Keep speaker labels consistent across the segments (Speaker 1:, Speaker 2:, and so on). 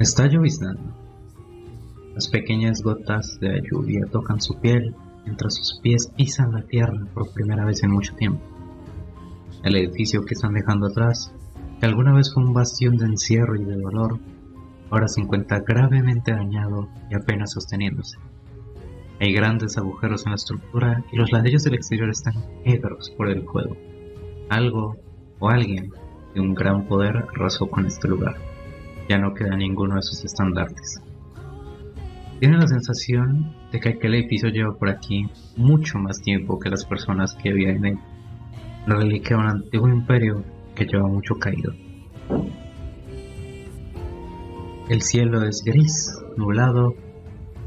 Speaker 1: Está lloviznando. Las pequeñas gotas de lluvia tocan su piel mientras sus pies pisan la tierra por primera vez en mucho tiempo. El edificio que están dejando atrás, que alguna vez fue un bastión de encierro y de dolor, ahora se encuentra gravemente dañado y apenas sosteniéndose. Hay grandes agujeros en la estructura y los ladrillos del exterior están negros por el fuego. Algo o alguien de un gran poder arrasó con este lugar. Ya no queda ninguno de sus estandartes. Tiene la sensación de que aquel edificio lleva por aquí mucho más tiempo que las personas que vivían en él. La reliquia de un antiguo imperio que lleva mucho caído. El cielo es gris, nublado,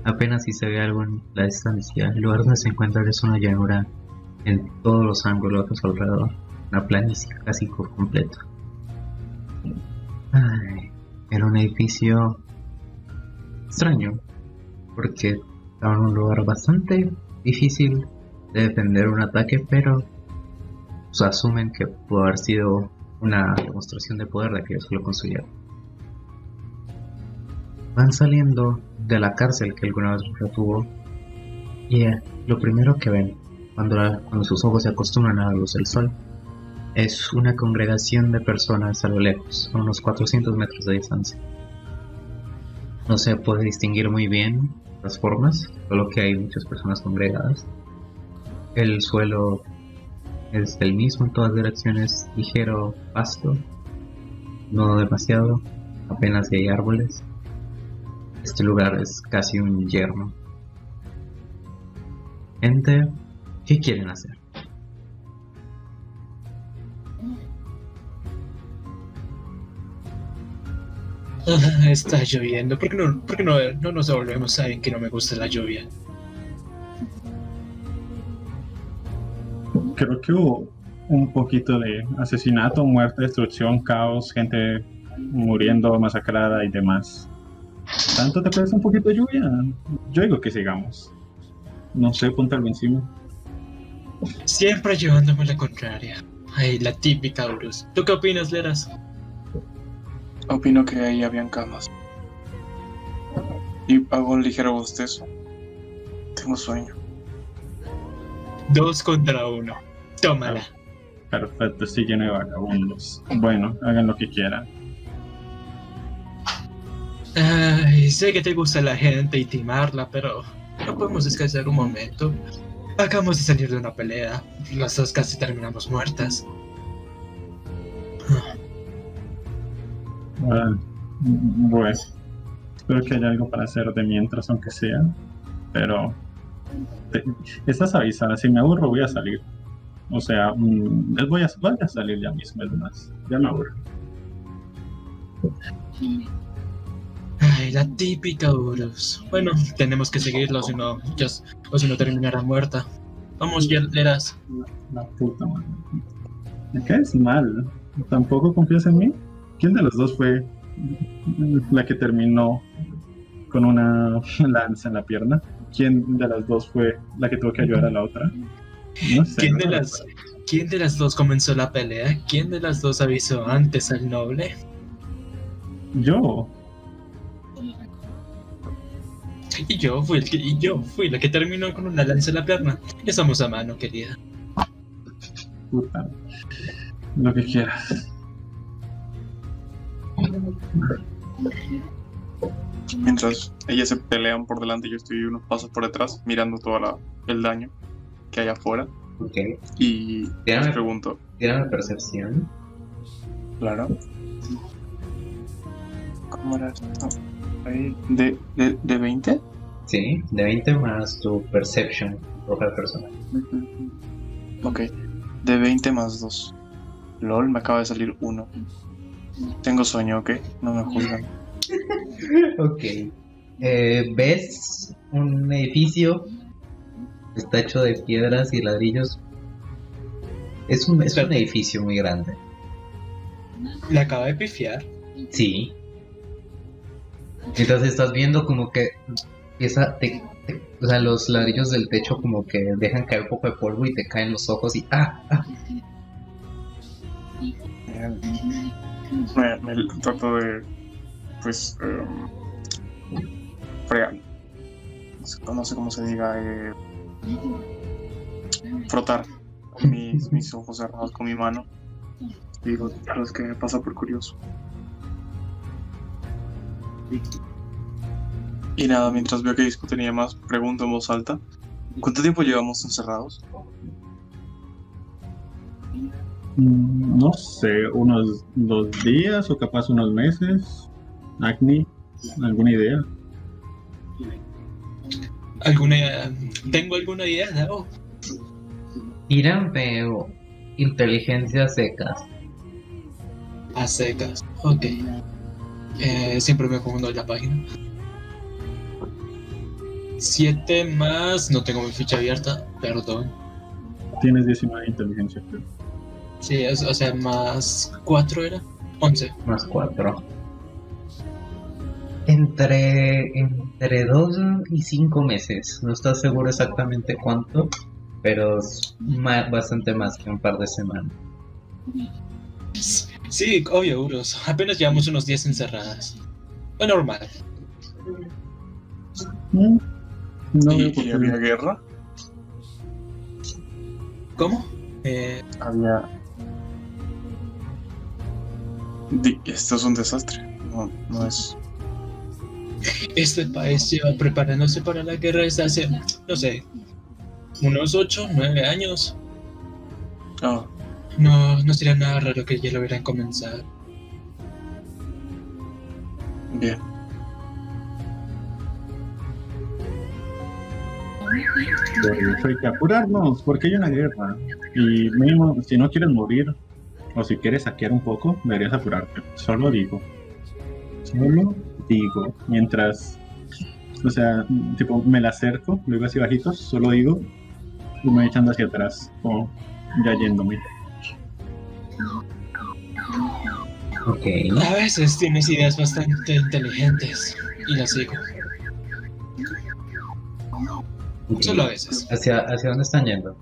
Speaker 1: apenas si se ve algo en la distancia. El lugar donde se encuentra es una llanura en todos los ángulos a su alrededor, una planicie casi por completo. Ay, era un edificio extraño, porque estaba en un lugar bastante difícil de defender un ataque, pero pues, asumen que pudo haber sido una demostración de poder de que ellos lo construyeron. Van saliendo de la cárcel que alguna vez retuvo y eh, lo primero que ven cuando, cuando sus ojos se acostumbran a la luz del sol es una congregación de personas a lo lejos, a unos 400 metros de distancia. No se puede distinguir muy bien las formas, solo que hay muchas personas congregadas. El suelo es el mismo en todas direcciones, ligero pasto, no demasiado, apenas hay árboles. Este lugar es casi un yermo. Gente, ¿qué quieren hacer?
Speaker 2: Ah, Está lloviendo. ¿Por qué, no, por qué no, no nos volvemos? Saben que no me gusta la lluvia.
Speaker 3: Creo que hubo un poquito de asesinato, muerte, destrucción, caos, gente muriendo, masacrada y demás. ¿Tanto te parece un poquito de lluvia? Yo digo que sigamos. No sé, ponte algo encima.
Speaker 2: Siempre llevándome la contraria. Ay, la típica Urus. ¿Tú qué opinas, Leras?
Speaker 4: Opino que ahí habían camas. Y hago un ligero bostezo. Tengo sueño.
Speaker 2: Dos contra uno. Tómala.
Speaker 3: Perfecto, estoy lleno de vagabundos. Bueno, hagan lo que quieran.
Speaker 2: Ay, sé que te gusta la gente y timarla, pero no podemos descansar un momento. Acabamos de salir de una pelea. Las dos casi terminamos muertas.
Speaker 3: Bueno, espero que haya algo para hacer de mientras, aunque sea. Pero te- estás avisada, si me aburro voy a salir. O sea, mm, les voy a, voy a salir ya mismo, es más. Ya me aburro.
Speaker 2: Ay, la típica Urus. Bueno, tenemos que seguirlo, si no, ya- o si no terminará muerta. Vamos, Leras.
Speaker 3: La puta madre. Me caes mal. ¿Tampoco confías en mí? ¿Quién de los dos fue la que terminó con una lanza en la pierna? ¿Quién de las dos fue la que tuvo que ayudar a la otra? No sé.
Speaker 2: ¿Quién de las. ¿Quién de las dos comenzó la pelea? ¿Quién de las dos avisó antes al noble?
Speaker 3: Yo.
Speaker 2: Y yo fui el que, y yo fui la que terminó con una lanza en la pierna. Estamos a mano, querida.
Speaker 3: Puta. Lo que quieras.
Speaker 4: Mientras ellas se pelean por delante, yo estoy unos pasos por detrás, mirando todo la- el daño que hay afuera.
Speaker 1: Ok,
Speaker 4: Y les pregunto,
Speaker 1: tírame percepción.
Speaker 4: claro. ¿Cómo era esto? ¿De, de, de 20?
Speaker 1: Sí, de 20 más tu perception, roja de persona.
Speaker 4: Ok, de 20 más 2. LOL, me acaba de salir 1. Tengo sueño, ok, no me juzgan.
Speaker 1: Ok. Eh, ¿Ves un edificio? Está hecho de piedras y ladrillos. Es un, es un edificio muy grande.
Speaker 2: Le acaba de pifiar.
Speaker 1: Sí. Entonces estás viendo como que empieza, te- te- o sea, los ladrillos del techo como que dejan caer un poco de polvo y te caen los ojos y ¡ah! ah.
Speaker 4: Me, trato de pues, eh. No sé, cómo se diga, eh, frotar mis, mis ojos cerrados con mi mano. Digo, claro, es que me pasa por curioso. Y nada, mientras veo que Disco tenía más, pregunto en voz alta. ¿Cuánto tiempo llevamos encerrados?
Speaker 3: Mm, No sé, unos dos días o capaz unos meses. Acne, ¿alguna idea?
Speaker 2: ¿Alguna, tengo alguna idea? No.
Speaker 1: Irán veo inteligencia secas.
Speaker 2: A secas. Ok. Eh, siempre me confundo en la página. 7 más. No tengo mi ficha abierta. Perdón.
Speaker 3: Tienes 19 de inteligencia, creo.
Speaker 2: Sí, es- o sea, más 4 era. 11.
Speaker 1: Más cuatro. Entre, entre dos y cinco meses. No estás seguro exactamente cuánto, pero es ma- bastante más que un par de semanas.
Speaker 2: Sí, obvio, Uros. Apenas llevamos unos 10 encerradas. Lo normal.
Speaker 3: No
Speaker 4: ¿Y,
Speaker 3: veo
Speaker 4: y
Speaker 3: por qué
Speaker 4: había guerra?
Speaker 2: ¿Cómo? Eh,
Speaker 4: Había... Esto es un desastre. No, no es...
Speaker 2: este país lleva preparándose para la guerra desde hace, no sé, unos 8, 9 años.
Speaker 4: Ah,
Speaker 2: No, no sería nada raro que ya lo hubieran comenzado.
Speaker 4: bien.
Speaker 3: Hecho, hay que apurarnos porque hay una guerra. Y mínimo, si no quieres morir o si quieres saquear un poco, deberías apurarte. Solo digo. Solo digo. Mientras, o sea, tipo, me la acerco, lo digo así bajito, solo digo y me voy echando hacia atrás, como ya yéndome.
Speaker 1: Ok.
Speaker 2: A veces tienes ideas bastante inteligentes y las sigo. Solo a veces.
Speaker 1: ¿Hacia, ¿Hacia dónde están yendo?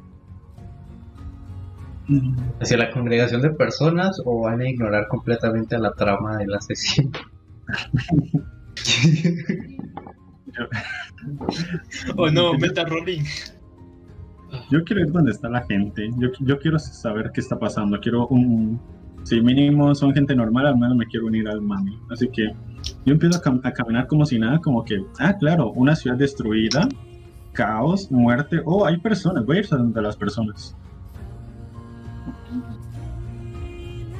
Speaker 1: ¿Hacia la congregación de personas o van a ignorar completamente la trama del asesino?
Speaker 2: Oh no, meta rolling.
Speaker 3: Yo quiero ir donde está la gente. Yo, yo quiero saber qué está pasando. Quiero un. Si mínimo son gente normal, al menos me quiero unir al mami. Así que yo empiezo a, cam- a caminar como si nada, como que, ah, claro, una ciudad destruida, caos, muerte. Oh, hay personas. Voy a ir donde las personas.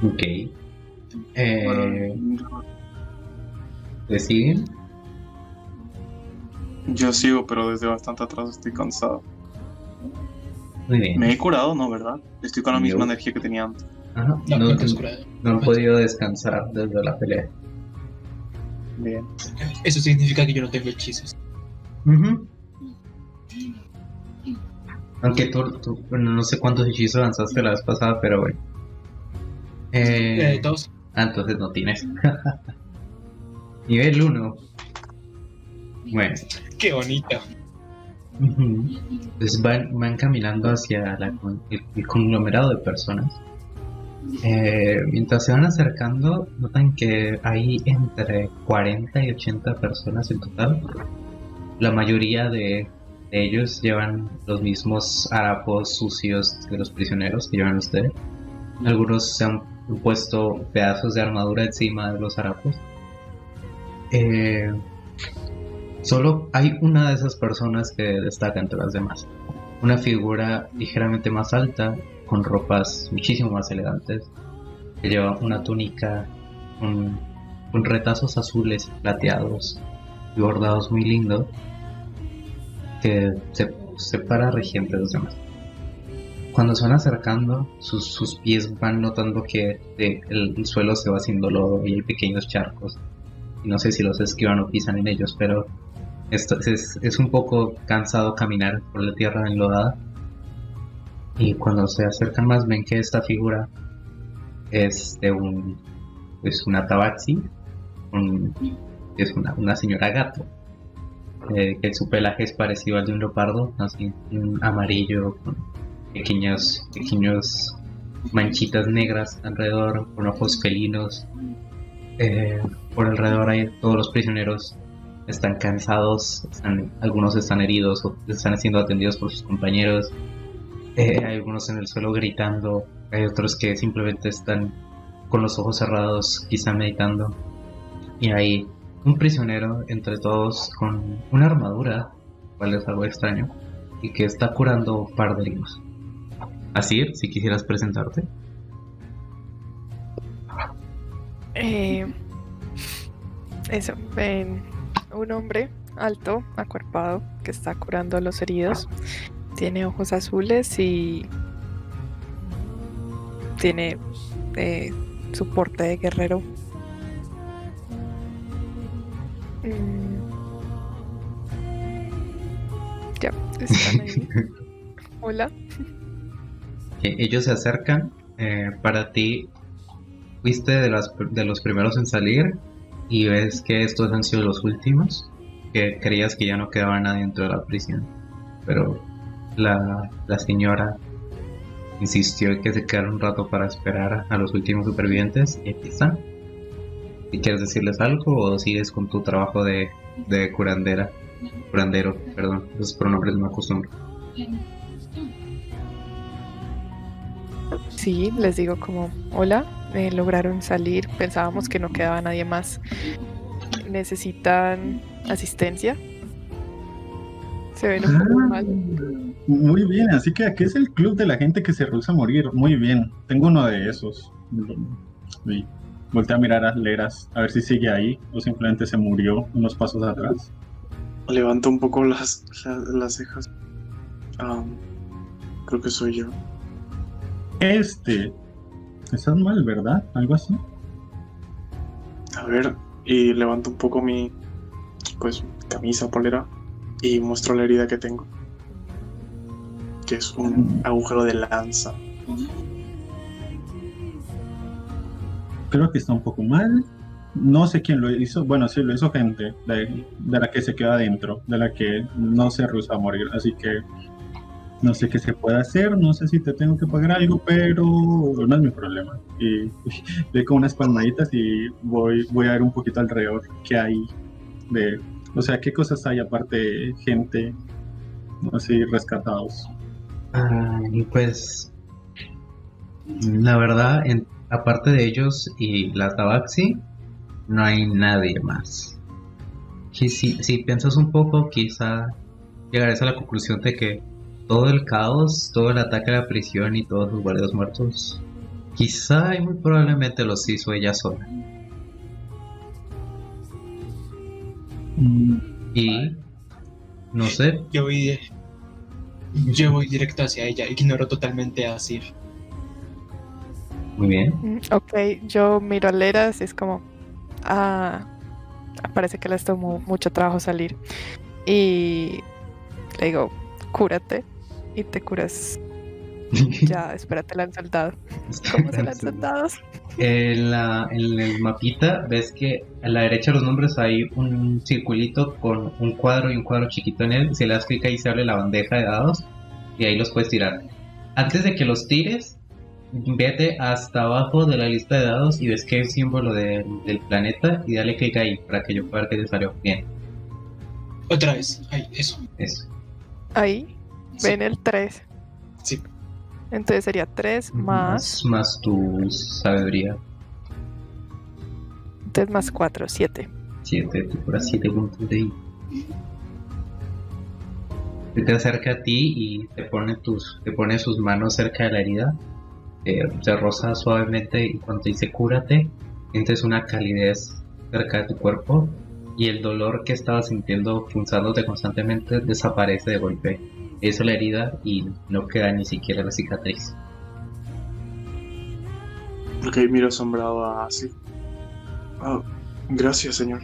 Speaker 1: Ok. Eh,
Speaker 4: Bueno,
Speaker 1: ¿Le siguen?
Speaker 4: yo sigo, pero desde bastante atrás estoy cansado.
Speaker 1: Muy bien.
Speaker 4: Me he curado, ¿no? ¿Verdad? Estoy con la misma
Speaker 1: Yo.
Speaker 4: energía que tenía antes.
Speaker 1: Ajá.
Speaker 2: No, te
Speaker 1: han podido descansar desde la pelea.
Speaker 4: Bien.
Speaker 2: Eso significa que yo no tengo hechizos.
Speaker 1: Ujú. Aunque tú, tú- bueno, no sé cuántos hechizos lanzaste la vez pasada, pero bueno. Eh,
Speaker 2: Eh, dos.
Speaker 1: ah, entonces no tienes. Nivel 1. Bueno.
Speaker 2: Qué bonito.
Speaker 1: Entonces van, van caminando hacia la el, el conglomerado de personas. Eh, mientras se van acercando, notan que hay entre 40 y 80 personas en total. La mayoría de, de ellos llevan los mismos harapos sucios de los prisioneros que llevan ustedes. Algunos se han puesto pedazos de armadura encima de los harapos. Eh, Solo hay una de esas personas que destaca entre las demás. Una figura ligeramente más alta, con ropas muchísimo más elegantes, que lleva una túnica con, retazos azules plateados y bordados muy lindos, que se separa regiente de los demás. Cuando se van acercando, sus, sus pies van notando que el, el suelo se va haciendo lodo y hay pequeños charcos. No sé si los esquivan o pisan en ellos, pero esto es, es un poco cansado caminar por la tierra enlodada. Y cuando se acercan más ven que esta figura es de un es una tabaxi, es una, una señora gato. eh, que su pelaje es parecido al de un leopardo, así un amarillo con pequeños pequeños manchitas negras alrededor, con ojos felinos Eh, por alrededor hay todos los prisioneros están cansados, están- algunos están heridos o están siendo atendidos por sus compañeros. Eh, hay algunos en el suelo gritando, hay otros que simplemente están con los ojos cerrados, quizá meditando. Y hay un prisionero entre todos con una armadura, cual es algo extraño, y que está curando un par de heridos. Así, si quisieras presentarte.
Speaker 5: Eh, eso, ven un hombre alto, acuerpado, que está curando a los heridos. Tiene ojos azules y tiene eh, su porte de guerrero. Mm. Ya, están ahí. Hola.
Speaker 1: Ellos se acercan. eh, para ti, fuiste de, las, de los primeros en salir y ves que estos han sido los últimos. Que creías que ya no quedaba nadie dentro de la prisión. Pero la, la señora insistió en que se quedara un rato para esperar a los últimos supervivientes y aquí están. Si quieres decirles algo o sigues con tu trabajo de, de curandera, curandero, perdón, esos pronombres no acostumbro.
Speaker 5: Sí, les digo como, hola, eh, lograron salir, pensábamos que no quedaba nadie más. ¿Necesitan asistencia? Se ven un poco
Speaker 3: Ah,
Speaker 5: mal.
Speaker 3: Muy bien, así que aquí es el club de la gente que se rehúsa a morir. Muy bien, tengo uno de esos. Y volteé a mirar a Leras a ver si sigue ahí o simplemente se murió unos pasos atrás.
Speaker 4: Levanto un poco las, la- las cejas. Ah, creo que soy yo.
Speaker 3: Este. Estás mal, ¿verdad? Algo así.
Speaker 4: A ver, y levanto un poco mi pues camisa, polera, y muestro la herida que tengo. Que es un agujero de lanza.
Speaker 3: Creo que está un poco mal. No sé quién lo hizo. Bueno, sí, lo hizo gente de, de la que se queda adentro, de la que no se rehúsa a morir. Así que no sé qué se puede hacer. No sé si te tengo que pagar algo, pero no es mi problema. Y doy con unas palmaditas y voy, voy a ver un poquito alrededor qué hay de. O sea, qué cosas hay aparte de gente así rescatados.
Speaker 1: Ah, y pues, la verdad, en- aparte de ellos y la Tabaxi, no hay nadie más. Y si, si piensas un poco, quizá llegarás a la conclusión de que todo el caos, todo el ataque a la prisión y todos los guardias muertos, quizá y muy probablemente los hizo ella sola.
Speaker 3: Mm,
Speaker 1: Y, no sé,
Speaker 2: Yo voy, yo voy directo hacia ella, ignoro totalmente a Sir.
Speaker 1: muy bien.
Speaker 5: Mm, Ok, yo miro a Leras y es como, ah, parece que les tomó mucho trabajo salir. Y le digo, cúrate y te curas. Ya, espérate, lanza el dado. ¿Cómo se lanzan dados?
Speaker 1: En, la, en el mapita ves que a la derecha de los nombres hay un circulito con un cuadro y un cuadro chiquito en él. Si le das clic ahí se abre la bandeja de dados y ahí los puedes tirar. Antes de que los tires, vete hasta abajo de la lista de dados y ves que hay un símbolo de- del planeta y dale clic ahí para que yo pueda ver que te salió. Bien,
Speaker 2: Otra vez, ay, eso.
Speaker 1: eso.
Speaker 5: Ahí,
Speaker 2: Sí,
Speaker 5: ven el 3.
Speaker 2: sí.
Speaker 5: Entonces sería 3 más,
Speaker 1: Más, más tu sabiduría.
Speaker 5: entonces más 4, 7.
Speaker 1: 7, te cura 7 puntos de I. Se te acerca a ti y te pone, tus, te pone sus manos cerca de la herida. eh, se roza suavemente y cuando dice cúrate, sientes una calidez cerca de tu cuerpo y el dolor que estabas sintiendo punzándote constantemente desaparece de golpe. Eso la herida y no queda ni siquiera la cicatriz.
Speaker 4: Ok, miro asombrado a Así. Ah, gracias, señor.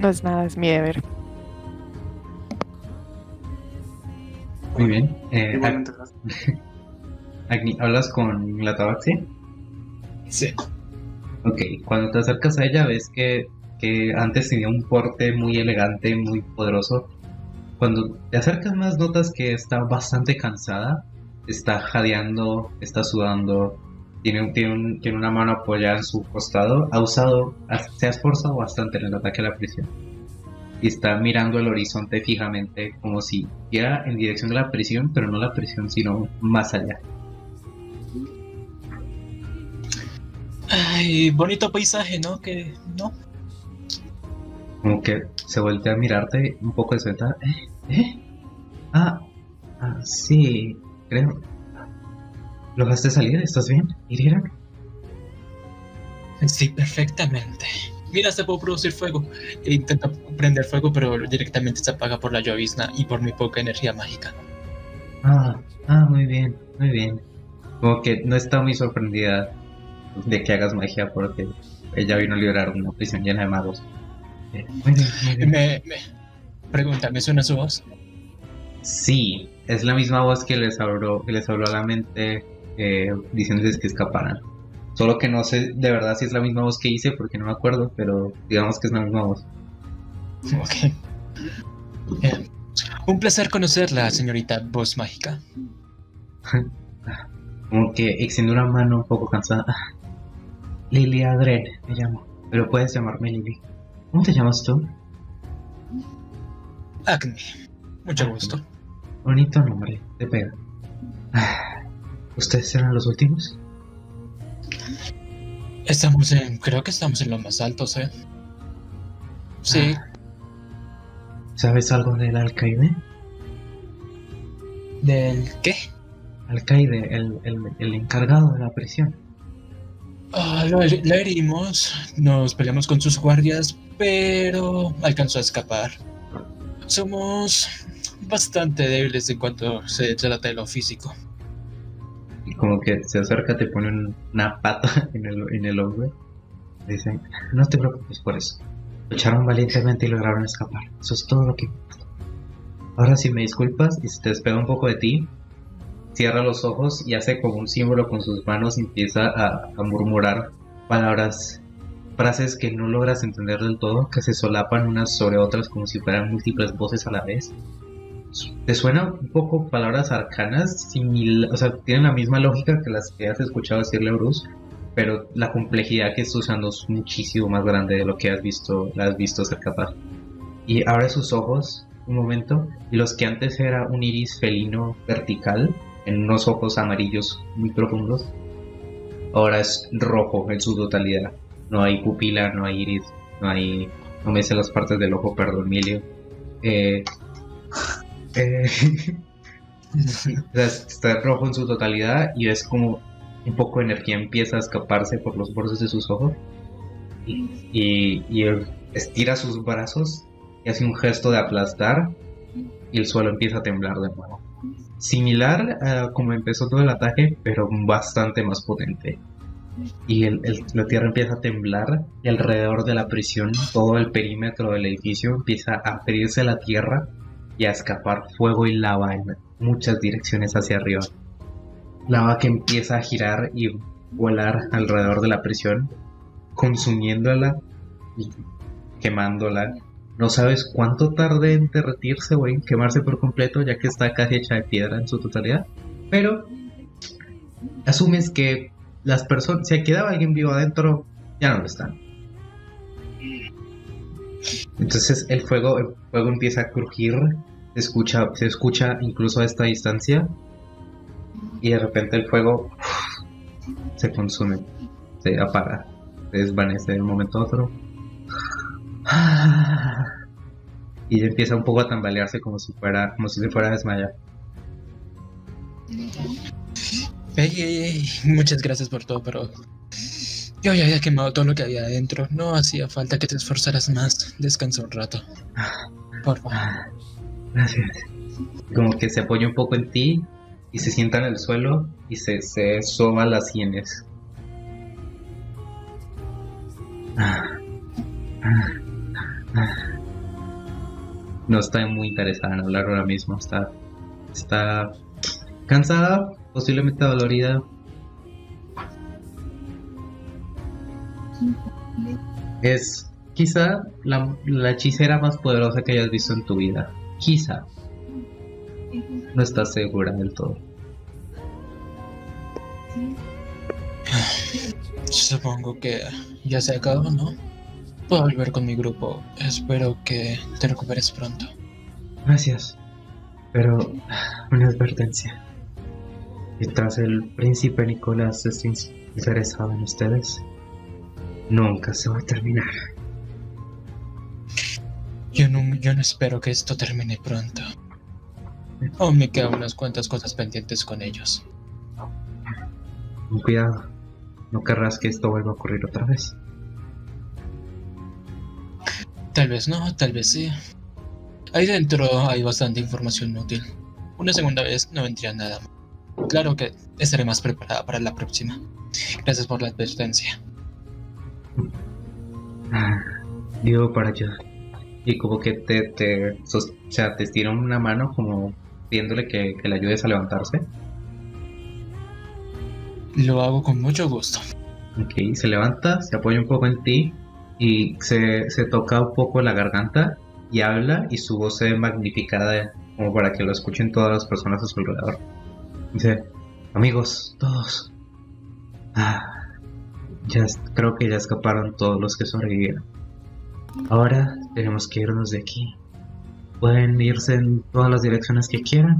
Speaker 5: No es nada, es mi deber.
Speaker 1: Muy bien. Eh,
Speaker 4: Igualmente, gracias.
Speaker 1: Agni, ¿hablas con la tabaxi?
Speaker 2: Sí.
Speaker 1: Ok, cuando te acercas a ella ves que, que antes tenía un porte muy elegante, muy poderoso. Cuando te acercas más notas que está bastante cansada, está jadeando, está sudando, tiene, tiene, un- tiene una mano apoyada en su costado. Ha usado, se ha esforzado bastante en el ataque a la prisión. Y está mirando el horizonte fijamente, como si viera en dirección de la prisión, pero no la prisión, sino más allá.
Speaker 2: Ay, bonito paisaje, ¿no? Que no.
Speaker 1: Como que se voltea a mirarte un poco desventada. ¿Eh? ¿Eh? Ah, ah, sí, creo. ¿Lograste salir? ¿Estás bien? ¿Iriran?
Speaker 2: Sí, perfectamente. Mira, se puede producir fuego. E intenta prender fuego, pero directamente se apaga por la llovizna y por mi poca energía mágica.
Speaker 1: Ah, ah, muy bien, muy bien. Como que no está muy sorprendida de que hagas magia porque ella vino a liberar una prisión llena de magos.
Speaker 2: Me, me pregunta, ¿me suena su voz?
Speaker 1: Sí, es la misma voz que les habló, que les habló a la mente eh, diciéndoles que escaparan. Solo que no sé de verdad si es la misma voz que hice porque no me acuerdo, pero digamos que es la misma voz.
Speaker 2: Ok. Un placer conocerla, señorita voz mágica.
Speaker 1: Como que extiende una mano un poco cansada. Lily Adren, me llamo. Pero puedes llamarme Lily. ¿Cómo te llamas tú?
Speaker 2: Acne. Mucho gusto.
Speaker 1: Bonito nombre, te pega. Ah, ¿Ustedes eran los últimos?
Speaker 2: Estamos en. Creo que estamos en los más altos, ¿eh? Sí,
Speaker 1: ¿Sabes algo del alcaide?
Speaker 2: ¿del qué?
Speaker 1: Alcaide, el, el, el encargado de la prisión.
Speaker 2: Ah, lo, heri- lo herimos, nos peleamos con sus guardias, pero alcanzó a escapar. Somos bastante débiles en cuanto se trata de lo físico.
Speaker 1: Y como que se acerca, te pone un- una pata en el, en el hombro. Dice, no te preocupes por eso. Lucharon valientemente y lograron escapar. Eso es todo lo que. Ahora si me disculpas y se te despega un poco de ti, cierra los ojos y hace como un símbolo con sus manos y empieza a, a murmurar palabras, frases que no logras entender del todo, que se solapan unas sobre otras como si fueran múltiples voces a la vez. ¿Te suena un poco palabras arcanas? Simil o sea, tienen la misma lógica que las que has escuchado decirle a Bruce, pero la complejidad que está usando es muchísimo más grande de lo que has visto, la has visto ser capaz. Y abre sus ojos un momento, y los que antes era un iris felino vertical, en unos ojos amarillos muy profundos, ahora es rojo en su totalidad. No hay pupila, no hay iris, no hay. No me sé las partes del ojo, perdón, Emilio. Eh, eh, está rojo en su totalidad y es como un poco de energía empieza a escaparse por los bordes de sus ojos y, y- estira sus brazos y hace un gesto de aplastar y el suelo empieza a temblar de nuevo. Similar a como empezó todo el ataque, pero bastante más potente. Y el- la tierra empieza a temblar y alrededor de la prisión, todo el perímetro del edificio empieza a abrirse la tierra y a escapar fuego y lava en muchas direcciones hacia arriba. Lava que empieza a girar y volar alrededor de la prisión, consumiéndola y quemándola. No sabes cuánto tarde en derretirse o en quemarse por completo, ya que está casi hecha de piedra en su totalidad. Pero asumes que las personas, si quedaba alguien vivo adentro, ya no lo están. Entonces el fuego, el fuego empieza a crujir, se escucha, se escucha incluso a esta distancia y de repente el fuego se consume, se apaga, se desvanece de un momento a otro. Y empieza un poco a tambalearse como si fuera, como si se fuera a desmayar.
Speaker 2: Ey, ey, ey, muchas gracias por todo, pero yo ya había quemado todo lo que había adentro. No hacía falta que te esforzaras más. Descansa un rato. Por favor.
Speaker 1: Gracias. Como que se apoya un poco en ti y se sienta en el suelo y se, se soba las sienes. Ah, ah. No está muy interesada en hablar ahora mismo. Está, está cansada, posiblemente dolorida. Es quizá la, la hechicera más poderosa que hayas visto en tu vida. Quizá. No estás segura del todo.
Speaker 2: Supongo que ya se acabó, ¿no? Puedo volver con mi grupo. Espero que te recuperes pronto.
Speaker 1: Gracias. Pero una advertencia. Mientras el príncipe Nicolás esté interesado en ustedes, nunca se va a terminar.
Speaker 2: Yo no, yo no espero que esto termine pronto. Aún me quedan unas cuantas cosas pendientes con ellos.
Speaker 1: Con cuidado. No querrás que esto vuelva a ocurrir otra vez.
Speaker 2: Tal vez no, tal vez sí. Ahí dentro hay bastante información útil. Una segunda vez no vendría nada. Claro que estaré más preparada para la próxima. Gracias por la advertencia.
Speaker 1: Ah, Digo para ayudar. Y como que te, te, o sea, te estira una mano como pidiéndole que, que le ayudes a levantarse.
Speaker 2: Lo hago con mucho gusto.
Speaker 1: Ok, se levanta, se apoya un poco en ti y se, se toca un poco la garganta y habla y su voz se ve magnificada como para que lo escuchen todas las personas a su alrededor. Dice, amigos, todos. Ah, ya creo que ya escaparon todos los que sobrevivieron. Ahora tenemos que irnos de aquí. Pueden irse en todas las direcciones que quieran,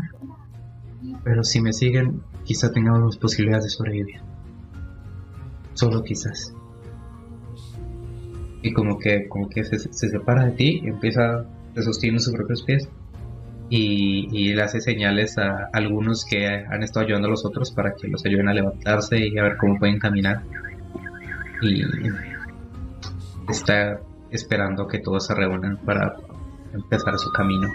Speaker 1: pero si me siguen, quizá tengamos posibilidades de sobrevivir. Solo quizás. Y como que, como que se, se separa de ti, empieza, se sostiene en sus propios pies y, y le hace señales a algunos que han estado ayudando a los otros para que los ayuden a levantarse y a ver cómo pueden caminar. Y está esperando que todos se reúnan para empezar su camino.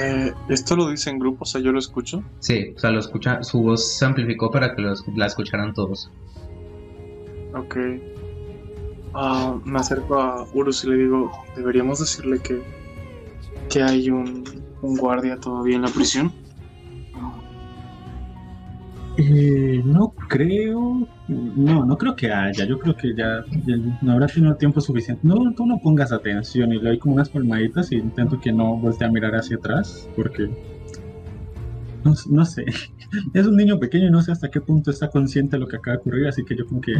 Speaker 4: Eh, ¿Esto lo dice en grupo? O sea, yo lo escucho.
Speaker 1: Sí, o sea, lo escucha, su voz se amplificó para que los- la escucharan todos.
Speaker 4: Ok. Ah, me acerco a Urus y le digo, deberíamos decirle que, que hay un, guardia todavía en la prisión.
Speaker 3: Eh, no creo, no, no creo que haya. Yo creo que ya, ya no habrá tenido tiempo suficiente. No, tú no pongas atención y le doy como unas palmaditas y intento que no voltee a mirar hacia atrás porque no, no sé. Es un niño pequeño y no sé hasta qué punto está consciente de lo que acaba de ocurrir, así que yo como que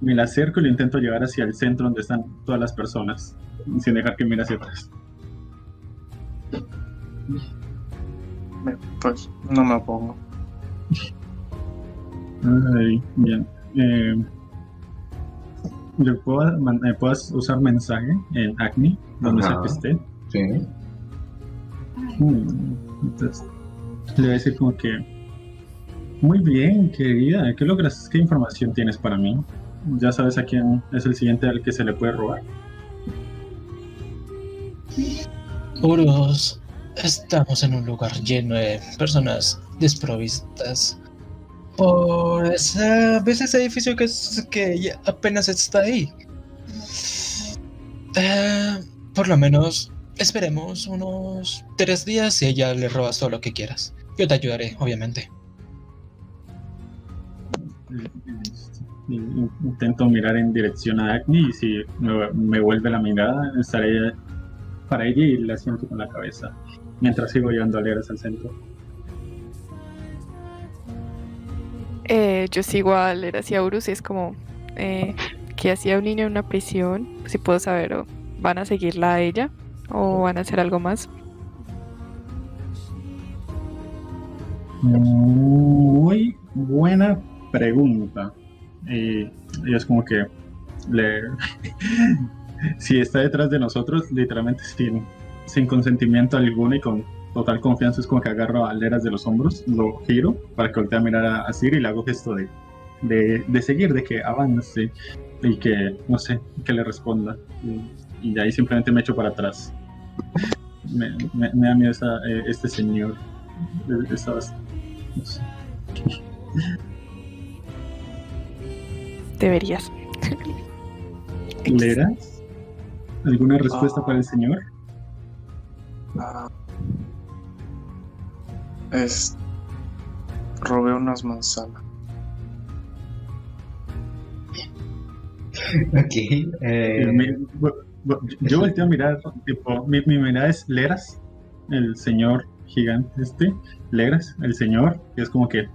Speaker 3: me la acerco y lo intento llevar hacia el centro donde están todas las personas, sin dejar que mire hacia atrás.
Speaker 4: Pues no me opongo.
Speaker 3: Ay, bien. Eh, ¿le puedo, man- eh, ¿Puedes usar mensaje en Acme, donde sea que esté?
Speaker 1: Sí.
Speaker 3: Mm, Entonces, le voy a decir como que... Muy bien, querida. ¿Qué logras? ¿Qué información tienes para mí? ¿Ya sabes a quién es el siguiente al que se le puede robar?
Speaker 2: Urus, estamos en un lugar lleno de personas desprovistas. Por esa, ¿Ves ese edificio que, es- que apenas está ahí? Eh, por lo menos esperemos unos tres días y ella le robas todo lo que quieras. Yo te ayudaré, obviamente.
Speaker 3: Y- y- Intento mirar en dirección a Acme y si me, me vuelve la mirada, estaré para ella y la siento con la cabeza. Mientras sigo llevando a Leras al centro.
Speaker 5: Eh, yo sigo a leer hacia Urus y es como, eh, ¿qué hacía un niño en una prisión? Si puedo saber, o ¿van a seguirla a ella? ¿O van a hacer algo más?
Speaker 3: Muy buena pregunta. Y, es como que le, si está detrás de nosotros, literalmente sin, sin consentimiento alguno y con total confianza, es como que agarro a Leras de los hombros, lo giro para que voltee a mirar a, a Siri y le hago gesto de, de, de seguir, de que avance y que, no sé, que le responda. Y, de ahí simplemente me echo para atrás. Me, me- da miedo esa- eh, este señor. Esas, no sé.
Speaker 5: Deberías.
Speaker 3: ¿Leras? ¿Alguna respuesta
Speaker 4: Ah.
Speaker 3: para el señor?
Speaker 4: Ah, es. Robé unas manzanas.
Speaker 1: Ok. eh,
Speaker 3: Mi- bu- yo volteo a mirar, tipo, mi, mi mirada es Leras, el señor gigante este, Leras, el señor, y es como que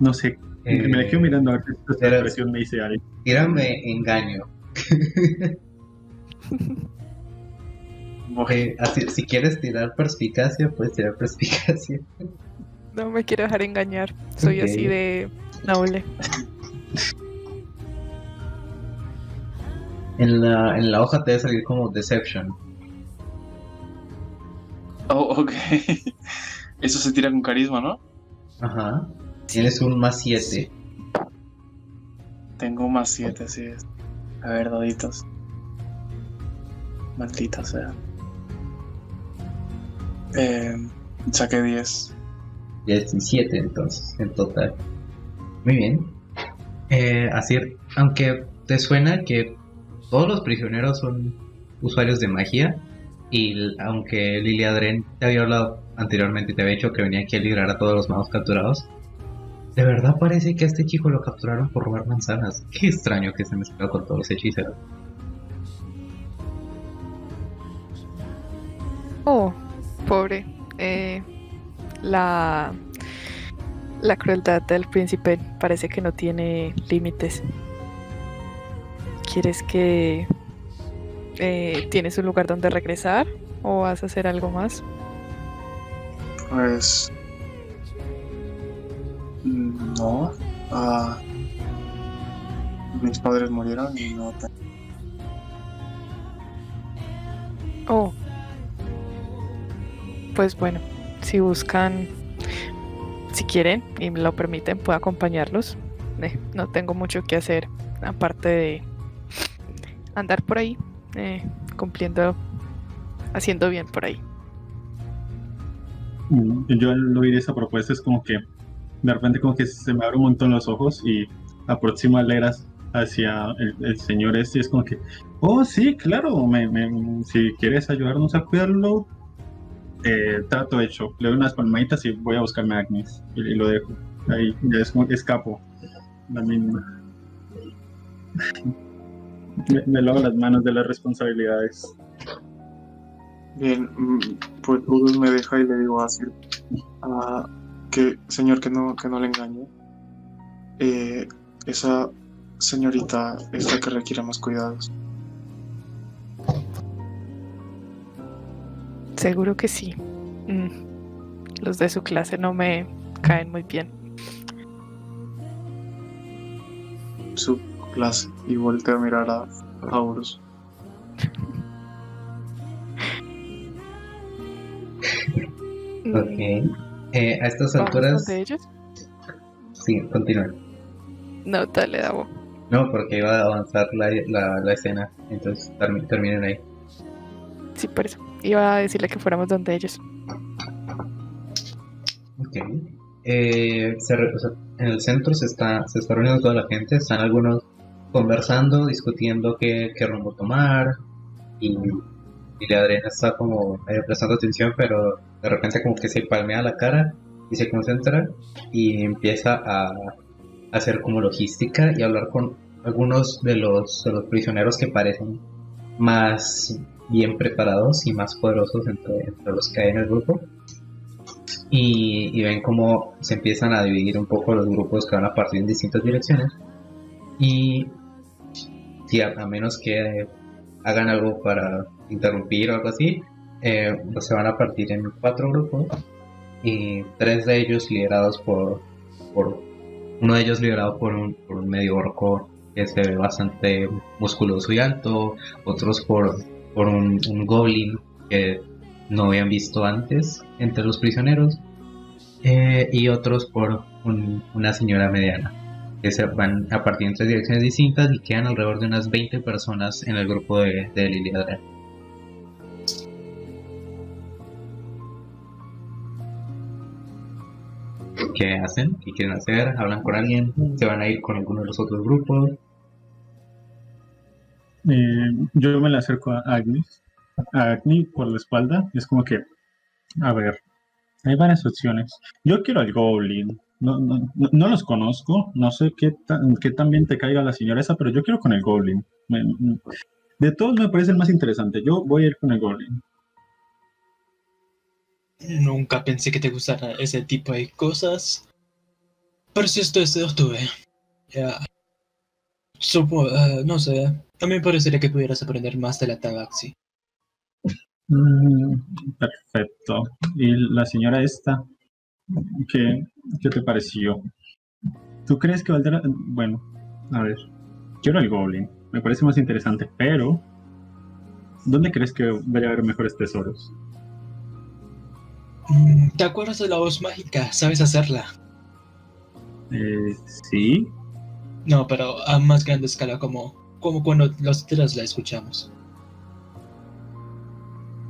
Speaker 3: No sé.
Speaker 1: Eh,
Speaker 3: me quedo mirando a ver
Speaker 1: pero-
Speaker 3: expresión me dice algo.
Speaker 1: Tírame engaño. Eh, así, si quieres tirar perspicacia, puedes tirar perspicacia.
Speaker 5: No me quiero dejar engañar. Soy así de noble.
Speaker 1: En la, en la hoja te debe salir como Deception.
Speaker 4: Oh, ok. Eso se tira con carisma, ¿no?
Speaker 1: Ajá. Tienes un más 7.
Speaker 4: Tengo más 7, así es. A ver, daditos. Maldita sea. Eh, saqué 10.
Speaker 1: 17 entonces, en total. Muy bien. Eh, así, aunque te suena que todos los prisioneros son usuarios de magia, y aunque Lilia Dren te había hablado anteriormente y te había dicho que venía aquí a librar a todos los magos capturados, de verdad parece que a este chico lo capturaron por robar manzanas. Qué extraño que se mezcló con todos los hechiceros.
Speaker 5: Oh, pobre. Eh, la, la crueldad del príncipe parece que no tiene límites. ¿Quieres que eh, tienes un lugar donde regresar o vas a hacer algo más?
Speaker 4: Pues. No. Ah, mis padres murieron y no. te-
Speaker 5: Oh. Pues bueno, si buscan, si quieren y me lo permiten, puedo acompañarlos. Eh, no tengo mucho que hacer aparte de andar por ahí, eh, cumpliendo, haciendo bien por ahí.
Speaker 3: Mm, Yo al oír esa propuesta es como que de repente como que se me abren un montón los ojos y aproximo a Leras hacia el, señor este y es como que, oh sí, claro, me, me- si quieres ayudarnos a cuidarlo, eh, trato hecho. Le doy unas palmaditas y voy a buscarme Agnes y, lo dejo. Ahí ya es como- escapo. La misma. me, me lavo las manos de las responsabilidades.
Speaker 4: Bien, mm, pues Udus me deja y le digo así. ah, que, señor, que no, que no le engañe. Eh, esa señorita es la que requiere más cuidados.
Speaker 5: Seguro que sí. Mm, Los de su clase no me caen muy bien.
Speaker 4: Su clase y volteo a mirar a, a Urus.
Speaker 5: Mm,
Speaker 1: Ok. Eh, a estas
Speaker 5: ¿vamos
Speaker 1: alturas...
Speaker 5: donde ellos?
Speaker 1: Sí, continúa.
Speaker 5: No, dale, Davo.
Speaker 1: No, porque iba a avanzar la, la, la escena, entonces termi- terminen ahí.
Speaker 5: Sí, por eso. Iba a decirle que fuéramos donde ellos.
Speaker 1: Ok. Eh, se re- o sea, en el centro se está, se está reuniendo toda la gente, están algunos conversando, discutiendo qué, qué rumbo tomar, y, y la Adriana está como medio prestando atención, pero de repente como que se palmea la cara y se concentra y empieza a hacer como logística y hablar con algunos de los, de los prisioneros que parecen más bien preparados y más poderosos entre, entre los que hay en el grupo. Y, y ven cómo se empiezan a dividir un poco los grupos que van a partir en distintas direcciones. Y si a, a menos que hagan algo para interrumpir o algo así eh, pues se van a partir en cuatro grupos y tres de ellos liderados por, por uno de ellos liderado por un, por un medio orco que se ve bastante musculoso y alto otros por, por un, un goblin que no habían visto antes entre los prisioneros eh, y otros por un- una señora mediana que se van a partir en tres direcciones distintas y quedan alrededor de unas 20 personas en el grupo de, de Lilia ¿Qué hacen? ¿Qué quieren hacer? ¿Hablan con alguien? ¿Se van a ir con alguno de los otros grupos?
Speaker 3: Eh, yo me le acerco a Agnes, a Agni por la espalda. Es como que, a ver, hay varias opciones. Yo quiero al Goblin. No, no, no- los conozco. No sé qué tan, qué tan te caiga la señora esa, pero yo quiero con el Goblin. De todos me parece el más interesante. Yo voy a ir con el Goblin.
Speaker 2: Nunca pensé que te gustara ese tipo de cosas. Pero si esto es de octubre. Ya. Supo, ah, no sé. A mí me parecería que pudieras aprender más de la tabaxi.
Speaker 3: Mm, perfecto. ¿Y la señora esta? ¿Qué, qué te pareció? ¿Tú crees que valdrá...? Bueno, a ver. Quiero el Goblin. Me parece más interesante, pero... ¿Dónde crees que vaya a haber mejores tesoros?
Speaker 2: Mm, ¿Te acuerdas de la voz mágica? ¿Sabes hacerla?
Speaker 3: Eh, sí.
Speaker 2: No, pero a más grande escala, como, como cuando los tres la escuchamos.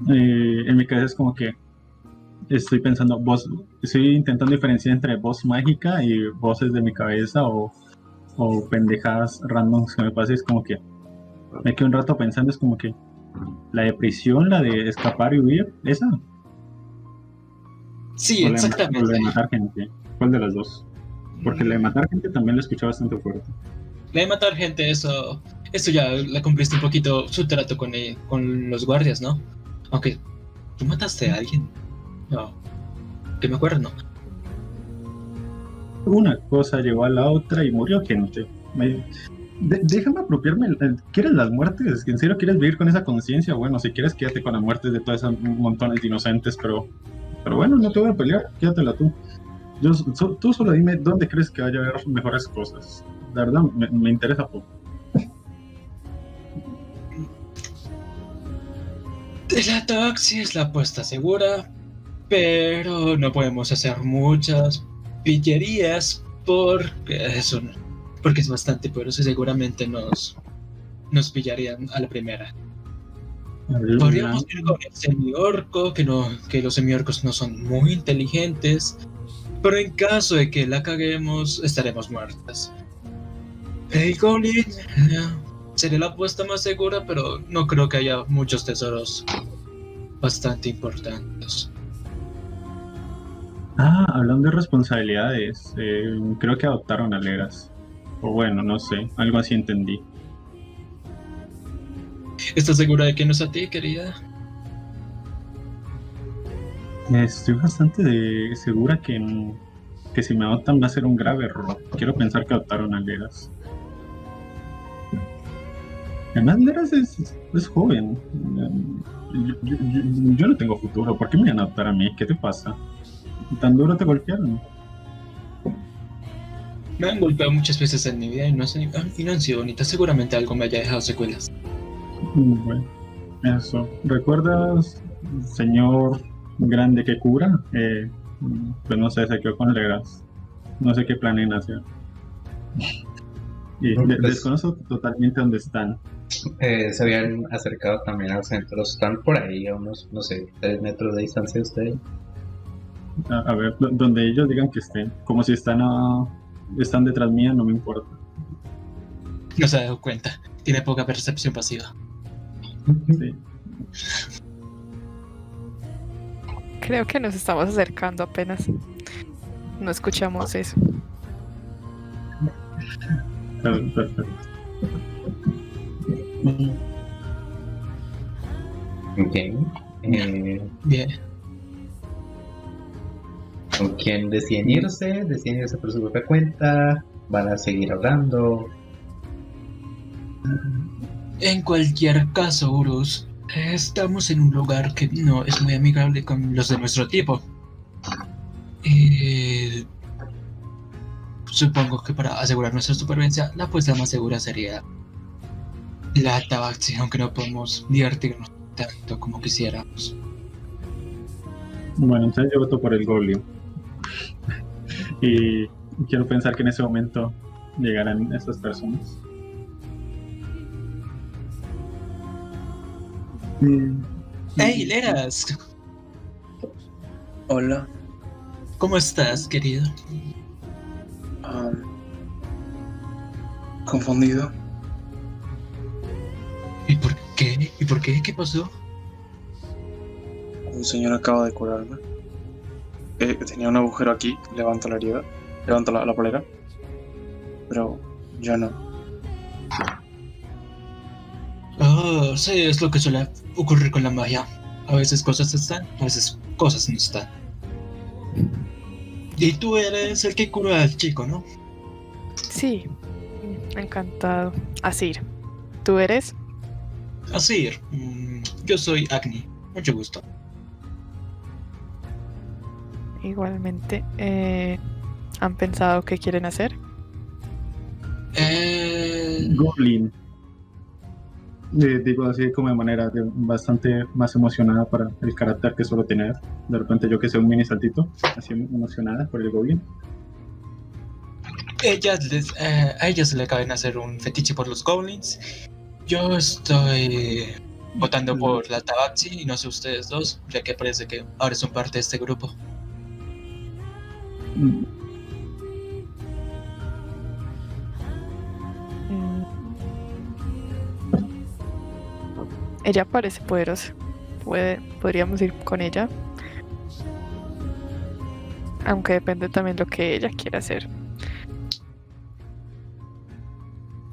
Speaker 3: Eh, en mi cabeza es como que estoy pensando, voz, estoy intentando diferenciar entre voz mágica y voces de mi cabeza o, o pendejadas randoms que me pasen. Es como que me quedo un rato pensando, es como que la de prisión, la de escapar y huir, esa.
Speaker 2: Sí,
Speaker 3: o la de ma-
Speaker 2: exactamente.
Speaker 3: o la de matar gente. ¿Cuál de las dos? Porque la de matar gente también la escuché bastante fuerte.
Speaker 2: La de matar gente, eso, eso ya la cumpliste un poquito su trato con, eh, con los guardias, ¿no? Aunque, ¿tú mataste a alguien? No. Que me acuerdo, no.
Speaker 3: Una cosa llegó a la otra y murió gente. Me- de- déjame apropiarme. el- ¿Quieres las muertes? ¿En serio quieres vivir con esa conciencia? Bueno, si quieres, quédate con las muertes de todos esos montones de inocentes, pero, pero bueno, no te voy a pelear, quédatela tú. Yo, so- tú solo dime dónde crees que vaya a haber mejores cosas. La verdad, me, interesa poco.
Speaker 2: La taxi es la apuesta segura, pero no podemos hacer muchas pillerías porque es, porque es bastante poderoso y seguramente nos, nos pillarían a la primera. Podríamos ir con el semiorco, que, no, que los semiorcos no son muy inteligentes, pero en caso de que la caguemos, estaremos muertas. El Goblin eh, sería la apuesta más segura, pero no creo que haya muchos tesoros bastante importantes.
Speaker 3: Ah, hablando de responsabilidades, eh, creo que adoptaron a Leras. O bueno, no sé, algo así entendí.
Speaker 2: ¿Estás segura de que no es a ti, querida?
Speaker 3: Estoy bastante de- segura que, que si me adoptan va a ser un grave error. Quiero pensar que adoptaron a Leras. Además, Leras es, es joven. Yo, yo- yo- yo no tengo futuro. ¿Por qué me van a adoptar a mí? ¿Qué te pasa? ¿Tan duro te golpearon?
Speaker 2: Me han golpeado muchas veces en mi vida y no, han- y no han sido bonitas. Seguramente algo me haya dejado secuelas.
Speaker 3: Bueno, eso. ¿Recuerdas, señor grande que cura? Eh, pues no sé, se quedó con Leras. No sé qué planean hacer. Y de-
Speaker 1: Pues-
Speaker 3: desconozco totalmente dónde están.
Speaker 1: Eh, se habían acercado también al centro. Están por ahí, a unos, no sé, 3 metros de distancia de ustedes.
Speaker 3: A, a ver, do- donde ellos digan que estén. Como si están, a- están detrás mía, no me importa.
Speaker 2: No se ha dado cuenta. Tiene poca percepción pasiva.
Speaker 3: Sí.
Speaker 5: Creo que nos estamos acercando apenas. No escuchamos eso.
Speaker 3: Per- Perfecto.
Speaker 1: Ok. Eh,
Speaker 2: Bien.
Speaker 1: ¿Con quién deciden irse? ¿Deciden irse por su propia cuenta? ¿Van a seguir hablando?
Speaker 2: En cualquier caso, Urus, estamos en un lugar que no es muy amigable con los de nuestro tipo. Eh, supongo que para asegurar nuestra supervivencia, la apuesta más segura sería la tabaxi, aunque no podemos divertirnos tanto como quisiéramos.
Speaker 3: Bueno, entonces yo voto por el Goblin. Y quiero pensar que en ese momento llegarán estas personas.
Speaker 2: ¡Hey, Leras!
Speaker 4: Hola.
Speaker 2: ¿Cómo estás, querido?
Speaker 4: am, confundido.
Speaker 2: ¿Y por qué? ¿Y por qué? ¿Qué pasó?
Speaker 4: Un señor acaba de curarme. Eh, tenía un agujero aquí. Levanto la herida. Levanto la, la polera. Pero ya no.
Speaker 2: Oh, sí, es lo que suele ocurrir con la magia. A veces cosas están, a veces cosas no están. Y tú eres el que cura al chico, ¿no?
Speaker 5: Sí, encantado. Asir, ¿tú eres?
Speaker 2: Así, mm, yo soy Agni. Mucho gusto.
Speaker 5: Igualmente. eh, ¿Han pensado qué quieren hacer?
Speaker 2: Eh,
Speaker 3: Goblin. Eh, digo así como de manera de- bastante más emocionada para el carácter que suelo tener. De repente yo que sé un mini saltito, así emocionada por el Goblin.
Speaker 2: ellas les- eh, a ellas le acaban de hacer un fetiche por los goblins. Yo estoy votando por la Tabaxi y no sé ustedes dos, ya que parece que ahora son parte de este grupo.
Speaker 3: Mm,
Speaker 5: Mm. Ella parece poderosa. Puede, podríamos ir con ella. Aunque depende también lo que ella quiera hacer.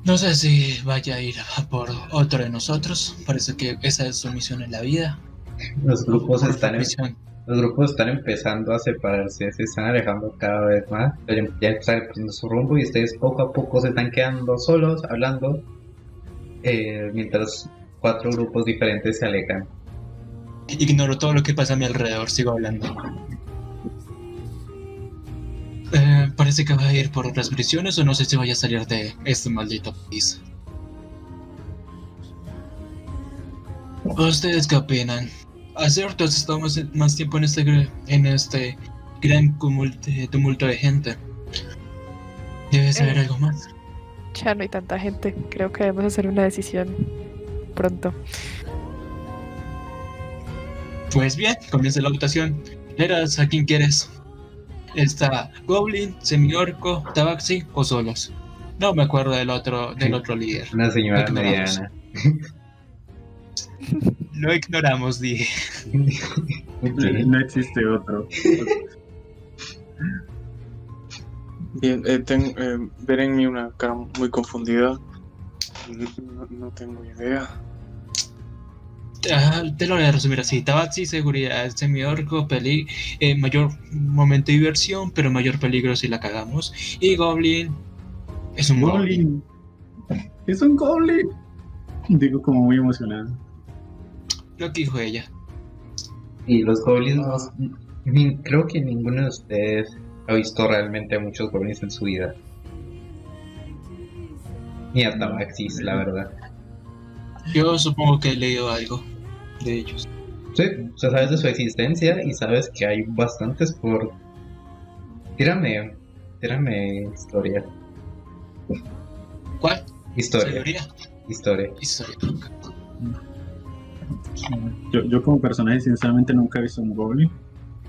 Speaker 2: No sé si vaya a ir a por otro de nosotros. Parece que esa es su misión en la vida.
Speaker 1: Los grupos están,
Speaker 2: Misión.
Speaker 1: los grupos están empezando a separarse, se están alejando cada vez más, pero ya están perdiendo su rumbo y ustedes poco a poco se están quedando solos, hablando, eh, mientras cuatro grupos diferentes se alejan.
Speaker 2: Ignoro todo lo que pasa a mi alrededor, sigo hablando. Eh, parece que va a ir por otras prisiones o no sé si vaya a salir de este maldito país. ¿Ustedes qué opinan? Hace estado más, más tiempo en este, gr- en este gran tumulto, tumulto de gente. Debe saber
Speaker 5: Eh.
Speaker 2: algo más.
Speaker 5: Ya no hay tanta gente. Creo que debemos hacer una decisión pronto.
Speaker 2: Pues bien, comienza la votación. Leras, ¿a quién quieres? Está Goblin, Semiorco, Tabaxi o solos. No me acuerdo del otro, del otro líder.
Speaker 1: Una señora mediana.
Speaker 2: Lo ignoramos, dije.
Speaker 3: No existe otro.
Speaker 4: Bien, eh, ten- eh, ver en mí una cara muy confundida. No, no tengo idea.
Speaker 2: Ah, te lo voy a resumir así. Tabaxi, seguridad, Semiorco, peli eh, mayor momento de diversión, pero mayor peligro si la cagamos. Y Goblin es un Goblin.
Speaker 3: Goblin. Es un Goblin. Digo como muy emocionado.
Speaker 2: Lo que dijo ella.
Speaker 1: Y los goblins, no- ni- creo que ninguno de ustedes ha visto realmente a muchos goblins en su vida. Ni a Tabaxis, la verdad.
Speaker 2: Yo supongo que he leído algo de ellos.
Speaker 1: Sí, o sea, sabes de su existencia y sabes que hay bastantes por... Tírame, tírame historia.
Speaker 2: ¿Cuál?
Speaker 1: Historia, historia.
Speaker 2: Historia.
Speaker 3: Yo, yo como personaje sinceramente nunca he visto un Goblin,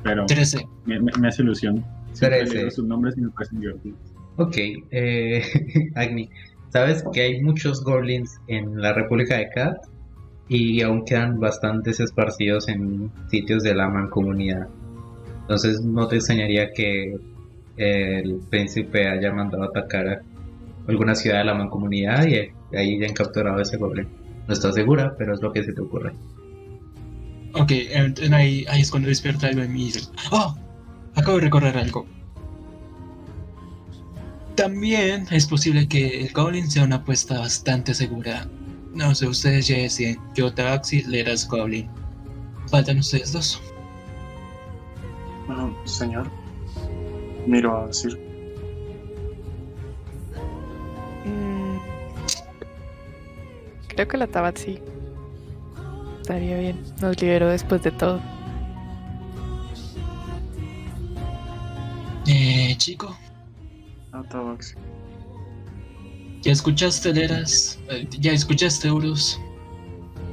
Speaker 3: pero
Speaker 2: 13.
Speaker 3: me, me- me hace ilusión. Siempre sus nombres y me parecen divertidos.
Speaker 1: Ok, eh, Agni, sabes que hay muchos goblins en la República de Kat y aún quedan bastantes esparcidos en sitios de la mancomunidad. Entonces no te extrañaría que el príncipe haya mandado atacar a alguna ciudad de la mancomunidad y ahí hayan capturado a ese goblin. No estás segura, pero es lo que se te ocurre.
Speaker 2: Ok, entonces ahí, ahí es cuando despierta algo en mí y dice, ¡Oh! Acabo de recorrer algo. También es posible que el Goblin sea una apuesta bastante segura. No sé, ustedes ya deciden. Yo Tabaxi, Leras Goblin. Faltan ustedes dos.
Speaker 4: Bueno, señor. Miro a decir.
Speaker 5: Mm, creo que la Tabaxi estaría bien. Nos liberó después de todo.
Speaker 2: Eh, chico,
Speaker 4: A Tabaxi.
Speaker 2: ¿ya escuchaste Leras? Eh, ¿Ya escuchaste Urus?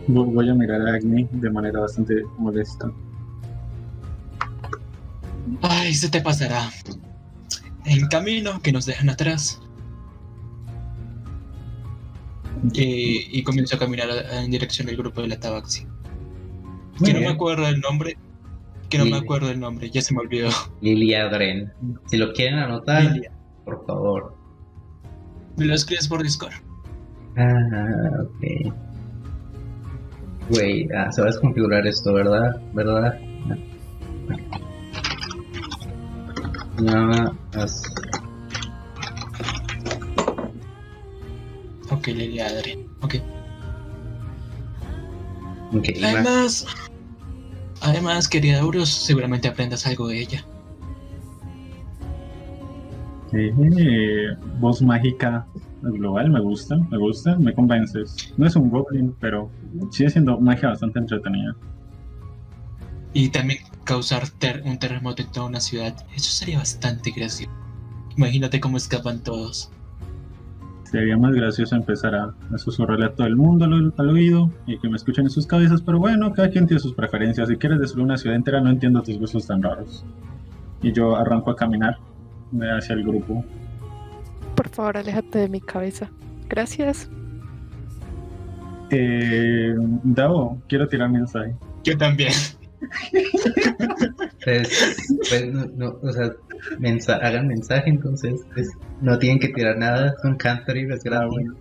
Speaker 3: Vo- Voy a mirar a Agni de manera bastante molesta.
Speaker 2: Ay, se te pasará. En camino que nos dejan atrás. Y, y comienzo a caminar en dirección del grupo de la Tabaxi.
Speaker 1: Muy
Speaker 2: Que no me acuerdo del nombre. Que no me acuerdo del nombre, ya se me olvidó.
Speaker 1: Lilia Dren. Si lo quieren anotar,
Speaker 2: Lilia.
Speaker 1: Por favor.
Speaker 2: Me lo escribes por Discord.
Speaker 1: Ah, ok. Güey, ah, sabes configurar esto, ¿verdad? ¿Verdad? Nada más.
Speaker 2: Ok, Lady Adri. Ok. Además, además, querida Euros, seguramente aprendas algo de ella.
Speaker 3: Eh, voz mágica global, me gusta, me gusta, me convences. No es un goblin, pero sigue siendo magia bastante entretenida.
Speaker 2: Y también causar ter- un terremoto en toda una ciudad. Eso sería bastante gracioso. Imagínate cómo escapan todos.
Speaker 3: Sería más gracioso empezar a, a susurrarle a todo el mundo al, al oído y que me escuchen en sus cabezas, pero bueno, cada quien tiene sus preferencias. Si quieres destruir una ciudad entera, no entiendo tus gustos tan raros. Y yo arranco a caminar hacia el grupo.
Speaker 5: Por favor, aléjate de mi cabeza. Gracias.
Speaker 3: Eh, Dao, quiero tirar mensaje.
Speaker 2: Yo también.
Speaker 1: Pues, pues, no, no, o sea, mensa- hagan mensaje entonces. pues, no tienen que tirar nada, son cantrip, es
Speaker 3: Ah,
Speaker 1: gratis.
Speaker 3: bueno.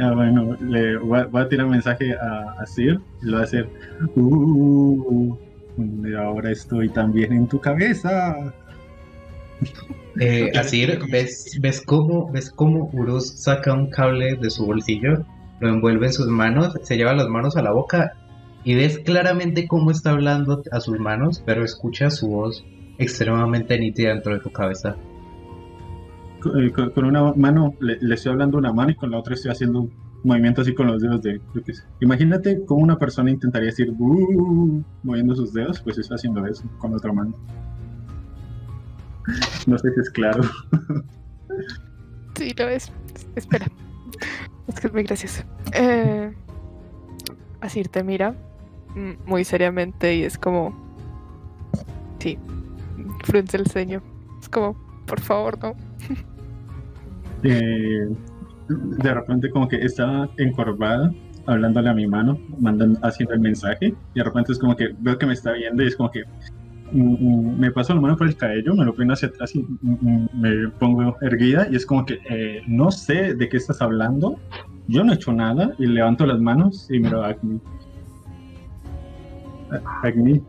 Speaker 3: Ah, bueno, le voy a, voy a tirar mensaje a, a Sir y lo voy a hacer. Uh, ahora estoy también en tu cabeza.
Speaker 1: Eh,
Speaker 2: tiro
Speaker 1: ves, ves cómo, ves cómo Urus saca un cable de su bolsillo, lo envuelve en sus manos, se lleva las manos a la boca y ves claramente cómo está hablando a sus manos, pero escucha su voz extremadamente nítida dentro de tu cabeza.
Speaker 3: Con, eh, con- una mano le, estoy hablando una mano y con la otra estoy haciendo un movimiento así con los dedos de. Imagínate cómo una persona intentaría decir "Uh", moviendo sus dedos, pues está haciendo eso con la otra mano. No sé si es claro.
Speaker 5: Sí, lo es. Espera. Es que es muy gracioso. Eh, Asir te mira muy seriamente y es como. Sí. Frunce el ceño. Es como, por favor, no.
Speaker 3: Eh, de repente como que estaba encorvada hablándole a mi mano, mandando, haciendo el mensaje, y de repente es como que veo que me está viendo y es como que me paso la mano por el cabello, me lo peino hacia atrás y me pongo erguida y es como que eh, no sé de qué estás hablando, yo no he hecho nada y levanto las manos y miro a Agni. Agni,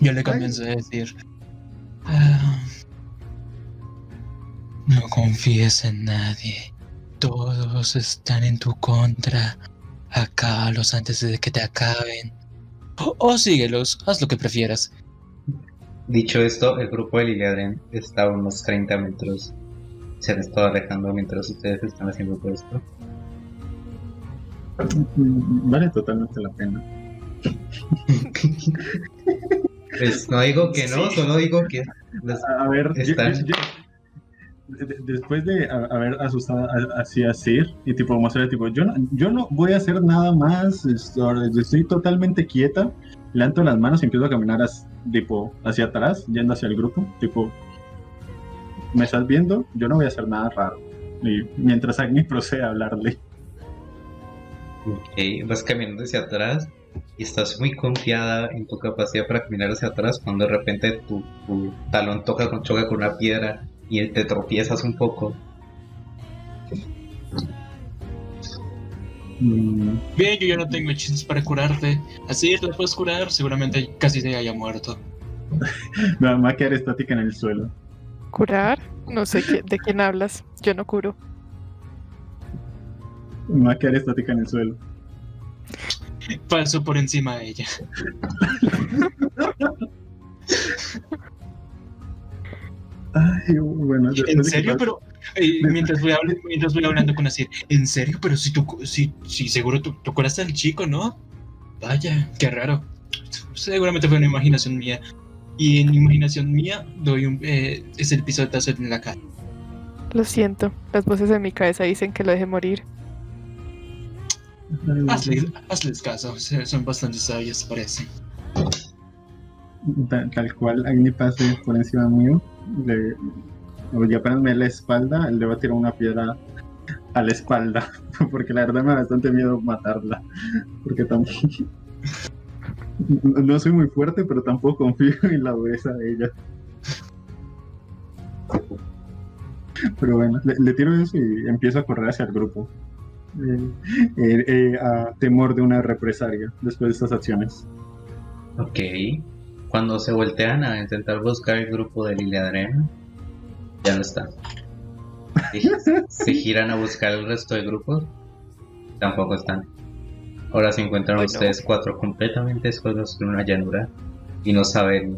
Speaker 2: Yo le comienzo a decir. "Ah, no confíes en nadie. Todos están en tu contra. Acábalos antes de que te acaben. O, síguelos, haz lo que prefieras.
Speaker 1: Dicho esto, el grupo de Liliadren está a unos 30 metros. Se han estado alejando mientras ustedes están haciendo todo esto.
Speaker 3: mm, vale totalmente la pena.
Speaker 1: Pues no digo que no,
Speaker 2: Sí.
Speaker 1: solo digo que
Speaker 3: A ver,
Speaker 1: Están-
Speaker 3: yo- yo- de- después de haber asustado así a Sir y tipo mostrarle tipo, yo no, yo no voy a hacer nada más, esto- estoy totalmente quieta, levanto las manos y empiezo a caminar tipo hacia atrás, yendo hacia el grupo, tipo, ¿me estás viendo? Yo no voy a hacer nada raro. Y mientras Agni procede a hablarle.
Speaker 1: Ok, vas caminando hacia atrás y estás muy confiada en tu capacidad para caminar hacia atrás cuando de repente tu, tu talón toca con, choca con una piedra y te tropiezas un poco.
Speaker 3: Mm,
Speaker 2: Bien, yo ya no tengo hechizos para curarte. Así la puedes curar, seguramente casi se haya muerto.
Speaker 3: me va a quedar estática en el suelo.
Speaker 5: ¿Curar? No sé qué- de quién hablas. Yo no curo.
Speaker 3: Me va a quedar estática en el suelo.
Speaker 2: Paso por encima de ella.
Speaker 3: Ay, bueno,
Speaker 2: ¿En
Speaker 3: de
Speaker 2: serio? Pero eh, mientras, voy habl- mientras voy hablando con Asir, ¿en serio? Pero si tú, si, si seguro tú, tú curaste al chico, ¿no? Vaya, qué raro. Seguramente fue una imaginación mía. Y en imaginación mía doy un, eh, es el pisotazo en la cara.
Speaker 5: Lo siento. Las voces en mi cabeza dicen que lo deje morir.
Speaker 2: Hazle, hazles caso, son bastante sabios, parece.
Speaker 3: Tal, cual Agni pase por encima mío, le, y apenas me la espalda, le va a tirar una piedra a la espalda, porque la verdad me da bastante miedo matarla, porque tampoco... No soy muy fuerte, pero tampoco confío en la dureza de ella. Pero bueno, le, le tiro eso y empiezo a correr hacia el grupo. Eh, eh, eh, a temor de una represalia después de estas acciones.
Speaker 1: Ok. Cuando se voltean a intentar buscar el grupo de Liliadrena, ya no están. Si se giran a buscar el resto de grupos, tampoco están. Ahora se encuentran ustedes cuatro completamente solos en una llanura y no saben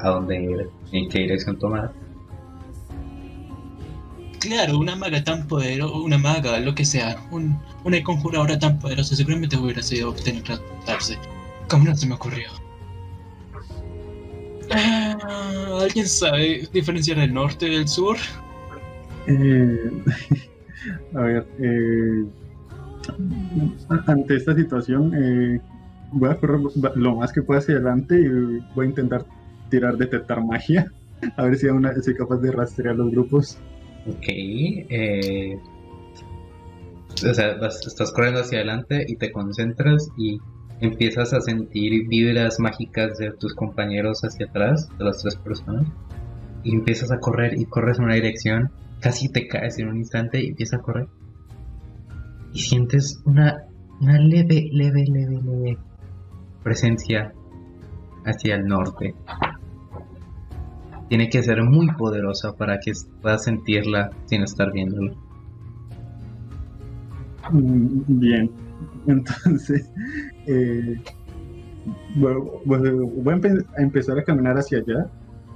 Speaker 1: a dónde ir ni en qué dirección tomar.
Speaker 2: Claro, una maga tan poderosa, una maga, lo que sea, un, una conjuradora tan poderosa, seguramente hubiera sido teletransportarse. ¿Cómo no se me ocurrió? Ah, ¿Alguien sabe diferenciar el norte del sur?
Speaker 3: Eh, a ver, eh, ante esta situación, eh, voy a correr lo más que pueda hacia adelante y voy a intentar tirar detectar magia. A ver si aún soy capaz de rastrear los grupos.
Speaker 1: Ok. eh, o sea, vas- estás corriendo hacia adelante y te concentras y empiezas a sentir vibras mágicas de tus compañeros hacia atrás, de las tres personas. Y empiezas a correr y corres en una dirección. Casi te caes en un instante y empiezas a correr. Y sientes una, leve, leve, leve, leve presencia hacia el norte. Tiene que ser muy poderosa para que puedas sentirla sin estar viéndola.
Speaker 3: Mm, Bien, entonces eh, voy, voy- voy a, empe- a empezar a caminar hacia allá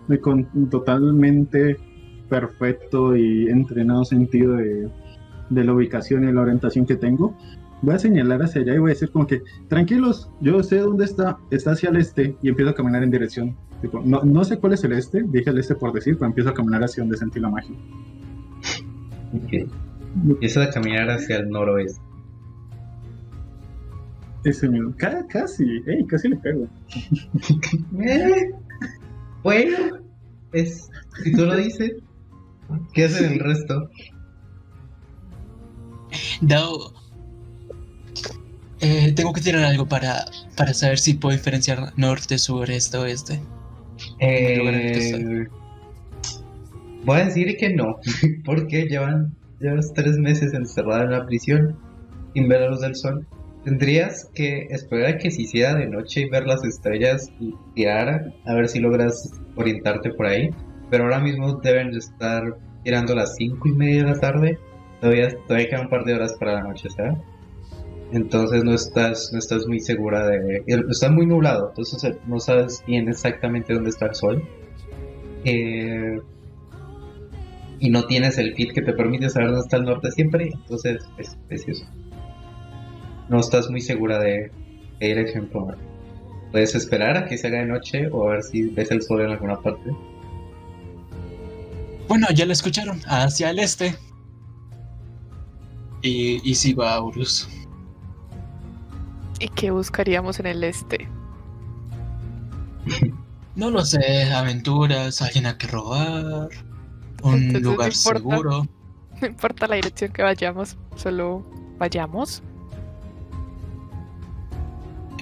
Speaker 3: eh, con totalmente perfecto y entrenado sentido de, la ubicación y la orientación que tengo. Voy a señalar hacia allá y voy a decir como que tranquilos, yo sé dónde está, está hacia el este y empiezo a caminar en dirección. no, sé cuál es el este, dije el este por decir, pero empiezo a caminar hacia donde sentí la magia.
Speaker 1: Ok. Empiezas a caminar hacia el noroeste.
Speaker 3: Ese mismo, ca- casi, ey, casi le pego.
Speaker 1: Eh, bueno, es, si tú lo dices, ¿qué hacen el resto?
Speaker 2: Dao. Eh, tengo que tirar algo para, para saber si puedo diferenciar norte, sur, este, oeste.
Speaker 1: Eh, voy a decir que no, porque llevan llevas tres meses encerrada en la prisión sin ver la luz del sol. Tendrías que esperar a que se hiciera de noche y ver las estrellas y tirar a ver si logras orientarte por ahí. Pero ahora mismo deben de estar tirando las cinco y media de la tarde. Todavía, todavía quedan un par de horas para la noche, ¿sabes? Entonces no estás, no estás muy segura de... Está muy nublado, entonces no sabes bien exactamente dónde está el sol. Eh, y no tienes el feed que te permite saber dónde está el norte siempre, entonces es, eso. No estás muy segura de qué dirección tomar. Puedes esperar a que se haga de noche o a ver si ves el sol en alguna parte.
Speaker 2: Bueno, ya lo escucharon, hacia el este. Y, y sigo a Aurus.
Speaker 5: ¿Y qué buscaríamos en el este?
Speaker 2: No lo sé, aventuras, alguien a que robar, un
Speaker 5: Entonces, no
Speaker 2: lugar
Speaker 5: importa.
Speaker 2: seguro.
Speaker 5: No importa la dirección que vayamos, solo vayamos.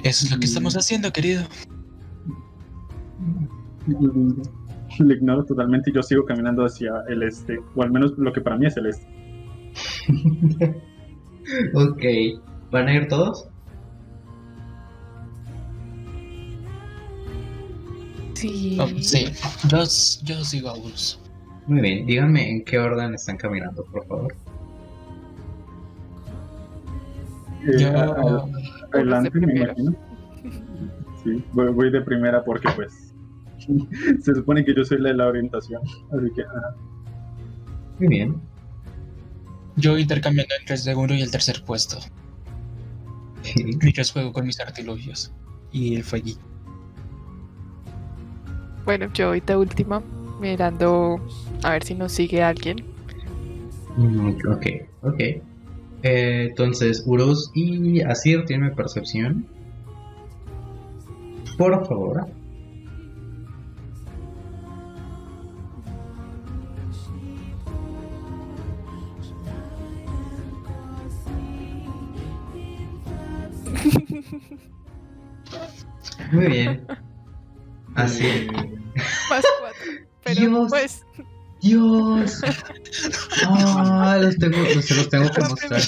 Speaker 2: Eso es lo que estamos haciendo, querido.
Speaker 3: Le ignoro totalmente y yo sigo caminando hacia el este, o al menos lo que para mí es el este.
Speaker 1: ok, ¿van a ir todos?
Speaker 5: Sí.
Speaker 2: Oh, sí, yo, yo sigo a Aurus.
Speaker 1: Muy bien, díganme en qué orden están caminando, por favor.
Speaker 3: Eh,
Speaker 2: Yo,
Speaker 3: adelante, me imagino. Sí, voy, voy de primera porque pues se supone que yo soy la de la orientación, así que ajá.
Speaker 1: Muy bien.
Speaker 2: yo intercambiando entre el segundo y el tercer puesto. Mientras juego con mis artilugios. Y el fueguito.
Speaker 5: Bueno, yo voy de última, mirando a ver si nos sigue alguien.
Speaker 1: Mm, Ok, ok. Eh, entonces, Urus y Asir tienen percepción. Por favor. Muy bien. Así.
Speaker 5: Más cuatro. Pero
Speaker 1: Dios.
Speaker 5: pues
Speaker 1: Dios. Ah, los tengo, los, se los tengo que mostrar.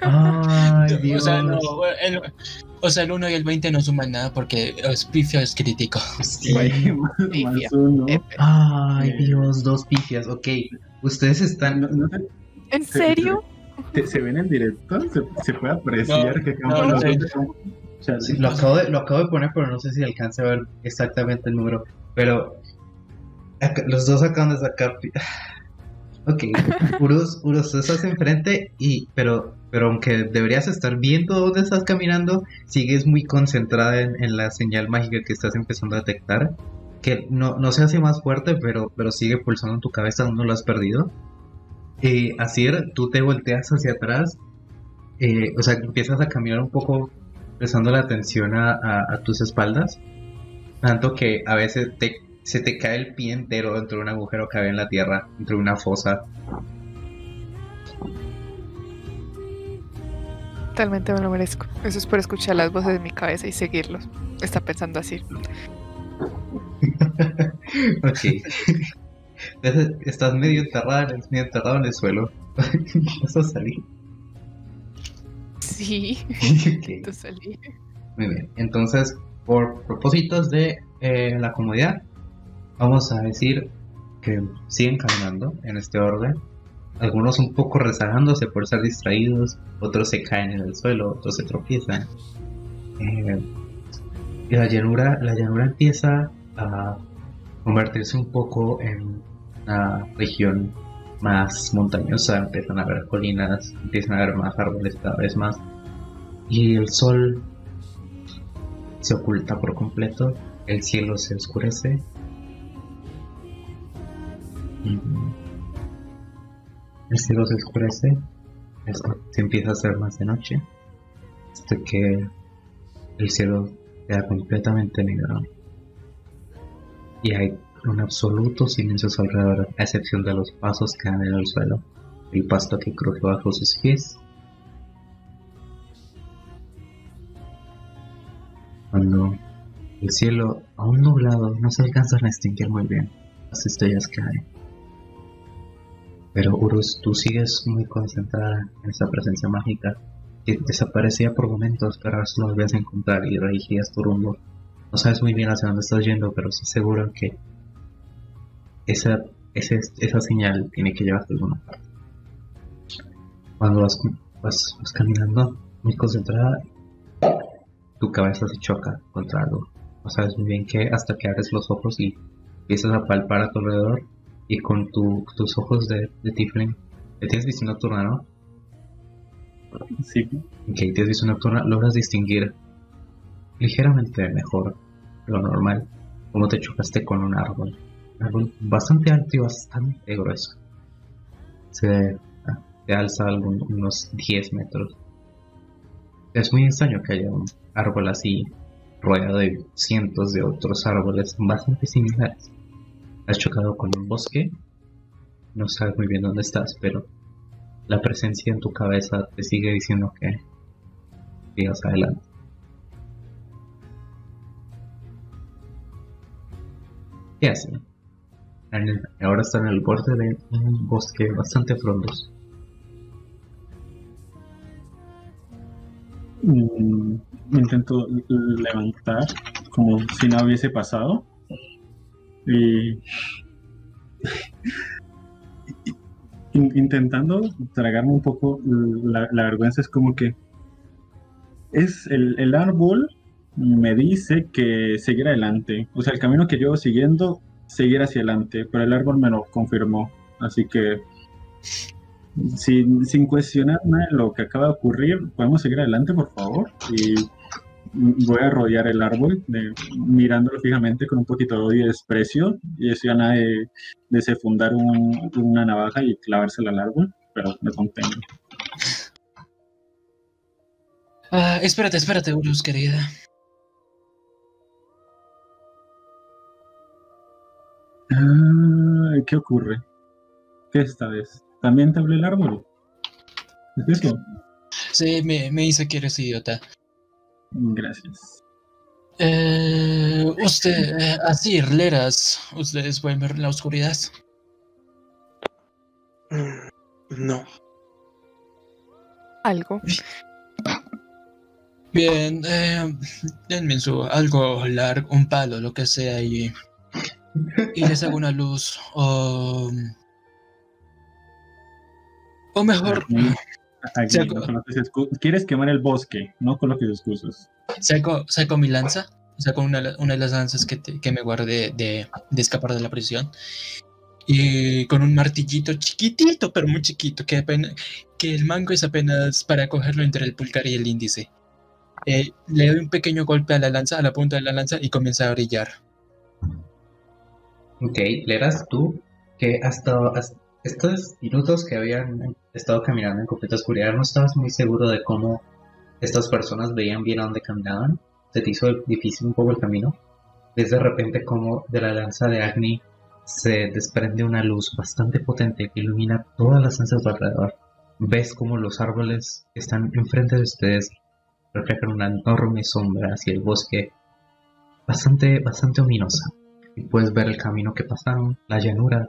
Speaker 1: Ay,
Speaker 2: O
Speaker 1: Dios.
Speaker 2: sea, no, el, o sea, el 1 y el 20 no suman nada porque es pifio es crítico.
Speaker 1: Sí. Ay, Dios, dos pifias. Ok, ustedes están.
Speaker 3: No- no sé,
Speaker 5: ¿En serio?
Speaker 3: ¿se, se ve en directo? ¿Se, se puede apreciar
Speaker 2: No,
Speaker 3: que
Speaker 2: no,
Speaker 3: los.
Speaker 1: Sí, lo, acabo de, lo acabo de poner, pero no sé si alcance a ver exactamente el número. Pero los dos acaban de sacar. Ok, Urus, Urus, estás enfrente, y, pero, pero aunque deberías estar viendo dónde estás caminando, sigues muy concentrada en, en la señal mágica que estás empezando a detectar. Que no, no se hace más fuerte, pero, pero sigue pulsando en tu cabeza, aún no lo has perdido. Eh, Asir, tú te volteas hacia atrás, eh, o sea, empiezas a caminar un poco prestando la atención a, a- a tus espaldas, tanto que a veces te, se te cae el pie entero dentro de un agujero que había en la tierra, dentro de una fosa.
Speaker 5: Totalmente me lo merezco. Eso es por escuchar las voces de mi cabeza y seguirlos. Está pensando así.
Speaker 1: Ok. Entonces, estás medio enterrada, en el- medio enterrado en el suelo. Vas a salir.
Speaker 5: Sí,
Speaker 1: Ok.
Speaker 5: tú salí.
Speaker 1: Muy bien. Entonces, por propósitos de eh, la comodidad, vamos a decir que siguen caminando en este orden. Algunos un poco rezagándose por ser distraídos, otros se caen en el suelo, otros se tropiezan. Eh, y la llanura, la llanura empieza a convertirse un poco en una región más montañosa, empiezan a haber colinas, empiezan a haber más árboles cada vez más. Y el sol se oculta por completo, el cielo se oscurece. El cielo se oscurece, se empieza a hacer más de noche, hasta que el cielo queda completamente negro. Y hay un absoluto silencio a su alrededor, a excepción de los pasos que dan en el suelo, el pasto que cruje bajo sus pies cuando el cielo, aún nublado, no se alcanzan a distinguir muy bien las estrellas que hay. Pero Urus, tú sigues muy concentrada en esa presencia mágica que desaparecía por momentos, pero ahora solo volvías a encontrar y dirigías tu rumbo. No sabes muy bien hacia dónde estás yendo, pero estoy seguro que esa, ese- esa señal tiene que llevarte a alguna parte. Cuando vas, vas, vas caminando muy concentrada, tu cabeza se choca contra algo. No sabes muy bien qué hasta que abres los ojos y empiezas a palpar a tu alrededor y con tu- tus ojos de, de Tiflin, que tienes visión nocturna, ¿no?
Speaker 3: Sí,
Speaker 1: Ok, tienes visión nocturna, logras distinguir ligeramente mejor lo normal como te chocaste con un árbol. Un árbol bastante alto y bastante grueso. Se ah, te alza algún- unos 10 metros. Es muy extraño que haya un árbol así rodeado de cientos de otros árboles bastante similares. Has chocado con un bosque, no sabes muy bien dónde estás, pero la presencia en tu cabeza te sigue diciendo que sigas adelante. ¿Qué hacen? Ahora están en el borde de un bosque bastante frondoso.
Speaker 3: Mm, intento levantar como si nada hubiese pasado. Y in- intentando tragarme un poco la, vergüenza, es como que es el, el árbol me dice que seguir adelante. O sea, el camino que yo siguiendo, seguir hacia adelante, pero el árbol me lo confirmó. Así que sin, sin cuestionar nada de lo que acaba de ocurrir, podemos seguir adelante, por favor. Y voy a rodear el árbol, de- mirándolo fijamente con un poquito de odio y desprecio. Y eso ya nada de, de secundar un- una navaja y clavársela al árbol, pero me contengo.
Speaker 2: Ah, espérate, espérate, Urus, querida.
Speaker 3: Ah, ¿Qué ocurre? ¿Qué esta vez? ¿También te hablé el árbol? ¿Es eso?
Speaker 2: Sí, me, me dice que eres idiota.
Speaker 3: Gracias.
Speaker 2: Eh, usted, eh, así, Leras, ustedes pueden ver la oscuridad.
Speaker 4: Mm, No.
Speaker 5: Algo.
Speaker 2: Bien, eh, denme su algo largo, un palo, lo que sea, y, y les hago una luz. O, o mejor,
Speaker 3: Aquí, no Quieres quemar el bosque, no coloques excusas.
Speaker 2: saco, saco mi lanza, saco una, una de las lanzas que, te- que me guardé de, de escapar de la prisión. Y con un martillito chiquitito, pero muy chiquito, que, apenas, que el mango es apenas para cogerlo entre el pulgar y el índice. Eh, le doy un pequeño golpe a la lanza, a la punta de la lanza, y comienza a brillar.
Speaker 1: Ok, Leras, tú que hasta, hasta estos minutos que habían estado caminando en completa oscuridad, no estabas muy seguro de cómo estas personas veían bien a dónde caminaban. Se te hizo difícil un poco el camino. Ves de repente como de la lanza de Agni se desprende una luz bastante potente que ilumina todas las lanzas alrededor. Ves como los árboles que están enfrente de ustedes reflejan una enorme sombra hacia el bosque, bastante, bastante ominosa y puedes ver el camino que pasaron, la llanura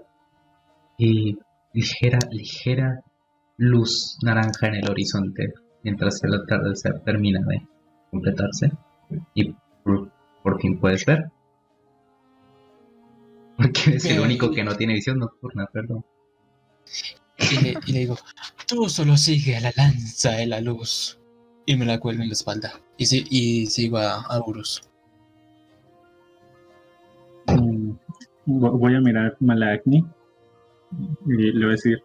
Speaker 1: y ligera, ligera luz naranja en el horizonte mientras el atardecer termina de completarse y por, por fin puedes ver. Porque eres el único que no tiene visión nocturna, perdón.
Speaker 2: Y le, y le digo, tú solo sigue a la lanza de la luz. Y me la cuelgo en la espalda. Y, si- y sigo a, a Urus.
Speaker 3: Mm, vo- Voy a mirar Malakni y le voy a decir: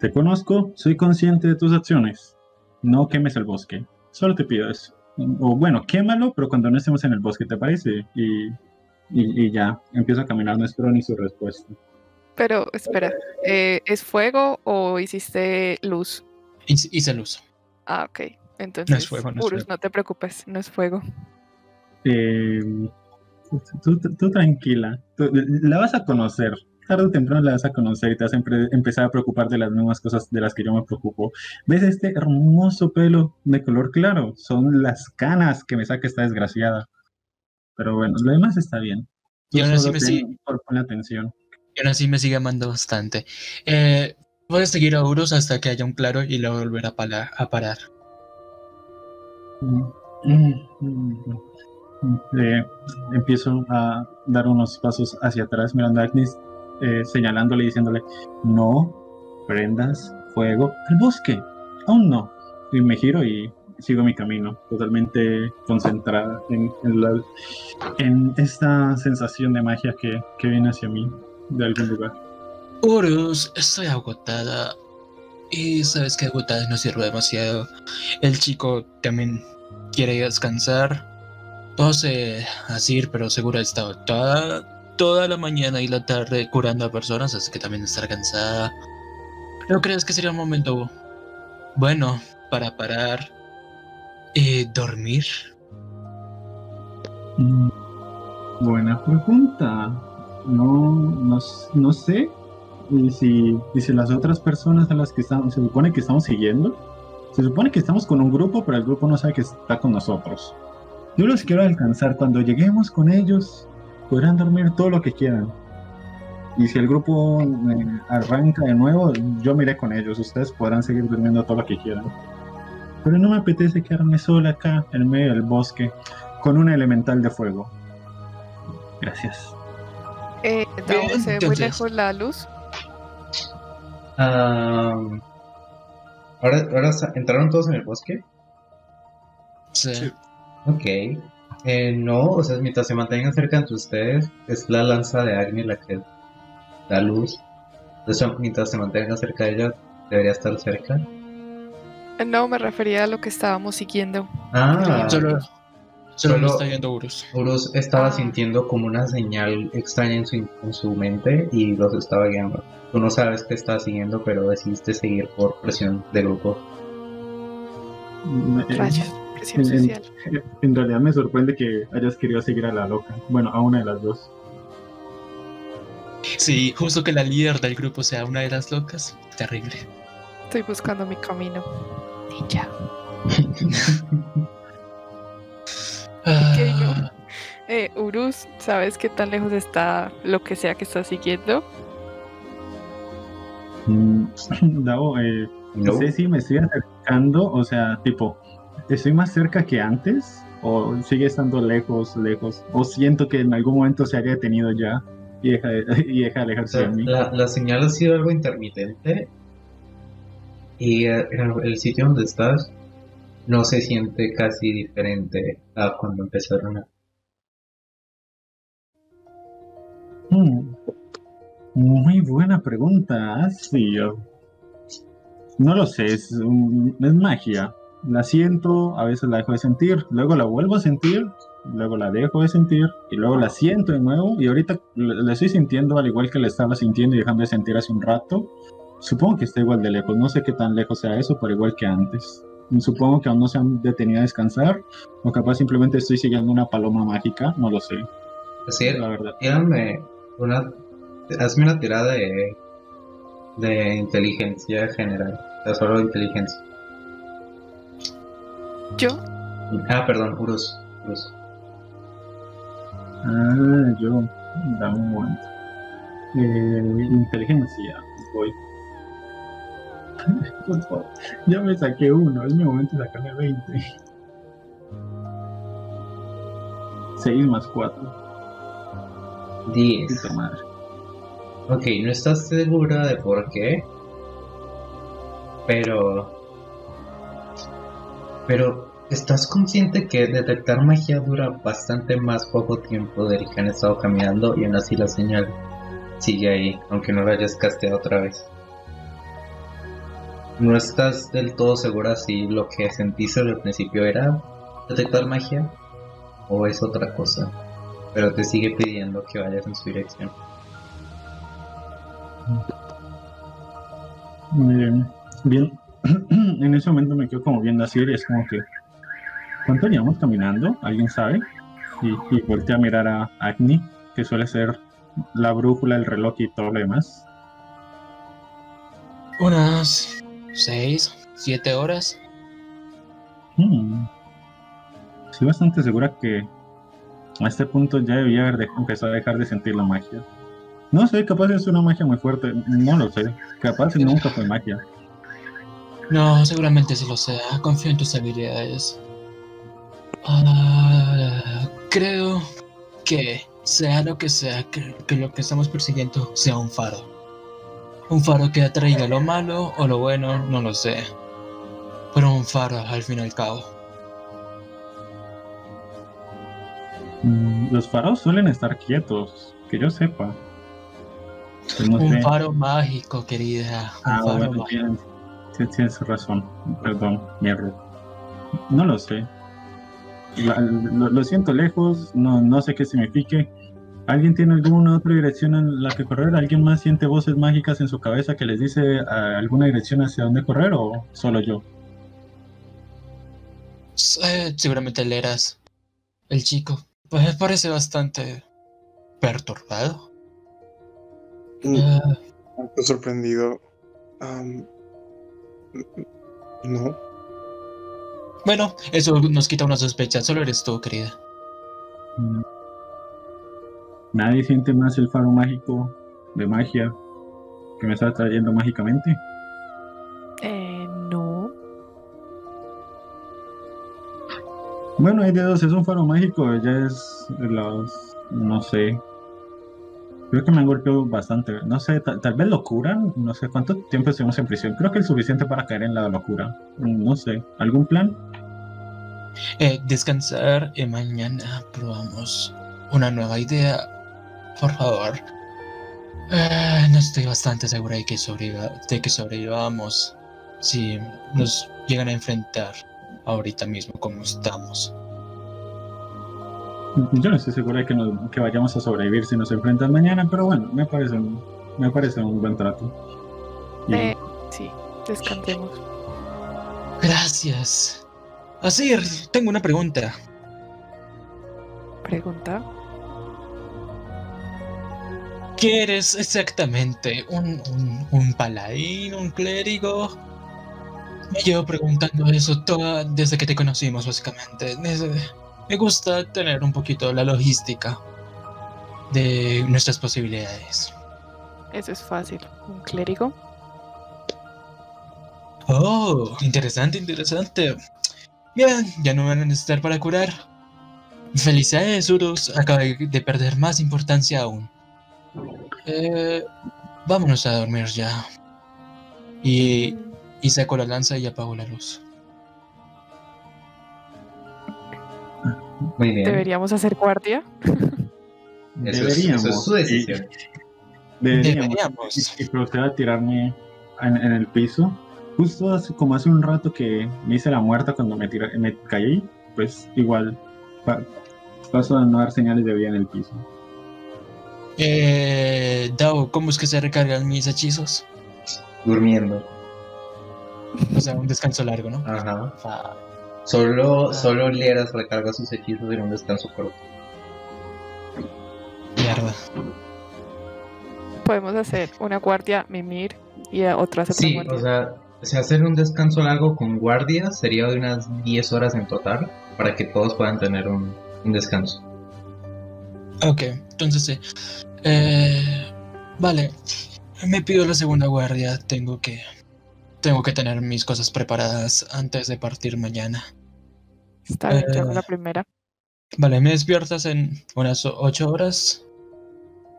Speaker 3: Te conozco, soy consciente de tus acciones. No quemes el bosque. Solo te pido eso. O bueno, quémalo, pero cuando no estemos en el bosque, ¿te parece? Y, y, y ya, empiezo a caminar, no espero ni su respuesta.
Speaker 5: Pero espera, eh, ¿es fuego o hiciste luz?
Speaker 2: Hice luz.
Speaker 5: Ah, ok. Entonces,
Speaker 2: fuego, no es
Speaker 5: Urus,
Speaker 2: fuego.
Speaker 5: no te preocupes, no es fuego.
Speaker 3: Eh, tú, tú- tú tranquila, tú- la vas a conocer. Tarde o temprano la vas a conocer y te vas a empezar a preocupar de las mismas cosas de las que yo me preocupo. ¿Ves este hermoso pelo de color claro? Son las canas que me saca esta desgraciada. Pero bueno, lo demás está bien. Tú
Speaker 2: Y aún así me sigue-
Speaker 3: pon- atención.
Speaker 2: Y aún así me sigue amando bastante. Eh, voy a seguir a Urus hasta que haya un claro y luego volver a, pala- a parar.
Speaker 3: Mm, mm, mm. Eh, empiezo a dar unos pasos hacia atrás mirando a Agnes, eh, señalándole y diciéndole, no prendas fuego al bosque, aún no. Y me giro y sigo mi camino, totalmente concentrada en, en, esta sensación de magia que, que viene hacia mí de algún lugar.
Speaker 2: Urus, estoy agotada. Y sabes que agotada no sirve demasiado. El chico también quiere descansar. No sé así, pero seguro ha estado toda, la mañana y la tarde curando a personas, así que también estará cansada. ¿No crees que sería un momento bueno para parar y dormir?
Speaker 3: Mm, Buena pregunta. No, no sé. Y si, y si las otras personas a las que estamos, se supone que estamos siguiendo, se supone que estamos con un grupo, pero el grupo no sabe que está con nosotros. Yo los quiero alcanzar. Cuando lleguemos con ellos, podrán dormir todo lo que quieran. Y si el grupo eh, arranca de nuevo, yo me iré con ellos. Ustedes podrán seguir durmiendo todo lo que quieran. Pero no me apetece quedarme sola acá, en medio del bosque, con un elemental de fuego. Gracias.
Speaker 5: Eh, Dao,
Speaker 2: Bien,
Speaker 5: ¿se ve muy lejos la luz?
Speaker 1: Ah, ahora, ahora entraron todos en el bosque.
Speaker 2: Sí.
Speaker 4: Sí.
Speaker 1: Ok. Eh, no, o sea, mientras se mantengan cerca entre ustedes, es la lanza de Agni la que da luz. Entonces, mientras se mantengan cerca de ella, debería estar cerca.
Speaker 5: Eh, No, me refería a lo que estábamos siguiendo.
Speaker 1: Ah,
Speaker 2: Solo, solo lo
Speaker 1: Solo-
Speaker 2: está viendo Urus.
Speaker 1: Urus estaba sintiendo como una señal extraña en su, en su mente y los estaba guiando. Tú no sabes que estaba siguiendo, pero decidiste seguir por presión de grupo.
Speaker 3: Eh,
Speaker 5: Rayos, presión
Speaker 3: en- en-
Speaker 5: social.
Speaker 3: En realidad me sorprende que hayas querido seguir a la loca. Bueno, a una de las dos.
Speaker 2: Sí, justo que la líder del grupo sea una de las locas. Terrible.
Speaker 5: Estoy buscando mi camino. Ninja.
Speaker 2: Ah,
Speaker 5: Eh, Urus, ¿sabes qué tan lejos está lo que sea que estás siguiendo?
Speaker 3: Mm, eh, no
Speaker 1: No.
Speaker 3: sé si me estoy acercando, o sea, tipo, ¿estoy más cerca que antes? ¿O sigue estando lejos, lejos? ¿O siento que en algún momento se haya detenido ya y deja de, y deja
Speaker 1: O
Speaker 3: alejarse
Speaker 1: sea,
Speaker 3: de mí?
Speaker 1: la, la señal ha sido algo intermitente y eh, el sitio donde estás no se siente casi diferente a cuando empezaron a...
Speaker 3: Hmm, Muy buena pregunta, sí, yo. No lo sé, es, un- es magia. La siento, a veces la dejo de sentir, luego la vuelvo a sentir, luego la dejo de sentir y luego la siento de nuevo y ahorita la estoy sintiendo al igual que la estaba sintiendo y dejando de sentir hace un rato. Supongo que está igual de lejos, no sé qué tan lejos sea eso, pero igual que antes. Supongo que aún no se han detenido a descansar o capaz simplemente estoy siguiendo una paloma mágica, no lo sé,
Speaker 1: Así
Speaker 3: la verdad.
Speaker 1: tírame una... Hazme una tirada de... de inteligencia general. Solo inteligencia.
Speaker 5: Yo,
Speaker 1: Ah, perdón, Urus. Urus.
Speaker 3: Ah, yo. Dame un momento. Eh, inteligencia. Voy. Por favor. Ya me saqué uno. Es mi momento de sacarme 20. 6 más 4.
Speaker 1: 10.
Speaker 3: Puta madre.
Speaker 1: Ok, no estás segura de por qué, pero... Pero estás consciente que detectar magia dura bastante más poco tiempo del que han estado caminando y aún así la señal sigue ahí, aunque no la hayas casteado otra vez. No estás del todo segura si lo que sentiste al principio era detectar magia o es otra cosa, pero te sigue pidiendo que vayas en su dirección.
Speaker 3: Eh, bien. en ese momento me quedo como viendo así y es como que. ¿Cuánto llevamos caminando? ¿Alguien sabe? Y, y volteé a mirar a Agni, que suele ser la brújula, el reloj y todo lo demás.
Speaker 2: unas seis, siete horas.
Speaker 3: Hmm. Estoy bastante segura que a este punto ya debía haber de- empezado a dejar de sentir la magia. No sé, capaz es una magia muy fuerte, no lo sé. Capaz nunca fue magia.
Speaker 2: No, seguramente sí lo sea. Confío en tus habilidades. Ah, creo que sea lo que sea, que, que lo que estamos persiguiendo sea un faro. Un faro que atraiga lo malo o lo bueno, no lo sé. Pero un faro al fin y al cabo.
Speaker 3: Mm, Los faros suelen estar quietos, que yo sepa. Pues no
Speaker 2: Un
Speaker 3: sé.
Speaker 2: faro mágico, querida. Un
Speaker 3: Ah,
Speaker 2: faro
Speaker 3: bueno,
Speaker 2: mágico.
Speaker 3: Tienes, sí, tienes razón. Perdón, mi error. No lo sé. La- lo, lo siento lejos, no, no sé qué signifique. ¿Alguien tiene alguna otra dirección en la que correr? ¿Alguien más siente voces mágicas en su cabeza que les dice ah, alguna dirección hacia dónde correr o solo yo?
Speaker 2: Eh, seguramente leerás. El chico. Pues parece bastante perturbado.
Speaker 4: Mm,
Speaker 2: Ah,
Speaker 4: Estoy sorprendido. No.
Speaker 2: bueno, eso nos quita una sospecha. Solo eres tú, querida.
Speaker 3: Mm. ¿Nadie siente más el faro mágico de magia que me está trayendo mágicamente?
Speaker 5: eh, no.
Speaker 3: Bueno, hay de dos, es un faro mágico, ya es de los, no sé. Creo que me han golpeado bastante, no sé, ta- tal vez locura, no sé cuánto tiempo estuvimos en prisión, creo que es suficiente para caer en la locura, no sé, ¿algún plan?
Speaker 2: Eh, descansar y mañana probamos una nueva idea. Por favor. Eh, no estoy bastante segura de que, de que sobrevivamos si nos llegan a enfrentar ahorita mismo como estamos.
Speaker 3: Yo no estoy seguro de que, nos- que vayamos a sobrevivir si nos enfrentan mañana, pero bueno, me parece un, me parece un buen trato. Y-
Speaker 5: Eh, sí, descansemos.
Speaker 2: Gracias. Así, tengo una pregunta.
Speaker 5: Pregunta.
Speaker 2: ¿Qué eres exactamente? ¿Un, un, un paladín? ¿Un clérigo? Me llevo preguntando eso toda, desde que te conocimos, básicamente. Desde- me gusta tener un poquito la logística de nuestras posibilidades.
Speaker 5: Eso es fácil. Un clérigo.
Speaker 2: Oh, interesante, interesante. Bien, ya no van a necesitar para curar. Felicidades, Urus. Acaba de perder más importancia aún. Eh, vámonos a dormir ya. Y, y saco la lanza y apago la luz.
Speaker 1: Muy bien.
Speaker 5: Deberíamos hacer guardia.
Speaker 1: Eso es, eso es su decisión.
Speaker 3: Deberíamos.
Speaker 2: Deberíamos.
Speaker 3: Y, y proceder a tirarme en, en el piso. Justo hace- como hace un rato que me hice la muerta cuando me, tiré- me caí, pues igual pa- paso a no dar señales de vida en el piso.
Speaker 2: Eh, Dao, ¿cómo es que se recargan mis hechizos?
Speaker 1: Durmiendo.
Speaker 2: O sea, un descanso largo, ¿no?
Speaker 1: Ajá. Solo, solo Lieras recarga sus hechizos en un descanso corto.
Speaker 2: mierda.
Speaker 5: Podemos hacer una guardia, mimir y a otra hacer
Speaker 1: Sí, o sea, si hacer un descanso largo con guardia sería de unas 10 horas en total para que todos puedan tener un, un descanso.
Speaker 2: Ok, entonces sí. Eh, vale, me pido la segunda guardia. Tengo que, tengo que tener mis cosas preparadas antes de partir mañana.
Speaker 5: Está bien,
Speaker 2: eh,
Speaker 5: la primera.
Speaker 2: Vale, me despiertas en unas ocho horas,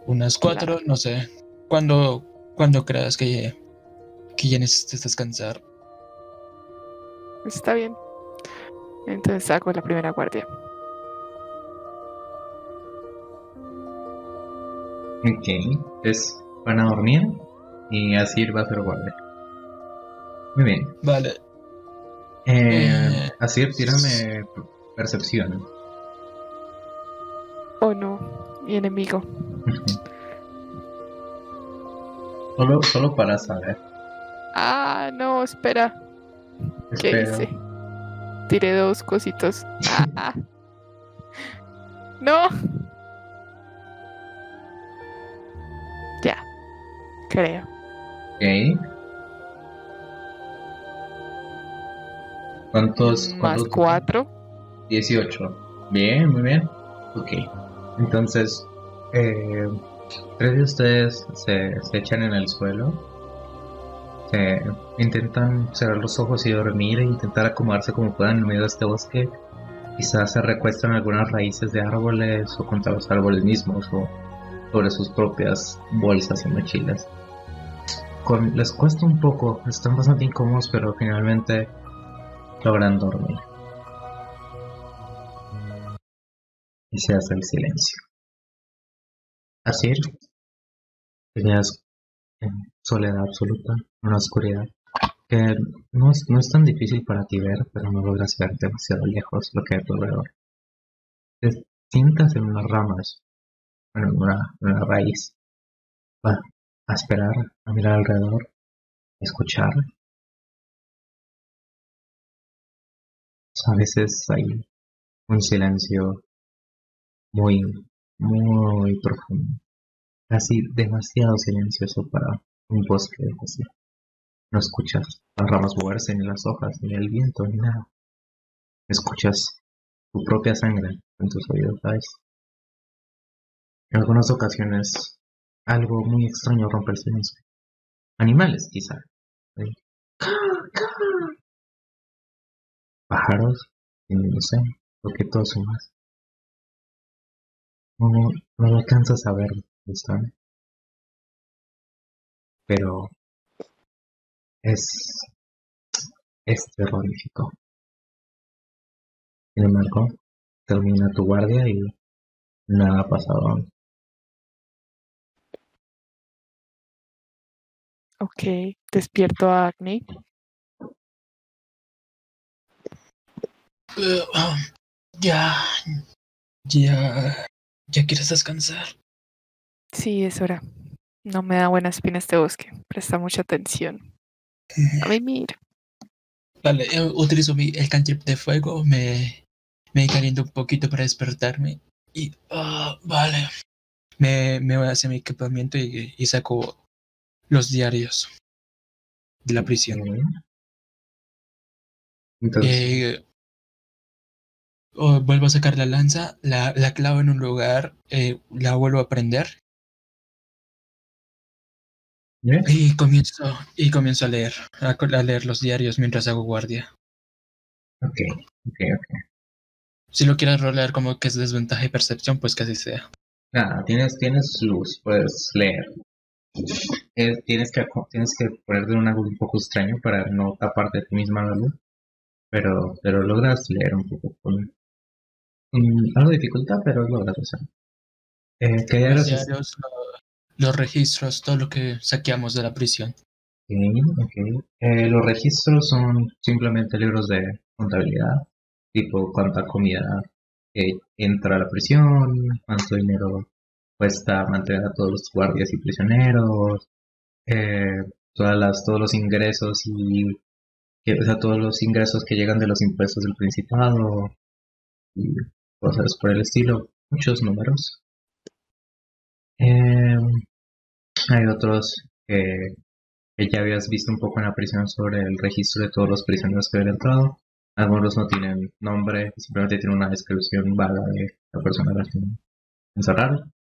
Speaker 2: unas cuatro,
Speaker 5: Claro.
Speaker 2: no sé. Cuando, cuando creas que, que ya necesites descansar.
Speaker 5: Está bien. Entonces hago la primera guardia.
Speaker 1: Ok, entonces van a dormir y así va a ser guardia. Muy bien.
Speaker 2: Vale,
Speaker 1: Eh,
Speaker 2: Eh,
Speaker 1: Así tírame percepción.
Speaker 5: Oh no, mi enemigo.
Speaker 1: Solo, solo para saber.
Speaker 5: Ah, no, espera. ¿Qué
Speaker 1: Espera.
Speaker 5: hice? Tiré dos cositos. Ah. No. Ya. Creo.
Speaker 1: Ok. ¿Cuántos?
Speaker 5: Más
Speaker 1: cuántos-
Speaker 5: cuatro.
Speaker 1: 18. Bien, muy bien. Ok. Entonces, eh, tres de ustedes se, se echan en el suelo. Se intentan cerrar los ojos y dormir e intentar acomodarse como puedan en medio de este bosque. Quizás se recuestan algunas raíces de árboles o contra los árboles mismos o sobre sus propias bolsas y mochilas. Con- les cuesta un poco, están bastante incómodos, pero finalmente logran dormir. y se hace el silencio. Así veas en soledad absoluta, una oscuridad que no es, no es tan difícil para ti ver, pero no logras ver demasiado lejos lo que hay a tu alrededor. Te sientas en unas ramas, en una, una raíz, a esperar, a mirar alrededor, a escuchar. A veces hay un silencio muy, muy profundo. Casi demasiado silencioso para un bosque así. No escuchas las ramas moverse, ni las hojas, ni el viento, ni nada. Escuchas tu propia sangre en tus oídos, ¿sabes? En algunas ocasiones, algo muy extraño rompe el silencio. Animales, quizá. Pájaros, sé, porque todos son más. No, no lo alcanzas a ver, ¿están? Pero es, es terrorífico. Sin embargo, termina tu guardia y nada ha pasado.
Speaker 5: Ok, despierto a Agni.
Speaker 2: Ya, ya, ya quieres descansar.
Speaker 5: Sí, es hora. No me da buena espina este bosque. Presta mucha atención. A mimir.
Speaker 2: Vale, eh, utilizo mi, el cantrip de fuego, me, me caliento un poquito para despertarme y, ah, vale, me, me voy hacia mi equipamiento y, y saco los diarios de la prisión.
Speaker 1: Entonces,
Speaker 2: Eh, o vuelvo a sacar la lanza, la, la clavo en un lugar, eh, la vuelvo a prender
Speaker 1: ¿Bien?
Speaker 2: y comienzo, y comienzo a leer, a, leer los diarios mientras hago guardia.
Speaker 1: Ok, ok, ok.
Speaker 2: Si lo quieres rolear como que es desventaja y percepción, pues que así sea.
Speaker 1: Nada, tienes, tienes luz, puedes leer. Eh, tienes, que, tienes que ponerte un ángulo un poco extraño para no taparte ti misma la luz. Pero, pero logras leer un poco con mm, algo de dificultad, pero logras hacerlo. Eh, ¿qué
Speaker 2: Los registros, todo lo que saqueamos de la prisión.
Speaker 1: Eh, los registros son simplemente libros de contabilidad, tipo cuánta comida eh, entra a la prisión, cuánto dinero cuesta mantener a todos los guardias y prisioneros, eh, todas las, todos los ingresos y que- o sea, todos los ingresos que llegan de los impuestos del Principado y cosas por el estilo, muchos números. Eh, hay otros que que ya habías visto un poco en la prisión sobre el registro de todos los prisioneros que habían entrado. Algunos no tienen nombre, simplemente tienen una descripción vaga de la persona a la que encerraron.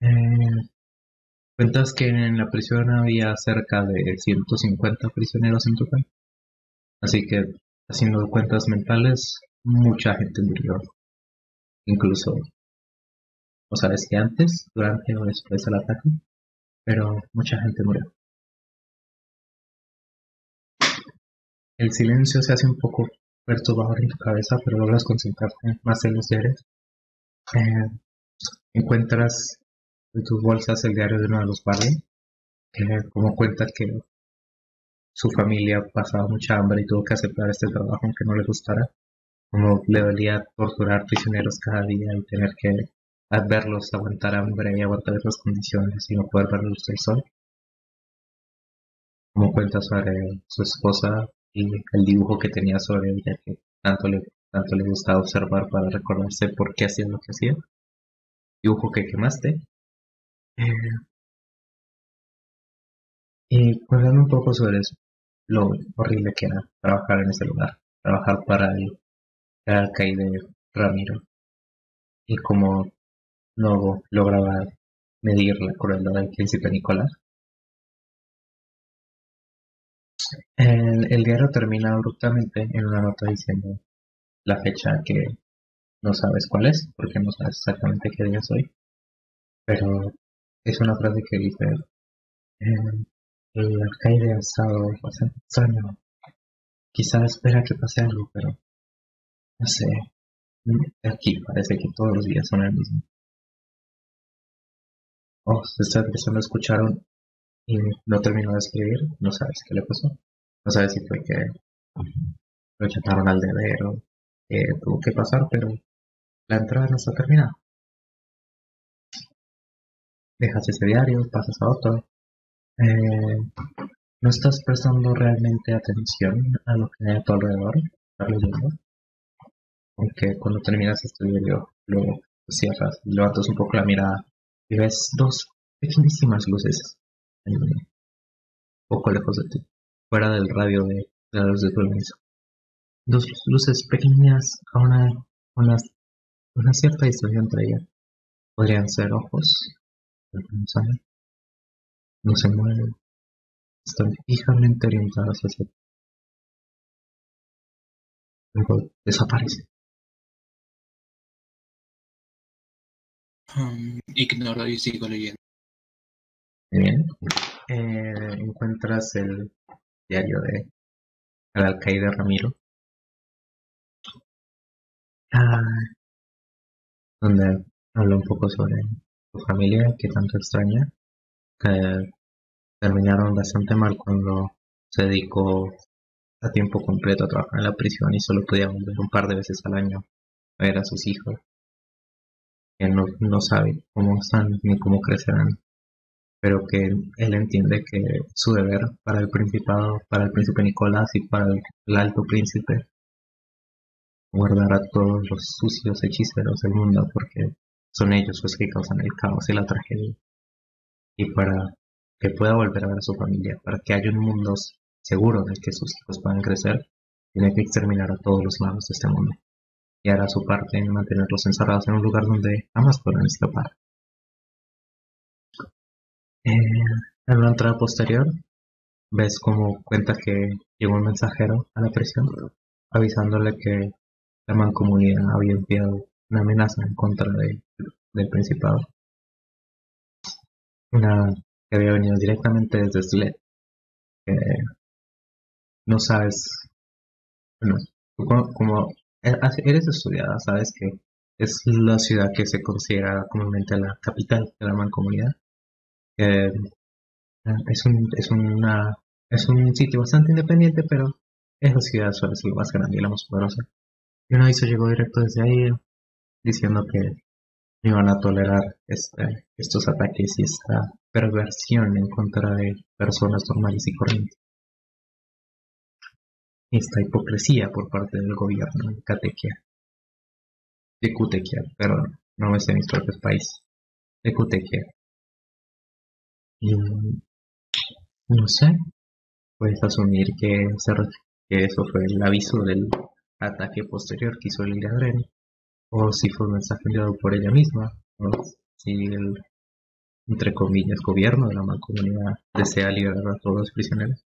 Speaker 1: Eh, cuentas que en la prisión había cerca de 150 prisioneros en total. Así que, haciendo cuentas mentales, mucha gente murió. Incluso, o sabes que antes, durante o después del ataque, pero mucha gente murió. El silencio se hace un poco perturbador en tu cabeza, pero logras concentrarte más en los diarios. Eh, encuentras en tus bolsas el diario de uno de los guardias, que como cuenta que su familia pasaba mucha hambre y tuvo que aceptar este trabajo aunque no le gustara. Como le dolía torturar prisioneros cada día y tener que verlos aguantar hambre y aguantar esas condiciones y no poder ver la luz del sol. Como cuenta sobre su esposa y el dibujo que tenía sobre ella que tanto le, tanto le gustaba observar para recordarse por qué hacía lo que hacía. Dibujo que quemaste. Eh, y cuéntame un poco sobre eso, lo horrible que era trabajar en ese lugar, trabajar para el, el alcaide Ramiro y cómo no lograba medir la crueldad del príncipe Nicolás. El, el diario termina abruptamente en una nota diciendo la fecha que no sabes cuál es, porque no sabes exactamente qué día es hoy, pero es una frase que dice eh, el alcaide ha estado bastante extraño. Quizá espera que pase algo, pero no sé. Aquí parece que todos los días son el mismo. Oh, se está empezando a y no terminó de escribir. No sabes qué le pasó. No sabes si fue que lo echaron al deber o que tuvo que pasar, pero la entrada no está terminada. Dejas ese diario, pasas a otro. Eh, no estás prestando realmente atención a lo que hay a tu alrededor. Estás leyendo. Aunque cuando terminas este diario, lo cierras, levantas un poco la mirada y ves dos pequeñísimas luces en- un poco lejos de ti, fuera del radio de, de la luz de tu mesa. Dos luces pequeñas a una, una, una cierta distancia entre ellas. Podrían ser ojos, no saben. No se mueven. Están fijamente orientadas hacia ti. Luego desaparecen.
Speaker 2: Um, ignoro y sigo leyendo.
Speaker 1: Bien. Eh, encuentras el diario de el alcaide Ramiro. Ah, donde habla un poco sobre su familia, que tanto extraña, que terminaron bastante mal cuando se dedicó a tiempo completo a trabajar en la prisión y solo podía volver un par de veces al año a ver a sus hijos, que no, no sabe cómo están ni cómo crecerán pero que él entiende que su deber para el principado, para el príncipe Nicolás y para el, alto príncipe, guardar a todos los sucios hechiceros del mundo, porque son ellos los que causan el caos y la tragedia. Y para que pueda volver a ver a su familia, para que haya un mundo seguro en el que sus hijos puedan crecer, tiene que exterminar a todos los magos de este mundo. Y hará su parte en mantenerlos encerrados en un lugar donde jamás podrán escapar. Eh, en una entrada posterior, ves como cuenta que llegó un mensajero a la prisión avisándole que la mancomunidad había enviado una amenaza en contra de- del Principado. Una que había venido directamente desde Sled. no sabes, bueno, como eres estudiada, sabes que es la ciudad que se considera comúnmente la capital de la mancomunidad. Eh, es, un, es, una, es un sitio bastante independiente, pero esa ciudad suele ser la más grande y la más poderosa. Y un aviso llegó directo desde ahí diciendo que no iban a tolerar este, estos ataques y esta perversión en contra de personas normales y corrientes. Esta hipocresía por parte del gobierno de Catequia. De Cutequia, perdón, no me sé mis propios países. De Cutequia. Y no sé, puedes asumir que, eso fue el aviso del ataque posterior que hizo el Iradren, o si fue un mensaje enviado por ella misma, o si el, entre comillas, gobierno de la mancomunidad desea liberar a todos los prisioneros.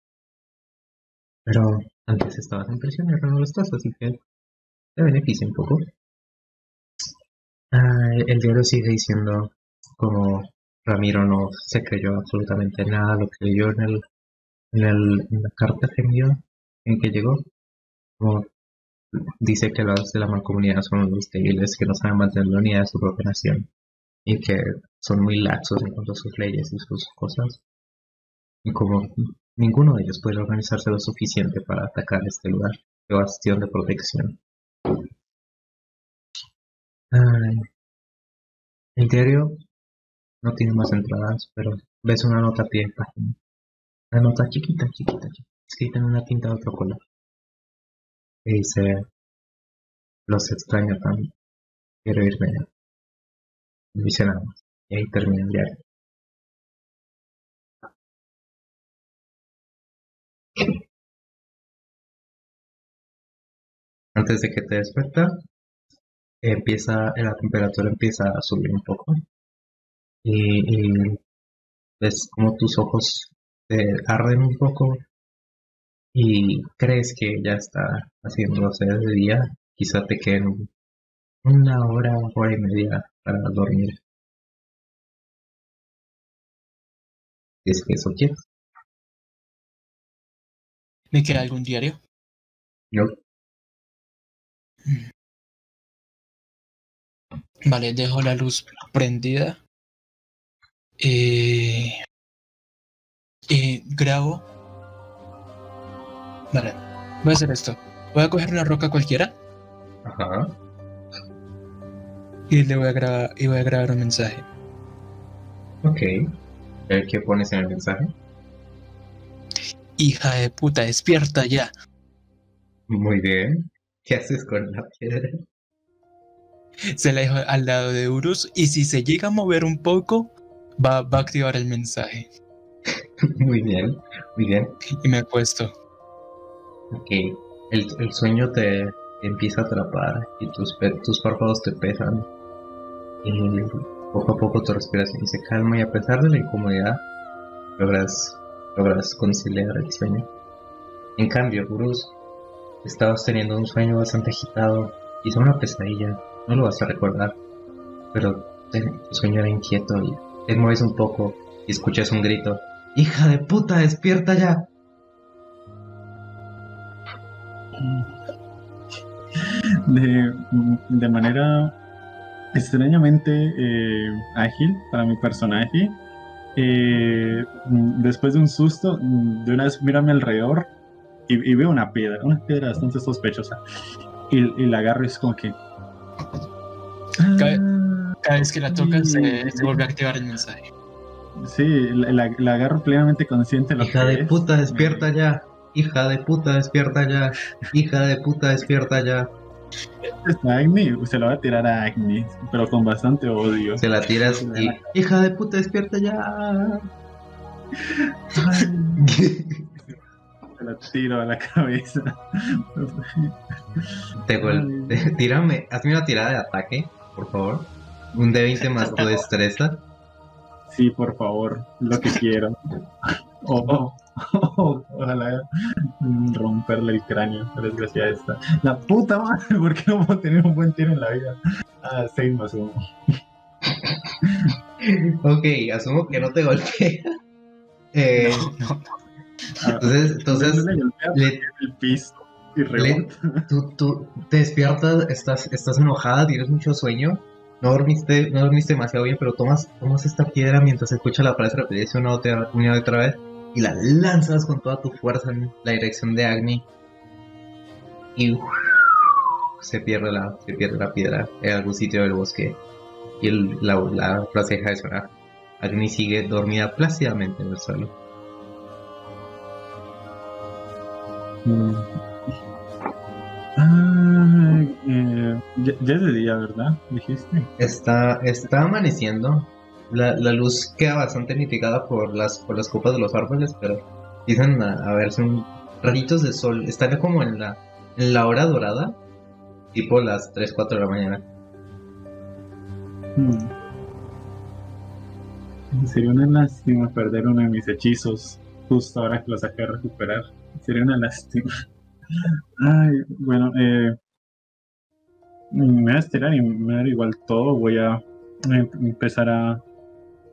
Speaker 1: Pero antes estabas en prisión y ahora no lo estás, así que te beneficia un poco. Ah, el diario sigue diciendo como Ramiro no se creyó absolutamente nada lo que leyó en, el, en, el, en la carta que envió, en que llegó. Como dice que los de la mancomunidad son los débiles que no saben mantener la unidad de su propia nación y que son muy laxos en cuanto a sus leyes y sus cosas. Y como ninguno de ellos puede organizarse lo suficiente para atacar este lugar de bastión de protección. Ay. El diario no tiene más entradas, pero ves una nota a pie de página. Una nota chiquita, chiquita, chiquita, escrita en una tinta de otro color. Y dice, los extraño tanto, quiero irme ya. No. Y ahí termina el diario. Antes de que te despierta, empieza, la temperatura empieza a subir un poco. Y, y ves como tus ojos te arden un poco y crees que ya está haciéndose de día, quizá te queden una hora, hora y media para dormir. Si es que eso quieres.
Speaker 2: ¿Me queda algún diario?
Speaker 1: No.
Speaker 2: Vale, dejo la luz prendida. Eh, eh, grabo. Vale, voy a hacer esto. Voy a coger una roca cualquiera
Speaker 1: Ajá.
Speaker 2: y le voy a grabar y voy a grabar un mensaje.
Speaker 1: Ok. ¿Qué pones en el mensaje?
Speaker 2: Hija de puta, despierta ya.
Speaker 1: Muy bien. ¿Qué haces con la piedra?
Speaker 2: Se la dejo al lado de Urus y si se llega a mover un poco, va, va a activar el mensaje.
Speaker 1: Muy bien, muy bien.
Speaker 2: Y me acuesto.
Speaker 1: Ok. El, el sueño te, te empieza a atrapar y tus, tus párpados te pesan. Y poco a poco tu respiración se calma y a pesar de la incomodidad, logras, logras conciliar el sueño. En cambio, Bruce, estabas teniendo un sueño bastante agitado, quizá una pesadilla, no lo vas a recordar, pero tu sueño era inquieto y te mueves un poco y escuchas un grito. ¡Hija de puta, despierta ya!
Speaker 3: de, de manera extrañamente eh, ágil para mi personaje. eh, después de un susto, de una vez miro a mi alrededor y, y veo una piedra, una piedra bastante sospechosa. Y, y la agarro y es como que.
Speaker 2: Cabe-
Speaker 3: Ah,
Speaker 2: Cada vez que la tocas, se,
Speaker 3: sí.
Speaker 2: se vuelve a activar el mensaje.
Speaker 3: Sí, la, la- la agarro plenamente consciente lo
Speaker 1: Hija
Speaker 3: que
Speaker 1: de
Speaker 3: es.
Speaker 1: puta, despierta ya. Hija de puta, despierta ya. Hija de puta, despierta ya.
Speaker 3: Está Agni, se lo va a tirar a Agni, pero con bastante odio.
Speaker 1: Se la tiras y. Hija de puta, despierta ya.
Speaker 3: la tiro a la cabeza.
Speaker 1: Te te- tírame, hazme una tirada de ataque, por favor. Un D20 más tu destreza.
Speaker 3: Sí, por favor, lo que quiero. O o- o- ojalá romperle el cráneo, la desgracia esta. La puta madre, ¿por qué no puedo tener un buen tiro en la vida? Ah, 6 más 1.
Speaker 1: Ok, asumo que no te golpea. Eh,
Speaker 2: No,
Speaker 1: entonces, entonces
Speaker 3: le golpea
Speaker 1: le-
Speaker 3: el piso y rebota.
Speaker 1: tú, tú te despiertas, estás, estás enojada, tienes mucho sueño. No dormiste, no dormiste demasiado bien, pero tomas, tomas esta piedra mientras escuchas la frase repetirse una, otra, una otra vez y la lanzas con toda tu fuerza en la dirección de Agni. Y se pierde la, se pierde la piedra en algún sitio del bosque. Y el- la, la frase deja de sonar. Agni sigue dormida plácidamente en el suelo.
Speaker 3: Ah, eh, ya, ya es de día, ¿verdad? Dijiste.
Speaker 1: Está, está amaneciendo. La, la luz queda bastante mitigada por las, por las copas de los árboles, pero empiezan a, a verse un, raditos de sol. Están como en la, en la hora dorada, tipo las 3, 4 de la mañana.
Speaker 3: Mm. Sería una lástima perder uno de mis hechizos justo ahora que lo saqué a recuperar. Sería una lástima. Ay, bueno, eh, me voy a estirar y me va a dar igual todo. Voy a eh, empezar a,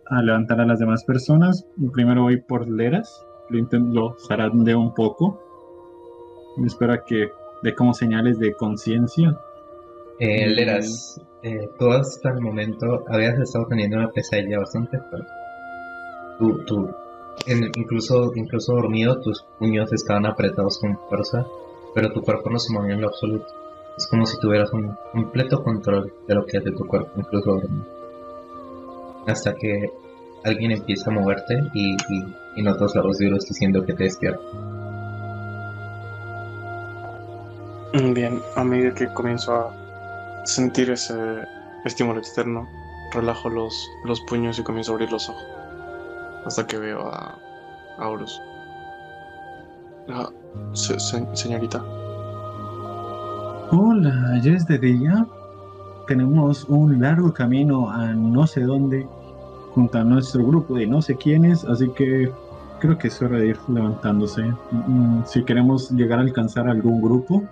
Speaker 3: a levantar a las demás personas. Primero voy por Leras. Lo intento, zarandeo un poco. Espero a que dé como señales de conciencia.
Speaker 1: Eh. Leras, eh, tú hasta el momento habías estado teniendo una pesadilla bastante fuerte. Tú, tú, incluso, incluso dormido, tus puños estaban apretados con fuerza, pero tu cuerpo no se movía en lo absoluto. Es como si tuvieras un completo control de lo que hace tu cuerpo, incluso dormido. Hasta que alguien empieza a moverte y, y, y notas la voz diciendo que te despierta.
Speaker 4: Bien, a medida que comienzo a sentir ese estímulo externo, relajo los, los puños y comienzo a abrir los ojos. Hasta que veo a, a Horus. Ah, se- se- señorita.
Speaker 3: Hola, ya es de día. Tenemos un largo camino a no sé dónde, junto a nuestro grupo de no sé quiénes, así que creo que es hora de ir levantándose. Mm, Si queremos llegar a alcanzar algún grupo,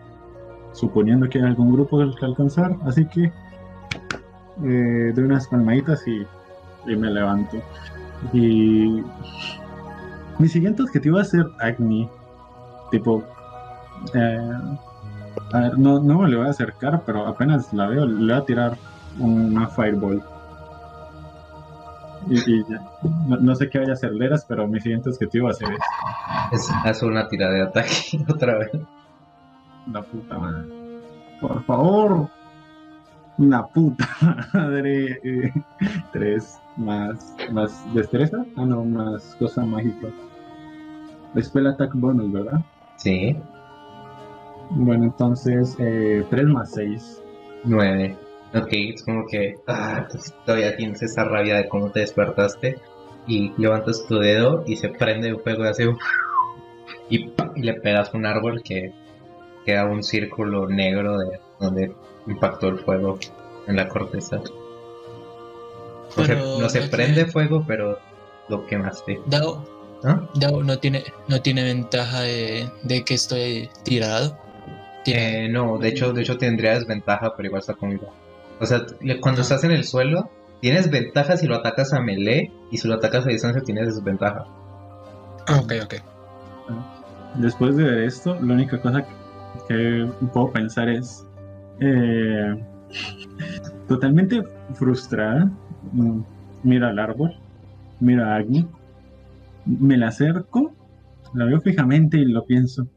Speaker 3: suponiendo que hay algún grupo que alcanzar, así que eh, doy unas palmaditas y me levanto. Y mi siguiente objetivo va a ser Agni, tipo. eh, a ver, no, no me le voy a acercar, pero apenas la veo, le voy a tirar una fireball. Y, y ya. No, no sé qué vaya a hacer Leras, pero mi siguiente objetivo va a ser eso.
Speaker 1: Es, haz una tirada de ataque otra vez.
Speaker 3: La puta madre. Por favor. La puta madre. Eh, tres más, más destreza. Ah, no, más cosa mágica. Spell attack bonus, ¿verdad?
Speaker 1: Sí,
Speaker 3: Bueno, entonces eh, 3 más 6.
Speaker 1: 9. Ok, es como que ah, pues, todavía tienes esa rabia de cómo te despertaste y levantas tu dedo y se prende el fuego y hace un- y, ¡pam! y le pegas un árbol que queda un círculo negro de donde impactó el fuego en la corteza. No se,
Speaker 2: Pero
Speaker 1: no se
Speaker 2: no
Speaker 1: prende
Speaker 2: tiene-
Speaker 1: fuego, pero lo quemaste.
Speaker 2: Dao,
Speaker 1: ¿no?
Speaker 2: Dao no tiene, no tiene ventaja de, de que estoy tirado. Tiene,
Speaker 1: Eh, no, de hecho, de hecho tendría desventaja, pero igual está conmigo. O sea, cuando
Speaker 2: Ah.
Speaker 1: estás en el suelo, tienes ventaja si lo atacas a melee y si lo atacas a distancia tienes desventaja.
Speaker 2: Ah, ok, ok.
Speaker 3: Después de ver esto, la única cosa que puedo pensar es eh, totalmente frustrada. Mm, Mira al árbol, mira a Agni, me la acerco, la veo fijamente y lo pienso.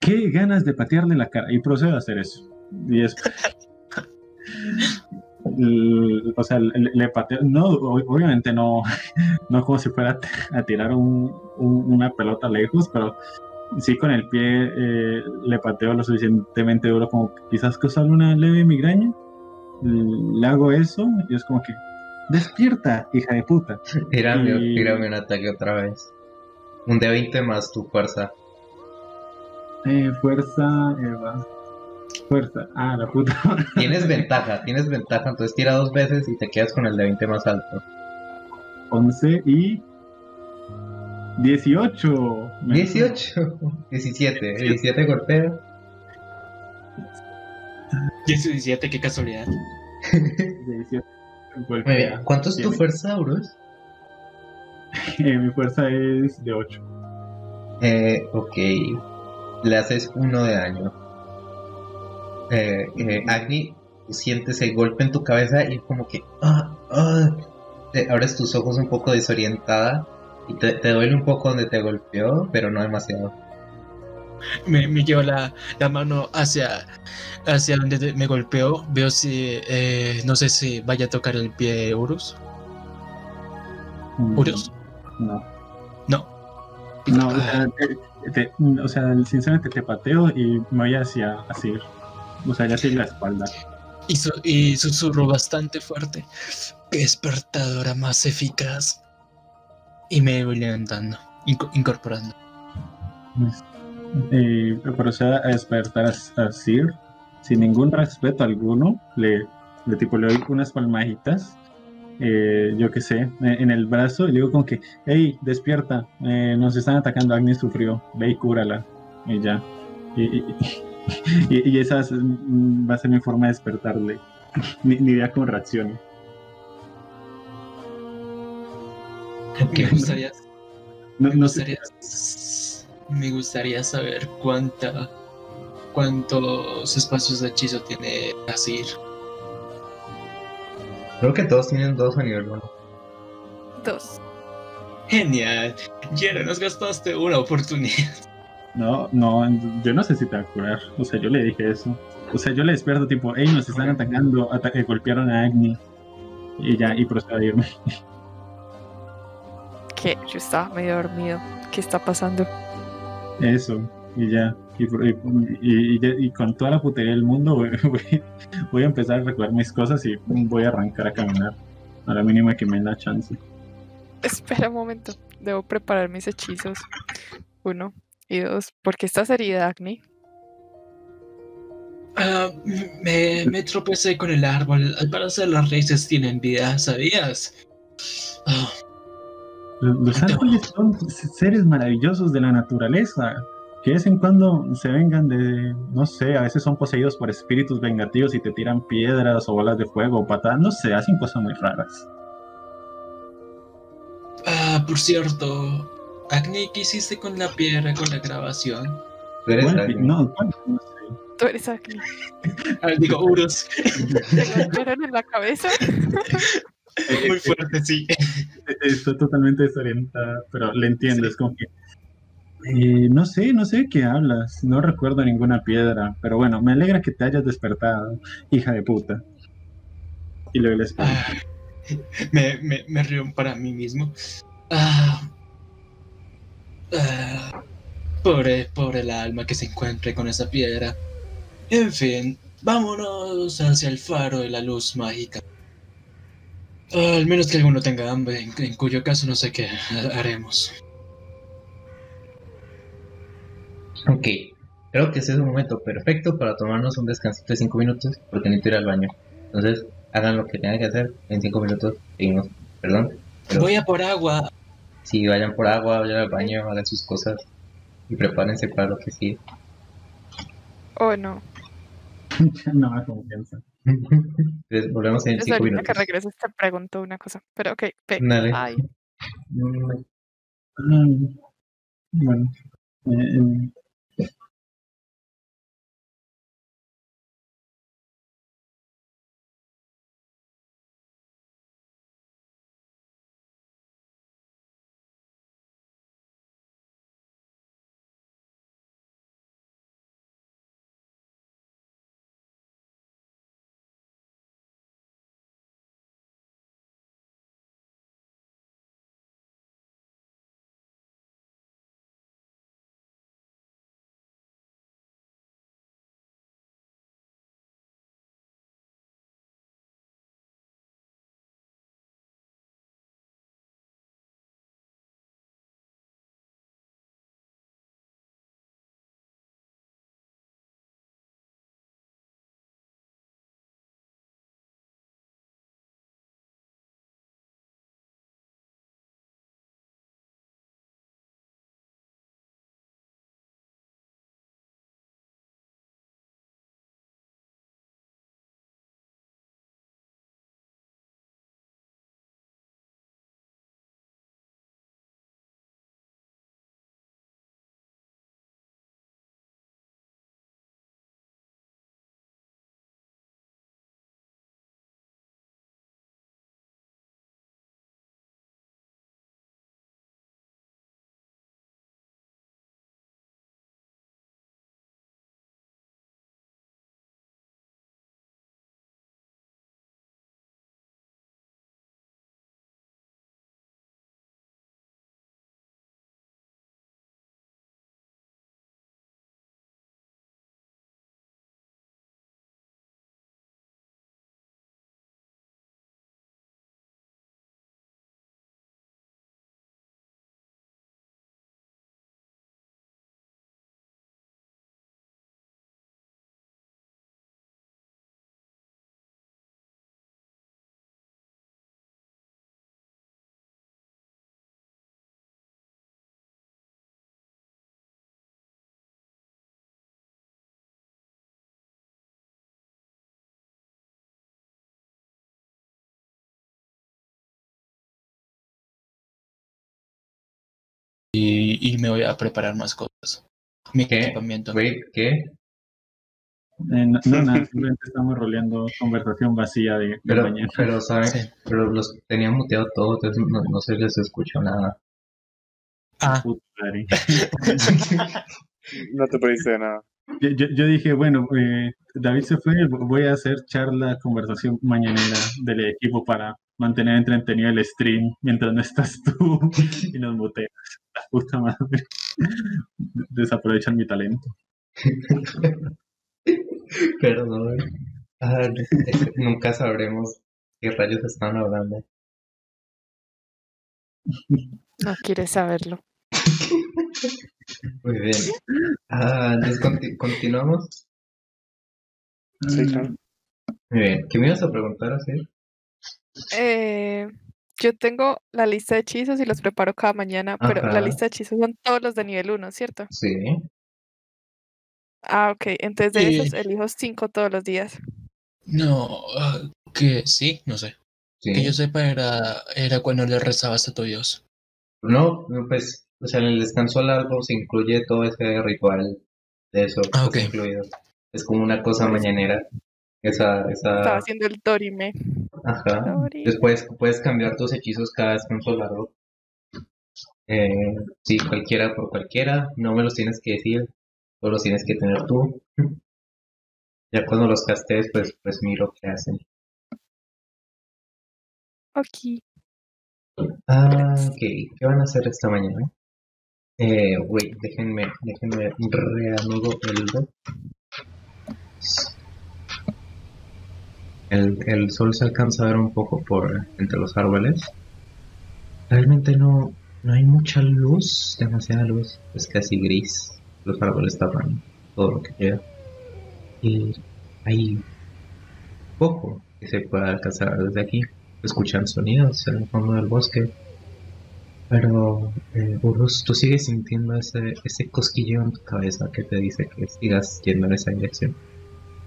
Speaker 3: Qué ganas de patearle la cara y procedo a hacer eso. Y es o sea, le, pateo, no, obviamente no, no como si fuera a tirar un- un- una pelota lejos, pero sí con el pie eh, le pateo lo suficientemente duro como quizás causarle una leve migraña. Le hago eso y es como que, despierta, hija de puta.
Speaker 1: Tírame,
Speaker 3: Y-
Speaker 1: tírame un ataque otra vez. Un D20 más tu fuerza.
Speaker 3: Eh, fuerza, Eva. Fuerza. Ah, la puta.
Speaker 1: Tienes ventaja, tienes ventaja, entonces tira dos veces y te quedas con el D20 más alto.
Speaker 3: 11 y 18.
Speaker 1: 18, 17, 17 golpea.
Speaker 2: 17, qué casualidad.
Speaker 3: 17.
Speaker 1: Muy bien, ¿cuánto es tu
Speaker 3: Tiene-
Speaker 1: fuerza, Urus?
Speaker 3: Eh, mi fuerza es de 8.
Speaker 1: Eh, ok. Le haces uno de daño. Eh, eh, Agni, tú sientes el golpe en tu cabeza y como que. Ah, ah. Te abres tus ojos un poco desorientada y te, te duele un poco donde te golpeó, pero no demasiado.
Speaker 2: Me, me llevo la, la mano hacia, hacia donde me golpeó. Veo si. eh, no sé si vaya a tocar el pie de Urus. ¿Urus?
Speaker 3: Mm, No.
Speaker 2: No.
Speaker 3: No, o sea, te- te- o sea, sinceramente te pateo y me voy hacia así. O sea, ya hacia la espalda.
Speaker 2: Y, su- y susurro bastante fuerte. Despertadora más eficaz. Y me voy levantando, inco- incorporando.
Speaker 3: Eh, proceda a despertar a, a Sir sin ningún respeto alguno. Le, le, tipo, le doy unas palmaditas, eh, yo qué sé, en el brazo y le digo como que, hey, despierta, eh, nos están atacando, Agnes sufrió, ve y cúrala. Y ya. Y, y, y- y esa es- mm, va a ser mi forma de despertarle. ni, ni idea cómo reaccione.
Speaker 2: Gustaría,
Speaker 3: No,
Speaker 2: me
Speaker 3: no sé.
Speaker 2: Me gustaría saber cuánta, cuántos espacios de hechizo tiene Asir.
Speaker 1: Creo que todos tienen dos a nivel 1.
Speaker 5: Dos.
Speaker 2: Genial. Jero, nos gastaste una oportunidad.
Speaker 3: No, no, yo no sé si te va a curar. O sea, yo le dije eso. O sea, yo le despierto tipo, hey, nos están atacando, ata- eh, golpearon a Agni. Y ya, y procedo a irme.
Speaker 5: Que yo estaba medio dormido. ¿Qué está pasando?
Speaker 3: Eso, y ya. Y, y- y- con toda la putería del mundo voy, voy- voy a empezar a recoger mis cosas y voy a arrancar a caminar. A la mínima que me den la chance.
Speaker 5: Espera un momento. Debo preparar mis hechizos. Uno y dos. ¿Por qué estás herida, Agni?
Speaker 2: Ah, me, me tropecé con el árbol. Al parecer las raíces tienen vida, ¿sabías? Ah,
Speaker 3: Los árboles son seres maravillosos de la naturaleza. Que de vez en cuando se vengan de, no sé, a veces son poseídos por espíritus vengativos y te tiran piedras o bolas de fuego o patadas, no sé, hacen cosas muy raras.
Speaker 2: ah, por cierto, Agni, ¿qué hiciste con la piedra, con la grabación?
Speaker 1: Tú eres
Speaker 3: ¿Cuál?
Speaker 1: Agni.
Speaker 3: No, ¿cuál? no sé.
Speaker 5: Tú eres Agni.
Speaker 2: Ah, digo, Urus.
Speaker 5: ¿Te golpearon en la cabeza?
Speaker 2: Muy fuerte, sí.
Speaker 3: Estoy totalmente desorientada, pero le entiendo, es como que... eh, no sé, no sé de qué hablas, no recuerdo ninguna piedra, pero bueno, me alegra que te hayas despertado, hija de puta. Y luego les
Speaker 2: Ah, me, me, me río para mí mismo. Ah, ah, pobre, pobre el alma que se encuentre con esa piedra. En fin, vámonos hacia el faro de la luz mágica. Ah, al menos que alguno tenga hambre, en, en cuyo caso no sé qué haremos.
Speaker 1: Ok, creo que ese es un momento perfecto para tomarnos un descansito de 5 minutos porque necesito ir al baño. Entonces, hagan lo que tengan que hacer. En 5 minutos seguimos. Perdón. Pero
Speaker 2: Voy a por agua.
Speaker 1: si vayan por agua, vayan al baño, hagan sus cosas y prepárense para lo que sigue.
Speaker 5: Oh, no.
Speaker 3: no me confianza.
Speaker 1: Entonces, volvemos en
Speaker 5: Entonces,
Speaker 1: 5
Speaker 5: ahorita
Speaker 1: minutos.
Speaker 5: que regreses te pregunto una cosa. Pero ok, ve.
Speaker 1: Dale.
Speaker 5: Ay,
Speaker 1: Mm,
Speaker 3: Ah, bueno, eh,
Speaker 2: y, y me voy a preparar más cosas. Mi
Speaker 1: ¿Qué?
Speaker 2: equipamiento.
Speaker 1: Wait, ¿qué?
Speaker 3: Eh, no, no, nada, simplemente estamos roleando conversación vacía de, de
Speaker 1: Pero,
Speaker 3: mañana.
Speaker 1: pero, ¿saben?
Speaker 2: Sí.
Speaker 1: Pero los tenía muteado todo, entonces no, no se les escuchó nada.
Speaker 2: Ah.
Speaker 4: No te perdiste nada.
Speaker 3: Yo, yo- yo dije, bueno, eh, David se fue, voy a hacer charla, conversación mañanera del equipo para mantener entretenido el stream mientras no estás tú y nos muteas. La puta madre. Desaprovechan mi talento.
Speaker 1: Perdón. Ah, nunca sabremos qué rayos están hablando.
Speaker 5: No quieres saberlo.
Speaker 1: Muy bien. Ah, entonces conti- continuamos.
Speaker 4: Sí, claro.
Speaker 1: Muy bien. ¿Qué me ibas a preguntar así?
Speaker 5: Eh, yo tengo la lista de hechizos y los preparo cada mañana, pero la lista de hechizos son todos los de nivel 1, ¿cierto?
Speaker 1: Sí.
Speaker 5: Ah, ok. Entonces de esos elijo 5 todos los días.
Speaker 2: no, ah, que sí, no sé.
Speaker 1: Sí.
Speaker 2: Que yo sepa era, era cuando le rezabas a tu Dios.
Speaker 1: No, no, pues, o sea, en el descanso largo se incluye todo ese ritual de eso,
Speaker 2: Ah,
Speaker 1: pues,
Speaker 2: ok.
Speaker 1: incluido. Es como una cosa mañanera. Esa,
Speaker 5: Estaba
Speaker 1: esa,
Speaker 5: haciendo el Dorime.
Speaker 1: ajá. Después puedes cambiar tus hechizos cada descanso largo. Eh, sí, cualquiera por cualquiera, no me los tienes que decir, solo los tienes que tener tú. Ya cuando los castes, pues, pues miro qué hacen.
Speaker 5: Ok.
Speaker 1: Ah, ok, ¿qué van a hacer esta mañana? Eh, wait, déjenme, déjenme reanudo el. El, el sol se alcanza a ver un poco por entre los árboles. Realmente no, no hay mucha luz, demasiada luz. Es casi gris. Los árboles tapan todo lo que queda. Y hay poco que se pueda alcanzar desde aquí. Escuchan sonidos en el fondo del bosque. Pero, eh, tú sigues sintiendo ese, ese cosquilleo en tu cabeza que te dice que sigas yendo en esa dirección.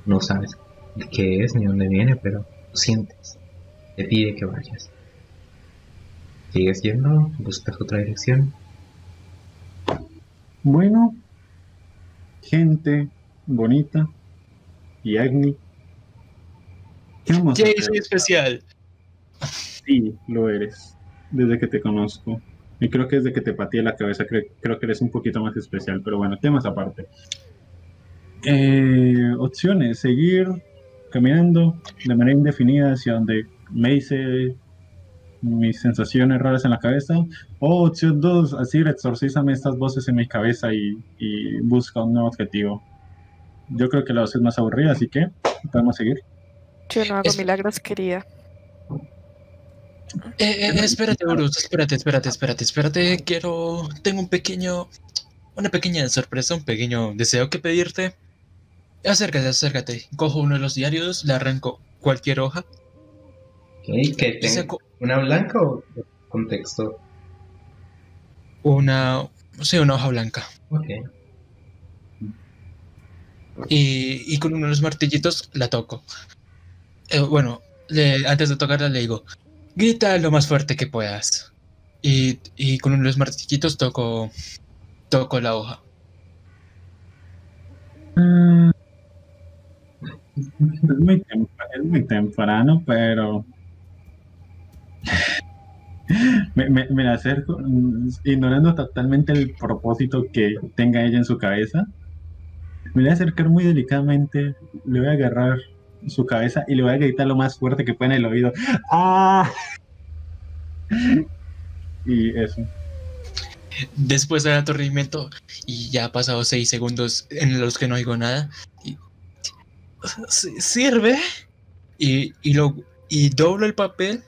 Speaker 1: No sabes qué es ni dónde viene, pero lo sientes. Te pide que vayas. Sigues yendo, buscas otra dirección.
Speaker 3: Bueno, gente bonita y Agni. ¿Qué vamos a
Speaker 2: Jay, soy especial.
Speaker 3: Sí, lo eres. Desde que te conozco. Y creo que desde que te pateé la cabeza, creo, creo que eres un poquito más especial. Pero bueno, temas aparte. Eh, opciones: seguir caminando de manera indefinida hacia donde me hice mis sensaciones raras en la cabeza. O opción 2, así exorcízame estas voces en mi cabeza y, y busca un nuevo objetivo. Yo creo que la voz es más aburrida, así que podemos seguir.
Speaker 5: Yo no hago
Speaker 2: Es-
Speaker 5: milagros, querida.
Speaker 2: Eh, eh, espérate, Urus, espérate, espérate, espérate, espérate. Quiero. Tengo un pequeño. Una pequeña sorpresa, un pequeño deseo que pedirte. Acércate, acércate. Cojo uno de los diarios, le arranco cualquier hoja.
Speaker 1: Ok, ¿qué
Speaker 2: y
Speaker 1: tengo?
Speaker 2: saco
Speaker 1: ¿Una blanca o contexto?
Speaker 2: una. Sí, una hoja blanca.
Speaker 1: Ok.
Speaker 2: Y, y con uno de los martillitos la toco. Eh, bueno, le- antes de tocarla le digo, grita lo más fuerte que puedas. Y, y con uno de los martillitos toco, toco la hoja.
Speaker 3: Mm. Es muy, temprano, pero me, me, me acerco, mm, ignorando totalmente el propósito que tenga ella en su cabeza. Me voy a acercar muy delicadamente, le voy a agarrar su cabeza y le voy a gritar lo más fuerte que pueda en el oído. ¡Ah! Y eso.
Speaker 2: Después del aturdimiento, y ya ha pasado seis segundos en los que no oigo nada, y, "Sí, ¿sirve? Y, y, lo, y doblo el papel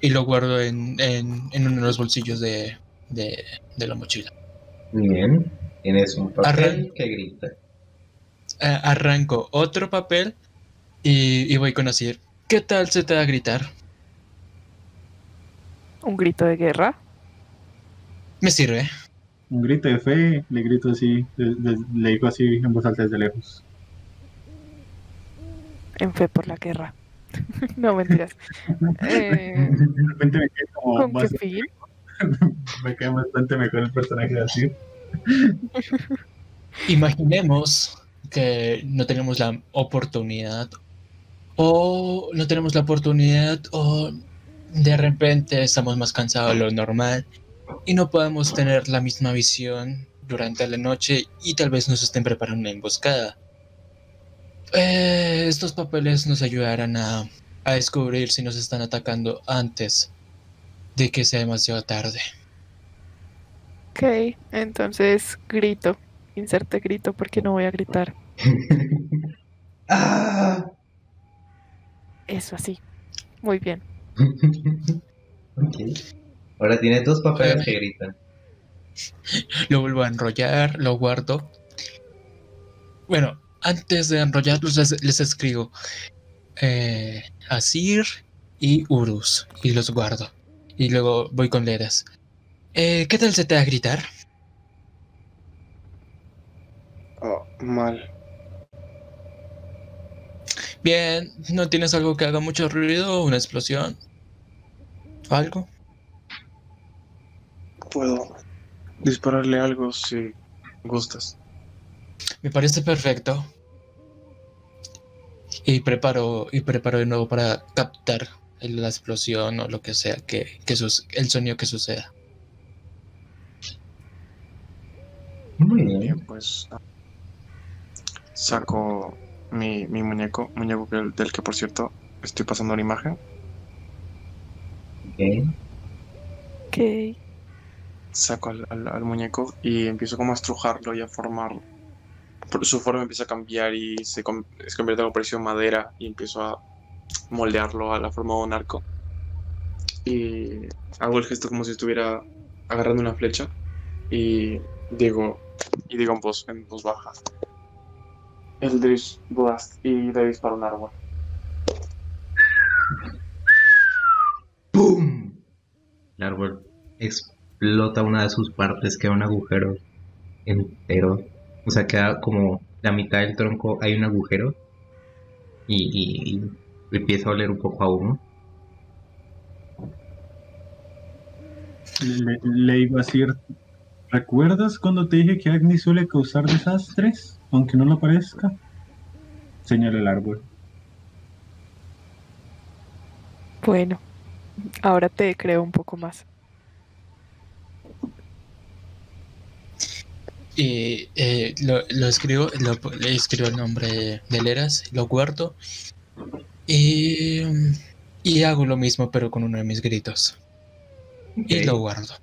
Speaker 2: y lo guardo en, en, en uno de los bolsillos de, de, de la mochila.
Speaker 1: Bien. Tienes un papel
Speaker 2: Arran-
Speaker 1: que grita.
Speaker 2: Arranco otro papel y, y voy con Asir. ¿Qué tal se te da a gritar?
Speaker 5: Un grito de guerra.
Speaker 2: Me sirve.
Speaker 3: Un grito de fe, le grito así, de- de- le digo así en voz alta desde lejos.
Speaker 5: En fe por la guerra. no, mentiras. Eh,
Speaker 3: De repente me quedé como
Speaker 5: ¿Con qué fin?
Speaker 3: Me cae bastante mejor el personaje de Asir.
Speaker 2: Imaginemos que no tenemos la oportunidad o no tenemos la oportunidad o de repente estamos más cansados de lo normal y no podemos tener la misma visión durante la noche y tal vez nos estén preparando una emboscada. Eh, estos papeles nos ayudarán a, a descubrir si nos están atacando antes de que sea demasiado tarde.
Speaker 5: Ok, entonces grito. Inserte grito porque no voy a gritar.
Speaker 1: ¡Ah!
Speaker 5: Eso así. Muy bien.
Speaker 1: ok. Ahora tiene dos papeles que gritan.
Speaker 2: Lo vuelvo a enrollar, lo guardo. Bueno, antes de enrollarlos les, les escribo eh, Asir y Urus y los guardo. Y luego voy con Leras. Eh, ¿Qué tal se te da a gritar?
Speaker 4: Oh, mal.
Speaker 2: Bien, ¿no tienes algo que haga mucho ruido? ¿Una explosión? ¿Algo?
Speaker 4: Puedo dispararle algo si gustas.
Speaker 2: Me parece perfecto. Y preparo, y preparo de nuevo para captar la explosión o lo que sea, que, que sus- el sonido que suceda.
Speaker 1: Muy bien.
Speaker 4: Pues ah, saco mi, mi muñeco, muñeco del que por cierto estoy pasando una imagen.
Speaker 1: Ok.
Speaker 5: Ok.
Speaker 4: Saco al, al- al muñeco y empiezo como a estrujarlo y a formar. Su forma empieza a cambiar y se, se convierte en algo parecido a madera y empiezo a moldearlo a la forma de un arco. Y hago el gesto como si estuviera agarrando una flecha y digo, y digo en voz, en voz baja. Eldritch Blast y le disparo un árbol.
Speaker 1: ¡Pum! El árbol explota una de sus partes, queda un agujero entero. O sea, queda como la mitad del tronco, hay un agujero. Y, y- y empieza a oler un poco a humo.
Speaker 3: Le, le iba a decir, ¿recuerdas cuando te dije que Agni suele causar desastres? Aunque no lo parezca. Señala el árbol.
Speaker 5: Bueno, ahora te creo un poco más.
Speaker 2: Y eh, lo, lo escribo, lo- le escribo el nombre de Leras, lo guardo. Y, y hago lo mismo, pero con uno de mis gritos. Y lo guardo.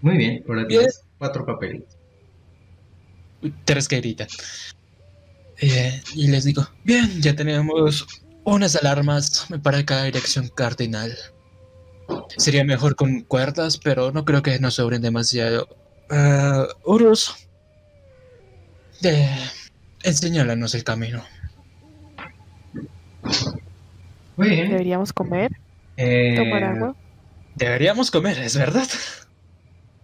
Speaker 1: Muy bien, ahora tienes cuatro papelitos.
Speaker 2: Tres que gritan. Eh, y les digo, bien, ya tenemos unas alarmas para cada dirección cardinal. Sería mejor con cuerdas, pero no creo que nos sobren demasiado. Uh, Urus, eh, enséñalanos el camino.
Speaker 1: Muy bien.
Speaker 5: Deberíamos comer,
Speaker 1: Eh,
Speaker 5: tomar agua.
Speaker 2: Deberíamos comer, ¿es verdad?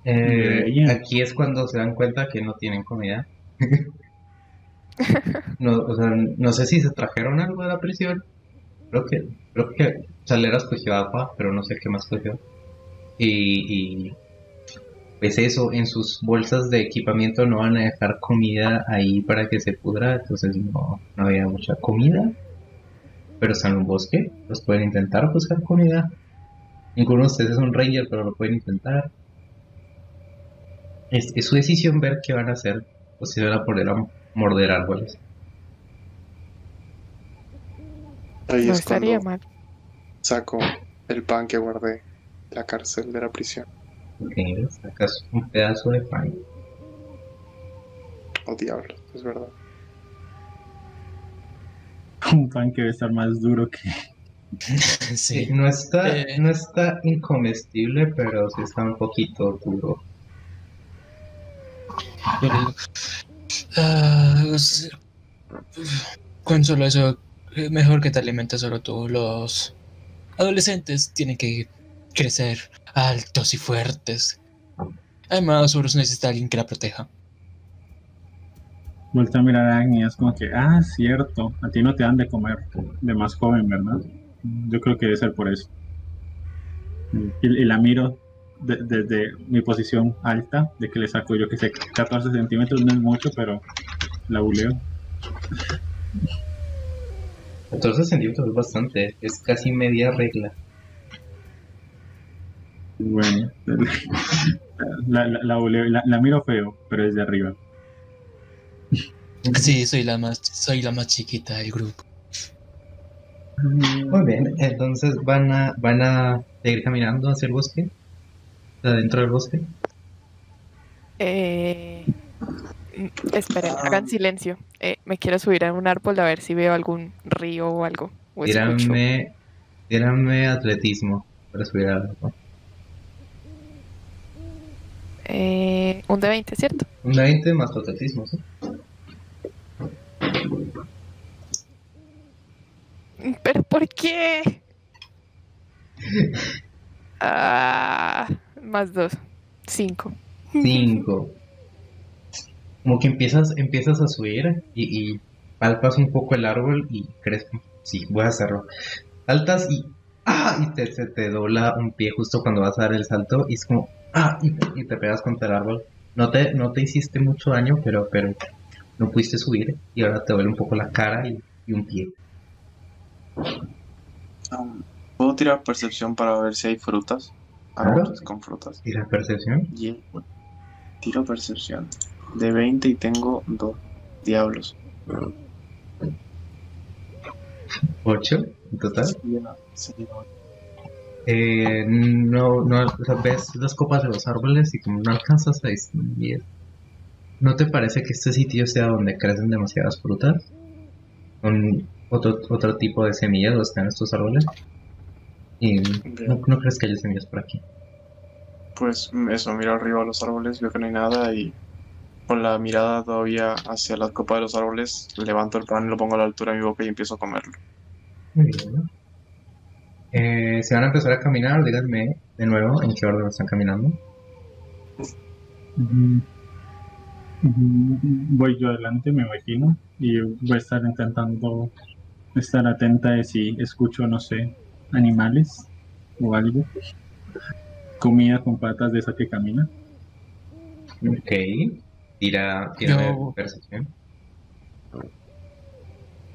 Speaker 1: eh, aquí es cuando se dan cuenta que no tienen comida. no, o sea, no sé si se trajeron algo de la prisión. Creo que, creo que Saleras cogió agua, pero no sé qué más cogió. Y, y pues eso, en sus bolsas de equipamiento no van a dejar comida ahí para que se pudra, entonces no, no había mucha comida. Pero están en un bosque, los pueden intentar buscar comida. Ninguno de ustedes es un ranger, pero lo pueden intentar. Es, es su decisión ver qué van a hacer, o si van a poner a morder árboles.
Speaker 4: Ahí
Speaker 5: No
Speaker 4: es
Speaker 5: estaría mal.
Speaker 4: saco el pan que guardé la cárcel de la prisión.
Speaker 1: Ok, sacas un pedazo de pan.
Speaker 4: Oh diablo, es verdad.
Speaker 3: Un pan que debe estar más duro que...
Speaker 2: sí.
Speaker 1: No está,
Speaker 2: Eh.
Speaker 1: no está incomestible, pero sí está un poquito duro.
Speaker 2: Yo le digo, "Ah, con solo eso, eh, mejor que te alimentes solo tú. Los adolescentes tienen que crecer altos y fuertes. Además, Urus necesita a alguien que la proteja.
Speaker 3: Vuelta a mirar a Agni, es como que, ah, cierto, a ti no te dan de comer de más joven, ¿verdad? Yo creo que debe ser por eso. Y, y la miro de- desde mi posición alta, de que le saco yo que sé, 14 centímetros, no es mucho, pero la buleo.
Speaker 1: 14 centímetros es bastante, es casi media regla.
Speaker 3: Bueno, la, la, la buleo, la, la miro feo, pero desde arriba.
Speaker 2: Sí, soy la más, soy la más chiquita del grupo.
Speaker 1: Muy bien, entonces van a, van a seguir caminando hacia el bosque, adentro del bosque.
Speaker 5: Eh, esperen, hagan silencio. Eh, me quiero subir a un árbol a ver si veo algún río o algo. O.
Speaker 1: Tírame, tírame atletismo para subir al árbol.
Speaker 5: Eh, un de 20, ¿cierto?
Speaker 1: Un 20 más tu atletismo, ¿sí?
Speaker 5: ¿Pero por qué? Ah, más dos. Cinco.
Speaker 1: 5. Como que empiezas, empiezas a subir y, y palpas un poco el árbol y crees, sí, voy a hacerlo. Saltas y, ¡ah! y te, se te dobla un pie justo cuando vas a dar el salto y es como, ¡ah! y, te- y te pegas contra el árbol. No te, no te hiciste mucho daño, pero, pero no pudiste subir y ahora te duele un poco la cara y, y un pie.
Speaker 4: Um, ¿Puedo tirar percepción para ver si hay frutas? Árboles con frutas.
Speaker 1: ¿Y la percepción?
Speaker 4: Tiro percepción. De 20 y tengo dos diablos.
Speaker 1: 8 en total.
Speaker 4: Sería- sería-
Speaker 1: Eh, no, no, ves las copas de los árboles y como no alcanzas a distinguir. ¿No te parece que este sitio sea donde crecen demasiadas frutas? ¿Con otro, otro tipo de semillas donde están estos árboles? Y no, no crees que haya semillas por aquí.
Speaker 4: Pues eso, miro arriba a los árboles, veo que no hay nada y con la mirada todavía hacia la copa de los árboles, levanto el pan, lo pongo a la altura de mi boca y empiezo a comerlo.
Speaker 1: Muy bien. Eh, se van a empezar a caminar, díganme de nuevo en qué orden están caminando.
Speaker 3: Voy yo adelante, me imagino, y voy a estar intentando estar atenta de si escucho, no sé, animales o algo. Comida con patas de esa que camina.
Speaker 1: Ok. Tira, tira
Speaker 2: Yo-
Speaker 1: percepción.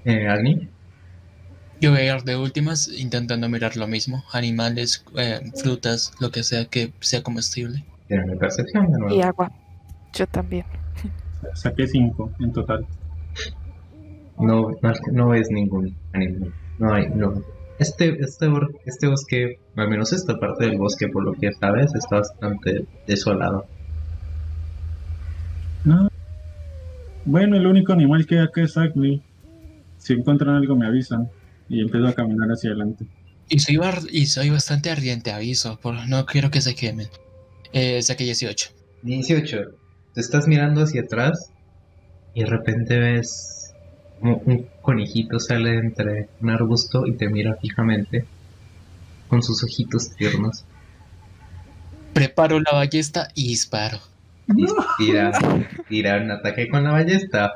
Speaker 1: Eh, Agni.
Speaker 2: Yo voy a ir de últimas intentando mirar lo mismo. Animales, eh, frutas, lo que sea que sea comestible.
Speaker 1: Tírame percepción de nuevo.
Speaker 5: Y agua. Yo también.
Speaker 3: Saqué cinco en total.
Speaker 1: No, no, no ves ningún animal. No hay, no. Este, este, este bosque, al menos esta parte del bosque, por lo que sabes, está bastante desolado.
Speaker 3: No. Bueno, el único animal que hay acá es Agni. Si encuentran algo me avisan. Y empiezo a caminar hacia adelante.
Speaker 2: Y soy, bar- y soy bastante ardiente, aviso. Por, no quiero que se quemen. Eh, saqué 18.
Speaker 1: 18. Te estás mirando hacia atrás y de repente ves como un conejito sale entre un arbusto y te mira fijamente con sus ojitos tiernos.
Speaker 2: Preparo la ballesta y disparo.
Speaker 1: Tira, tira un ataque con la ballesta.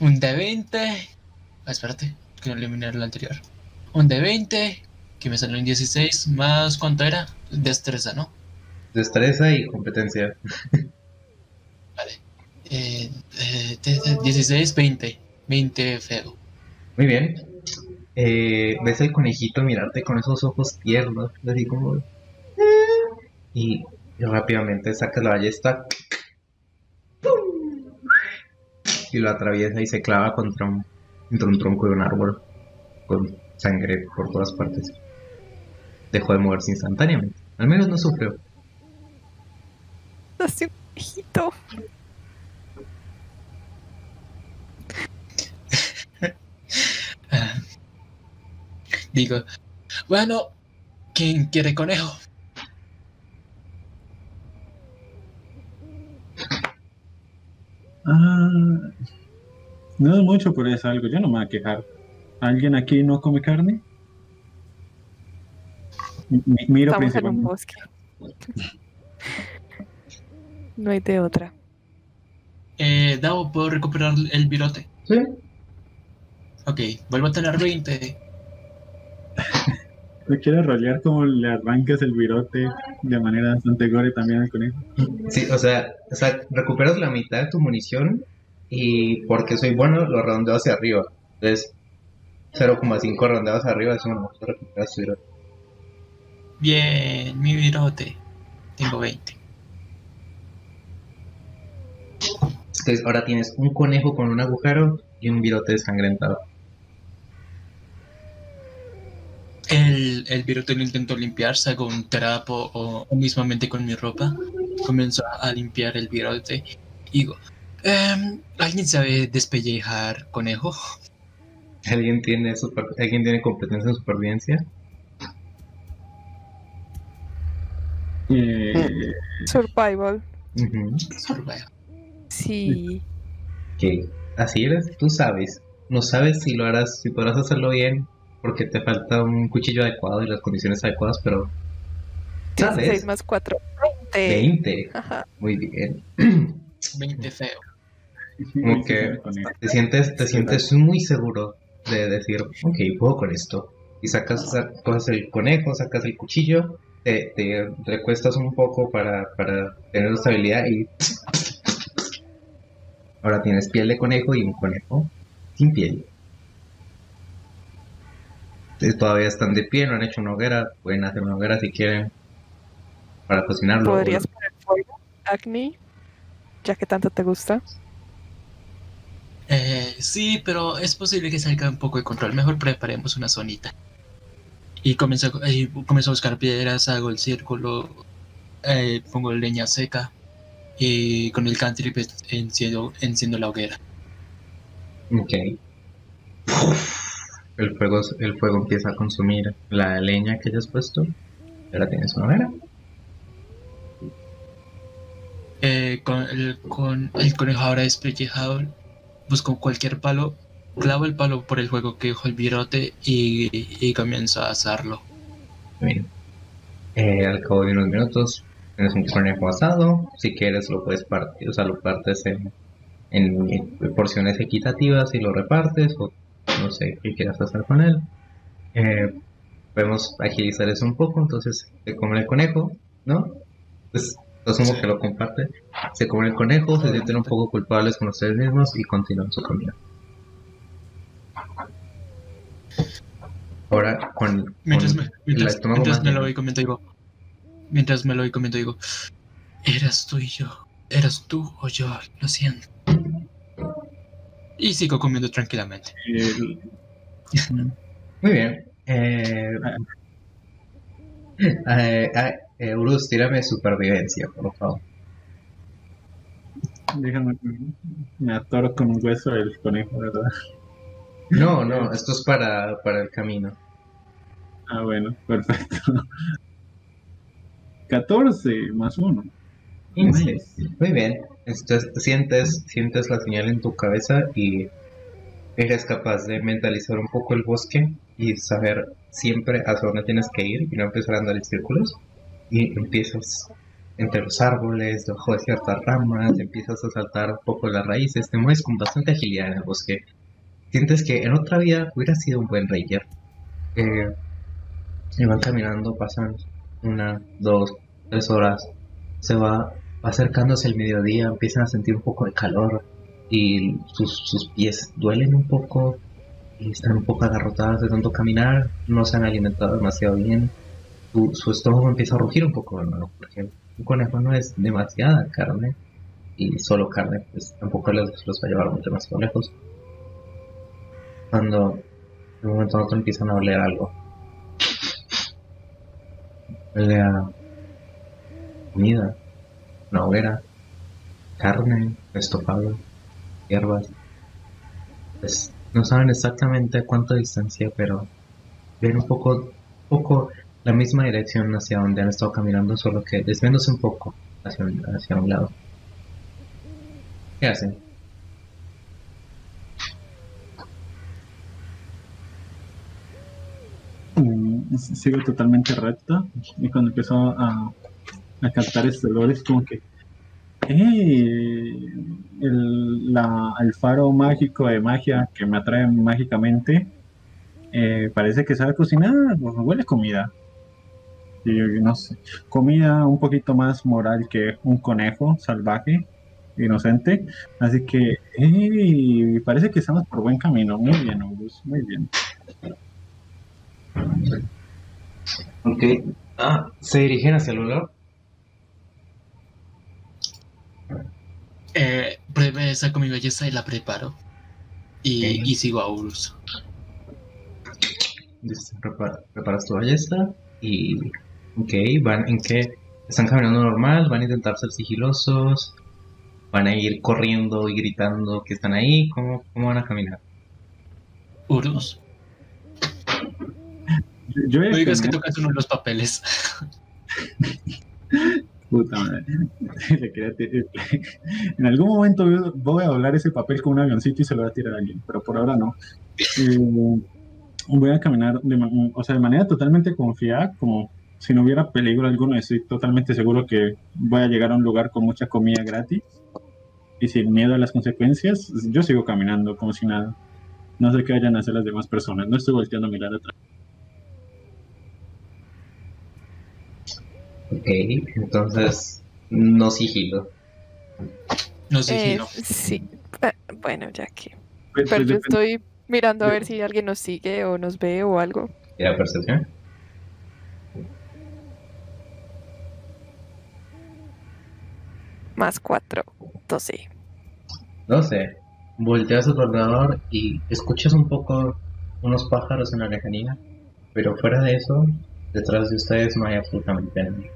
Speaker 2: Un de 20. Ah, espérate, que no eliminé el anterior. Un de 20, que me salió en 16, más ¿cuánto era? Destreza, ¿no?
Speaker 1: Destreza y competencia.
Speaker 2: Vale. Eh, eh, de- de- 16, 20. 20 feo.
Speaker 1: Muy bien. Eh, ves el conejito mirarte con esos ojos tiernos, así como... "Ah", Y, rápidamente sacas la ballesta y lo atraviesa y se clava contra un, contra un tronco de un árbol con sangre por todas partes. Dejó de moverse instantáneamente. Al menos no sufrió.
Speaker 5: Así un hijito.
Speaker 2: Ah. Digo, bueno, ¿quién quiere conejo?
Speaker 3: Ah, no es mucho, pero es algo. Yo no me voy a quejar. ¿Alguien aquí no come carne? Mi- Miro
Speaker 5: Estamos en un
Speaker 3: principalmente.
Speaker 5: bosque. No hay de otra.
Speaker 2: Eh, Davo, ¿puedo recuperar el virote?
Speaker 1: Sí.
Speaker 2: Ok, vuelvo a tener 20.
Speaker 3: ¿No quieres rolear como le arrancas el virote de manera bastante gore también al conejo?
Speaker 1: Sí, o sea, o sea, recuperas la mitad de tu munición y porque soy bueno lo redondeo hacia arriba. Entonces, 0,5 redondeados arriba es uno, recuperas tu virote.
Speaker 2: Bien, mi virote. Tengo 20.
Speaker 1: Entonces, ahora tienes un conejo con un agujero y un virote desangrentado.
Speaker 2: El, el virote lo intento limpiar, saco un trapo o, mismamente con mi ropa. Comienzo a limpiar el virote y digo, "Em, ¿alguien sabe despellejar conejo?
Speaker 1: ¿Alguien tiene, super- ¿Alguien tiene competencia en supervivencia?
Speaker 3: Eh,
Speaker 5: Survival.
Speaker 1: Ujú.
Speaker 2: Survival.
Speaker 5: Sí.
Speaker 1: Ok, así eres, tú sabes. No sabes si lo harás, si podrás hacerlo bien, porque te falta un cuchillo adecuado y las condiciones adecuadas, pero
Speaker 5: 16
Speaker 1: ¿Sabes?
Speaker 5: más 4. 20.
Speaker 1: 20.
Speaker 5: Ajá.
Speaker 1: Muy bien.
Speaker 2: 20 feo.
Speaker 1: Como que te sientes, te sientes muy seguro de decir, ok, puedo con esto. Y sacas, sa- coges el conejo, sacas el cuchillo, te, te recuestas un poco para, para tener estabilidad y ahora tienes piel de conejo y un conejo sin piel. Todavía están de pie, no han hecho una hoguera, pueden hacer una hoguera si quieren para cocinarlo.
Speaker 5: ¿Podrías poner fuego, Agni? Ya que tanto te gusta.
Speaker 2: Eh, sí, pero es posible que salga un poco de control. Mejor preparemos una zonita. Y comienzo, a- y comienzo a buscar piedras, hago el círculo, eh, pongo leña seca y con el cantrip enciendo, enciendo la hoguera.
Speaker 1: Ok. El fuego, el fuego empieza a consumir la leña que hayas puesto. Ahora tienes una hoguera.
Speaker 2: Eh, con, el, con el conejo ahora despellejado, busco cualquier palo, clavo el palo por el juego que dejo el virote y, y comienzo a asarlo.
Speaker 1: Bien. Eh, al cabo de unos minutos tienes un conejo asado. Si quieres lo puedes partir, o sea, lo partes en, en, porciones equitativas y lo repartes o no sé qué quieras hacer con él. Eh, podemos agilizar eso un poco, entonces se come el conejo, ¿no? Pues asumo
Speaker 2: Sí.
Speaker 1: que lo comparte. Se come el conejo, se sienten un poco culpables con ustedes mismos y continúan su camino. Ahora con,
Speaker 2: Mientras
Speaker 1: con
Speaker 2: me, mientras,
Speaker 1: estómago
Speaker 2: mientras
Speaker 1: más
Speaker 2: me lo voy comiendo, digo. Mientras me lo voy comiendo, digo. Eras tú y yo. Eras tú o yo. Lo siento. Y sigo comiendo tranquilamente.
Speaker 1: Muy bien. Eh, eh, eh, eh, Urus, tírame supervivencia, por favor.
Speaker 3: déjame, me atoro con un hueso el conejo, ¿verdad?
Speaker 1: No, no, esto es para, para el camino.
Speaker 3: Ah, bueno, perfecto. 14 más 1.
Speaker 1: 15. Muy bien. Entonces sientes, sientes la señal en tu cabeza y eres capaz de mentalizar un poco el bosque y saber siempre hacia dónde tienes que ir y no empezar a andar en círculos. Y empiezas entre los árboles, debajo de ciertas ramas, empiezas a saltar un poco las raíces, te mueves con bastante agilidad en el bosque. Sientes que en otra vida hubieras sido un buen ranger. Eh, y van caminando, pasan una, dos, tres horas. Se va acercándose el mediodía, empiezan a sentir un poco de calor y sus, sus pies duelen un poco y están un poco agarrotados de tanto caminar, no se han alimentado demasiado bien. Su, estómago empieza a rugir un poco nuevo, porque un conejo no es demasiada carne y solo carne, pues tampoco les, los va a llevar muy demasiado lejos. Cuando de un momento a otro empiezan a oler algo. Huele comida, una hoguera, carne, estofado, hierbas. Pues no saben exactamente a cuánta distancia, pero ven un poco, poco la misma dirección hacia donde han estado caminando, solo que desviándose un poco hacia un, lado. ¿Qué hacen?
Speaker 3: Mm, sigo totalmente recta y cuando empiezo a, a captar estos olores como que ¡eh! el, la- el faro mágico de magia que me atrae mágicamente Eh, parece que sabe cocinar, huele comida. Y no sé, comida un poquito más moral que un conejo salvaje, inocente. Así que, hey, parece que estamos por buen camino. Muy bien, August, muy bien.
Speaker 1: Ok. Ah, se dirigen hacia el lugar.
Speaker 2: Eh, breve, saco mi belleza y la preparo. Y, y sigo a Urus.
Speaker 1: Listo, prepara- preparas tu ballesta y... Ok, van en qué... Están caminando normal, van a intentar ser sigilosos, van a ir corriendo y gritando que están ahí, ¿cómo, cómo van a caminar?
Speaker 2: Urus,
Speaker 3: Yo, yo voy a
Speaker 2: no digas que tocas uno de los papeles.
Speaker 3: Puta madre. Tirar- en algún momento voy- a doblar ese papel con un avioncito y se lo voy a tirar a alguien, pero por ahora no. Eh, voy a caminar de, o sea, de manera totalmente confiada, como si no hubiera peligro alguno. Estoy totalmente seguro que voy a llegar a un lugar con mucha comida gratis y sin miedo a las consecuencias. Yo sigo caminando como si nada. No sé qué vayan a hacer las demás personas. No estoy volteando a mirar atrás.
Speaker 1: Ok, entonces no sigilo.
Speaker 2: No
Speaker 5: Eh,
Speaker 2: sigilo.
Speaker 5: sí. Ah, Bueno, ya que.
Speaker 3: Pues-
Speaker 5: Pero
Speaker 3: pues
Speaker 5: yo
Speaker 3: depende-
Speaker 5: estoy mirando a ver si alguien nos sigue o nos ve o algo.
Speaker 1: ¿Y la percepción?
Speaker 5: Más 4, 12.
Speaker 1: No sé. Volteas a tu alrededor y escuchas un poco unos pájaros en la lejanía, pero fuera de eso, detrás de ustedes no hay absolutamente nadie.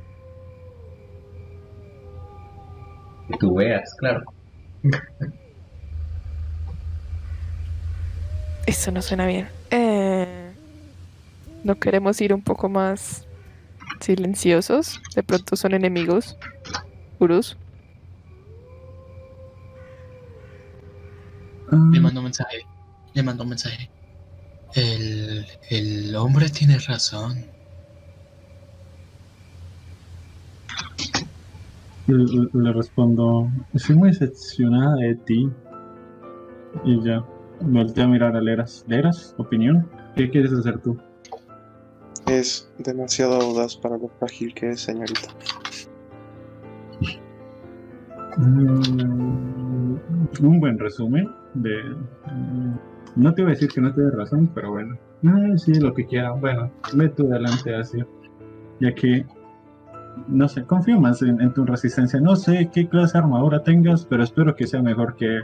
Speaker 1: Que tú veas, claro.
Speaker 5: Eso no suena bien. Eh, ¿No queremos ir un poco más silenciosos? De pronto son enemigos. Urus.
Speaker 2: Le
Speaker 3: Ah,
Speaker 2: mando un mensaje. Le mando un mensaje. El, el hombre tiene razón.
Speaker 3: Le, le respondo, estoy muy decepcionada de ti. Y ya, volteé a mirar a Leras. ¿Leras? ¿Opinión? ¿Qué quieres hacer tú?
Speaker 4: Es demasiado audaz para lo frágil que es, señorita.
Speaker 3: Mm, un buen resumen mm, No te iba a decir que no te razón, pero bueno. Ah, sí, lo que quiera. Bueno, ve tú adelante así. Ya que, no sé, confío más en, tu resistencia. No sé qué clase de armadura tengas, pero espero que sea mejor que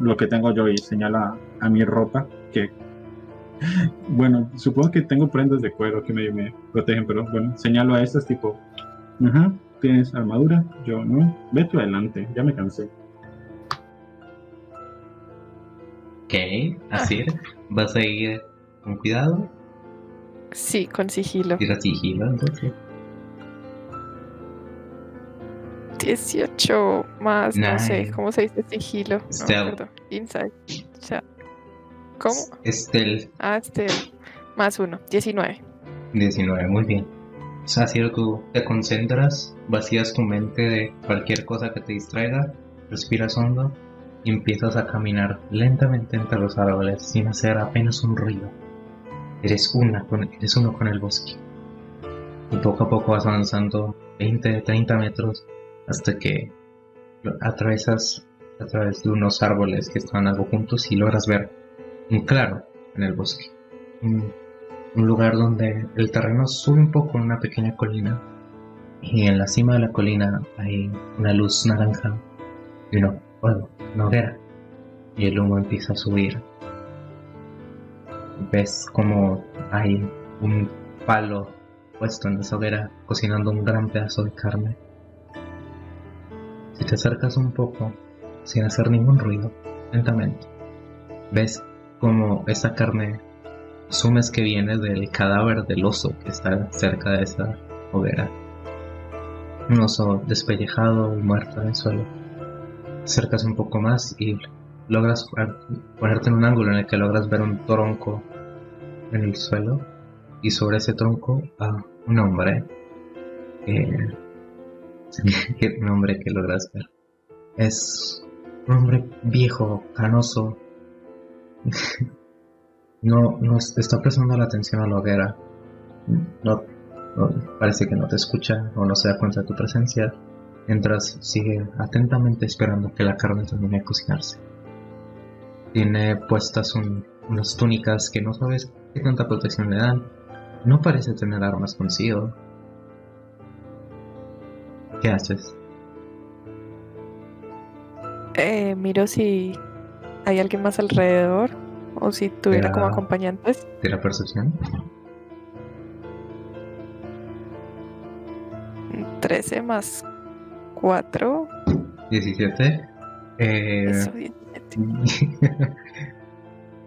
Speaker 3: lo que tengo yo y señala a mi ropa que... Bueno, supongo que tengo prendas de cuero que me protegen, pero bueno, señalo a estas tipo... Ajá, tienes armadura, yo no. Ve tú adelante, ya me cansé.
Speaker 1: Ok, así. ¿Vas a ir con cuidado?
Speaker 5: Sí, con sigilo.
Speaker 1: Tira sigilo, entonces.
Speaker 5: 18 más, no sé. ¿cómo se dice sigilo? No
Speaker 1: Stealth.
Speaker 5: acuerdo. Insight. O sea, ¿cómo?
Speaker 1: Estel
Speaker 5: Ah, este. Más uno, 19.
Speaker 1: 19, muy bien. O sea, si tú te concentras, vacías tu mente de cualquier cosa que te distraiga, respiras hondo empiezas a caminar lentamente entre los árboles sin hacer apenas un ruido. Eres una eres uno con el bosque. Y poco a poco vas avanzando 20, 30 metros hasta que atravesas a través de unos árboles que están algo juntos y logras ver un claro en el bosque. Un, un lugar donde el terreno sube un poco en una pequeña colina y en la cima de la colina hay una luz naranja y una, fuego, una hoguera y el humo empieza a subir. Ves como hay un palo puesto en esa hoguera cocinando un gran pedazo de carne. Si te acercas un poco, sin hacer ningún ruido, lentamente, ves como esa carne asumes que viene del cadáver del oso que está cerca de esa hoguera. Un oso despellejado y muerto en el suelo. Acercas un poco más y logras pon- ponerte en un ángulo en el que logras ver un tronco en el suelo y sobre ese tronco a un hombre. eh, ¿Qué nombre que logras ver? Es un hombre viejo, canoso, No, no es- está prestando la atención a la hoguera. No, no- parece que no te escucha o no se da cuenta de tu presencia. Mientras sigue atentamente esperando que la carne termine de cocinarse. Tiene puestas un- unas túnicas que no sabes qué tanta protección le dan. No parece tener armas consigo. ¿Qué haces?
Speaker 5: Eh, miro si hay alguien más alrededor o si tuviera como acompañantes.
Speaker 1: ¿Tira percepción?
Speaker 5: 13 más 4.
Speaker 1: 17. Eh,
Speaker 5: Eso, 17.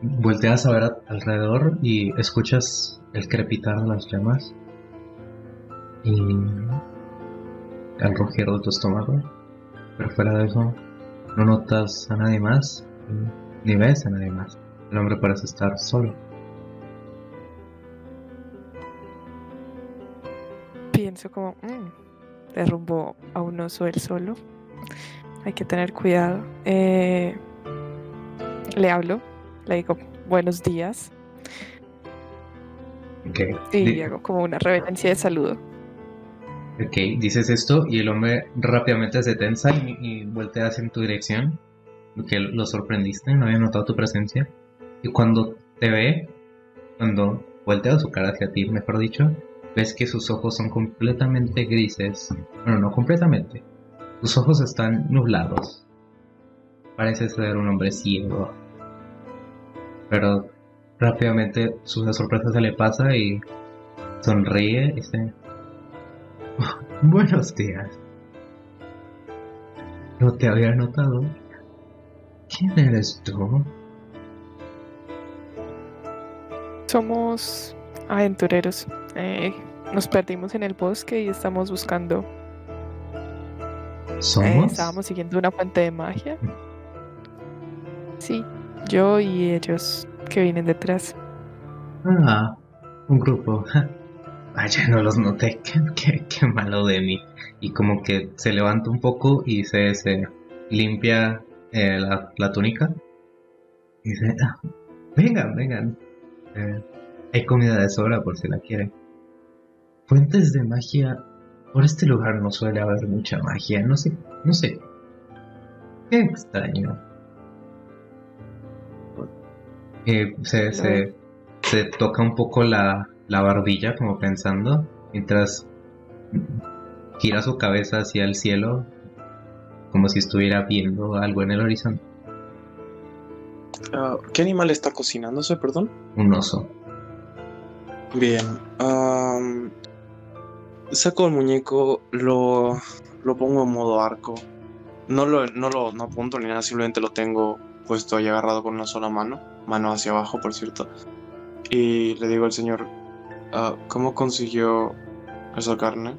Speaker 1: Volteas a ver alrededor y escuchas el crepitar de las llamas y el rugir de tu estómago. Pero fuera de eso, no notas a nadie más ni ves a nadie más. El hombre parece estar solo.
Speaker 5: Pienso como, "Mm, derrumbó a un oso él solo. Hay que tener cuidado. Eh, le hablo, le digo buenos días
Speaker 1: Ok,
Speaker 5: y hago como una reverencia de saludo.
Speaker 1: ok, dices esto y el hombre rápidamente se tensa y, y voltea hacia tu dirección. Que lo sorprendiste, no había notado tu presencia. Y cuando te ve, cuando voltea su cara hacia ti, mejor dicho, ves que sus ojos son completamente grises. Bueno, no completamente. Sus ojos están nublados. Parece ser un hombre ciego. Pero rápidamente su sorpresa se le pasa y sonríe y dice... Buenos días. No te había notado. ¿Quién eres tú?
Speaker 5: Somos aventureros. Eh, nos perdimos en el bosque y estamos buscando. eh,
Speaker 1: ¿Somos?
Speaker 5: estábamos siguiendo una fuente de magia. Sí, yo y ellos que vienen detrás.
Speaker 1: Ah, un grupo. Vaya, no los noté. Qué, qué- qué malo de mí. Y como que se levanta un poco y se, se limpia eh, la, la túnica. Y dice, "Ah, vengan, vengan. Eh, hay comida de sobra por si la quieren. Fuentes de magia. Por este lugar no suele haber mucha magia. No sé, no sé. Qué extraño. Eh, se, se, se toca un poco la, la barbilla como pensando, mientras gira su cabeza hacia el cielo, como si estuviera viendo algo en el horizonte.
Speaker 4: Ah, ¿Qué animal está cocinándose, perdón?
Speaker 1: Un oso.
Speaker 4: Bien. Saco el muñeco, lo, lo pongo en modo arco. No lo, no lo no apunto ni nada, simplemente lo tengo puesto ahí agarrado con una sola mano. Mano hacia abajo, por cierto. Y le digo al señor, ah, ¿cómo consiguió esa carne?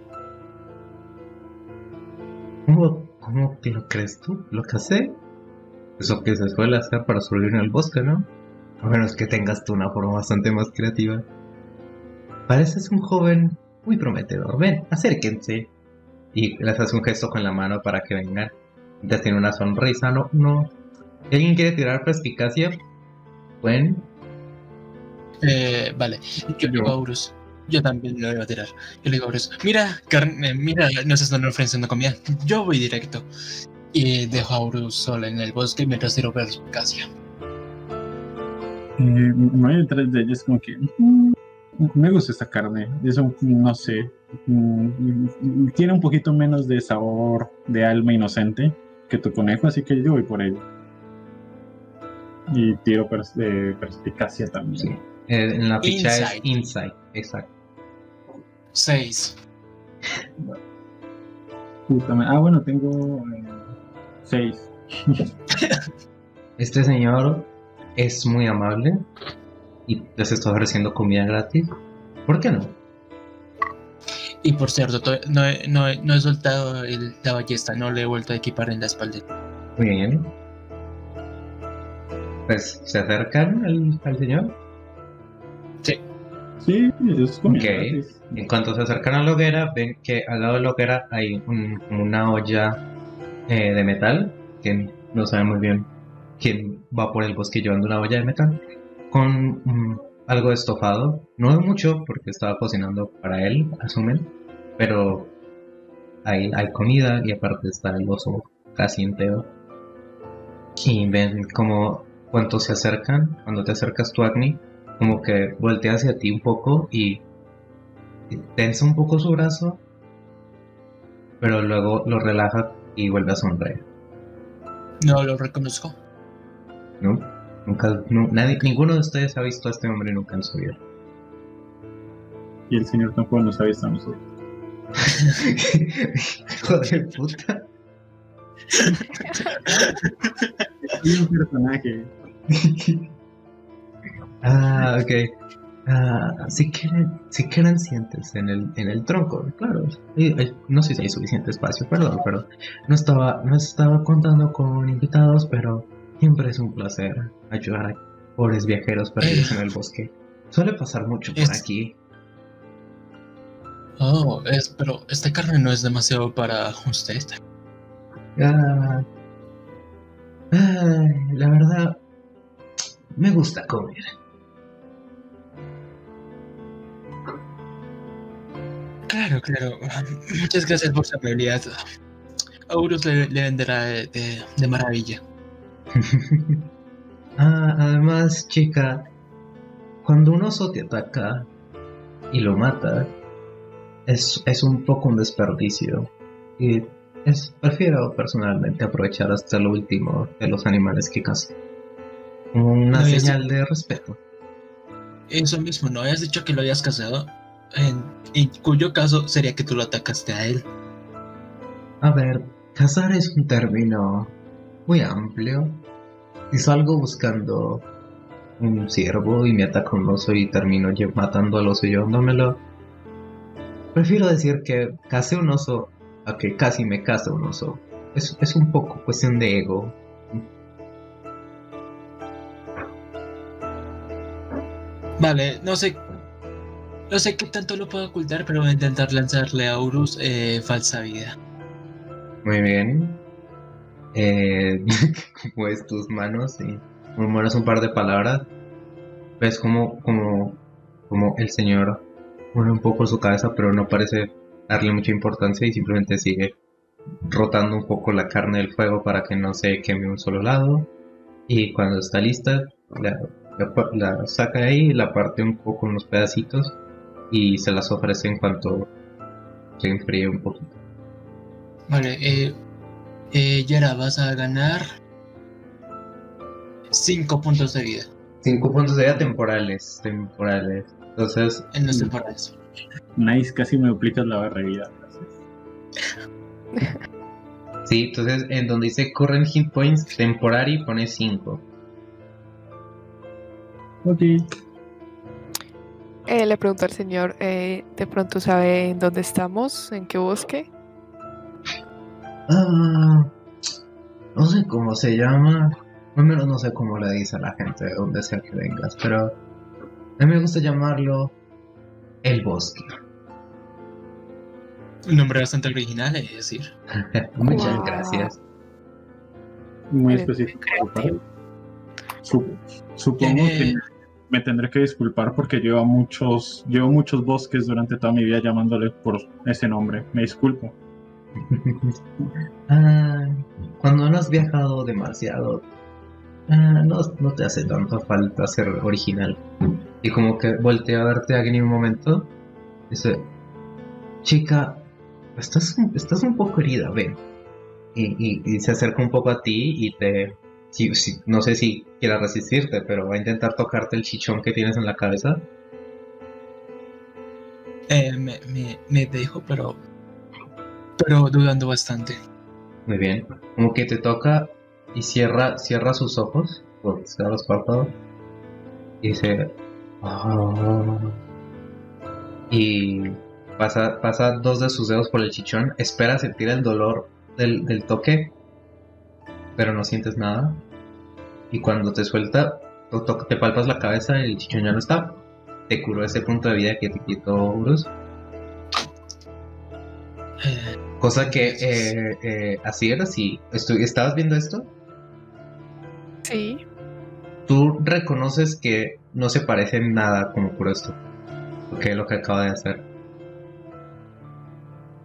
Speaker 1: ¿Cómo, ¿Cómo lo crees tú? ¿Lo que sé? Eso que se suele hacer para sobrevivir en el bosque, ¿no? A menos que tengas tú una forma bastante más creativa. Pareces un joven muy prometedor. Ven, acérquense. Y les hace un gesto con la mano para que vengan. Ya tiene una sonrisa, no, no. Si alguien quiere tirar perspicacia, pueden.
Speaker 2: Eh, vale, yo le digo a Horus. Yo también lo iba a tirar. Yo le digo a Horus, mira, carne, mira, nos están ofreciendo comida. Yo voy directo. Y dejo a Horus sola en el bosque mientras tiro perspicacia.
Speaker 3: Eh, no hay detrás de ellos como que "Mm, me gusta esta carne. Eso no sé. mm, Tiene un poquito menos de sabor de alma inocente que tu conejo, así que yo voy por ello. Y tiro pers- de perspicacia también.
Speaker 1: Sí. Eh, en la ficha es
Speaker 2: Insight.
Speaker 1: Exacto.
Speaker 2: Seis.
Speaker 3: Puta ma- ah, bueno, tengo eh, seis.
Speaker 1: Este señor es muy amable y les está ofreciendo comida gratis. ¿Por qué no?
Speaker 2: Y por cierto, to- no, he- no, he- no he soltado el, la ballesta, no le he vuelto a equipar en la espalda.
Speaker 1: Muy bien. Pues se acercan al, al señor.
Speaker 3: Sí, es comida
Speaker 1: Ok.
Speaker 3: gratis.
Speaker 1: En cuanto se acercan a la hoguera, ven que al lado de la hoguera hay un- una olla eh, de metal, que no saben muy bien quién va por el bosque llevando una olla de metal. Con mm, algo de estofado. No mucho porque estaba cocinando para él, asumen. Pero hay, hay comida y aparte está el oso casi entero. Y ven como cuando se acercan, cuando te acercas tú, Agni, como que voltea hacia ti un poco y tensa un poco su brazo, pero luego lo relaja y vuelve a sonreír.
Speaker 2: No lo reconozco.
Speaker 1: ¿No? Nunca, no- nadie, ninguno de ustedes ha visto a este hombre nunca en su vida.
Speaker 3: Y el señor tampoco nos ha visto a nosotros.
Speaker 1: Hijo de puta.
Speaker 3: Soy un personaje.
Speaker 1: ah, ok. Ah, si quieren, si quieren siéntense en el, en el tronco, claro. No sé si hay suficiente espacio, perdón, pero no estaba, no estaba contando con invitados, pero siempre es un placer ayudar a pobres viajeros perdidos en el bosque. Suele pasar mucho por
Speaker 2: Es-
Speaker 1: aquí.
Speaker 2: Oh, es, pero esta carne no es demasiado para usted.
Speaker 1: Ah, la verdad, me gusta comer.
Speaker 2: Claro, claro. Muchas gracias por su amabilidad. Aurus le, le venderá de, de- de maravilla.
Speaker 1: ah, además, chica, cuando un oso te ataca y lo mata, es, es un poco un desperdicio. Y es, prefiero personalmente aprovechar hasta lo último de los animales que cazo. Como una
Speaker 2: No,
Speaker 1: señal de respeto.
Speaker 2: Eso mismo, ¿no habías dicho que lo habías casado? En, en cuyo caso sería que tú lo atacaste a él.
Speaker 1: A ver, cazar es un término muy amplio. Si salgo buscando un ciervo y me ataca un oso y termino matando al oso y llevándomelo, prefiero decir que cacé un oso a que casi me caza un oso. Es, es un poco cuestión de ego.
Speaker 2: Vale, no sé. No sé qué tanto lo puedo ocultar, pero voy a intentar lanzarle a Aurus eh, falsa vida.
Speaker 1: Muy bien. Eh, mueves tus manos y murmuras un par de palabras. Ves como, como, como el señor mueve un poco su cabeza, pero no parece darle mucha importancia y simplemente sigue rotando un poco la carne del fuego para que no se queme un solo lado. Y cuando está lista, la, la- la saca de ahí, la parte un poco en unos pedacitos y se las ofrece en cuanto se enfríe un poquito.
Speaker 2: Vale, eh, eh, Yara, vas a ganar 5 puntos de vida
Speaker 1: Cinco puntos de vida temporales, temporales. Entonces,
Speaker 2: en los temporales.
Speaker 3: Nice, casi me duplicas la barra de vida. Gracias.
Speaker 1: sí, entonces en donde dice current hit points temporary pone 5.
Speaker 3: Ok.
Speaker 5: Eh, le pregunto al señor, eh, ¿de pronto sabe en dónde estamos? ¿En qué bosque?
Speaker 1: Ah, no sé cómo se llama. Al menos no sé cómo le dice a la gente de donde sea que vengas, pero a mí me gusta llamarlo el bosque.
Speaker 2: Un nombre bastante original, es decir.
Speaker 1: Muchas
Speaker 5: Wow.
Speaker 1: gracias.
Speaker 3: Muy específico. supongo
Speaker 2: Eh.
Speaker 3: que me tendré que disculpar porque llevo muchos, llevo muchos bosques durante toda mi vida llamándole por ese nombre. Me disculpo.
Speaker 1: Ah, cuando no has viajado demasiado, ah, no, te hace tanta falta ser original. Y como que voltea a verte a Agni un momento, dice, chica, estás, estás un poco herida, ven. Y, se acerca un poco a ti y te... no sé si quiera resistirte, pero va a intentar tocarte el chichón que tienes en la cabeza.
Speaker 2: Eh, me, me, me pero. Pero dudando bastante.
Speaker 1: Muy bien. Como que te toca y cierra, cierra sus ojos, porque cierra los párpados. Y dice. "Ah". Y pasa, pasa dos de sus dedos por el chichón. Espera sentir el dolor del, del toque. Pero no sientes nada. Y cuando te suelta, te palpas la cabeza y el chichón ya no está. Te curó ese punto de vida que te quitó Bruce.
Speaker 2: Eh,
Speaker 1: Cosa que eh, eh, así era, si estu- estabas viendo esto,
Speaker 5: Sí.
Speaker 1: tú reconoces que no se parece en nada como por esto. Que es lo que acaba de hacer.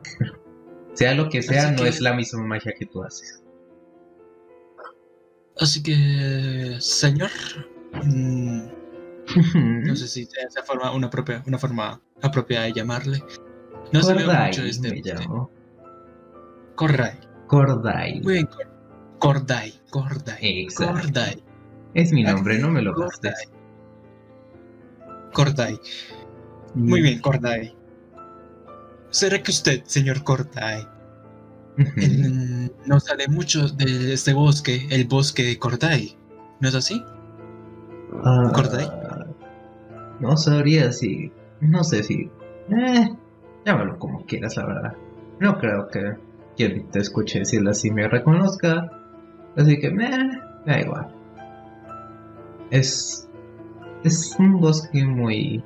Speaker 1: Sea lo que sea,
Speaker 2: Así
Speaker 1: no
Speaker 2: que-
Speaker 1: es la misma magia que tú haces.
Speaker 2: Así que, señor, mm, no sé si sea esa forma, una, propia, una forma apropiada de llamarle. No se ve mucho este.
Speaker 1: me
Speaker 2: Corday.
Speaker 1: Cordai.
Speaker 2: Muy bien, Cor- Corday. Corday. Corday.
Speaker 1: Es mi nombre, no me lo
Speaker 2: Corday.
Speaker 1: gastes.
Speaker 2: Corday. Muy bien, Corday. ¿Será que usted, señor Corday, no sale mucho de este bosque, el bosque de Corday? ¿No es así?
Speaker 1: Ah,
Speaker 2: Cordai.
Speaker 1: No sabría si. No sé si. Eh, llámalo como quieras, la verdad. No creo que quien te escuche decirlo así me reconozca. Así que me da igual. Es. Es un bosque muy.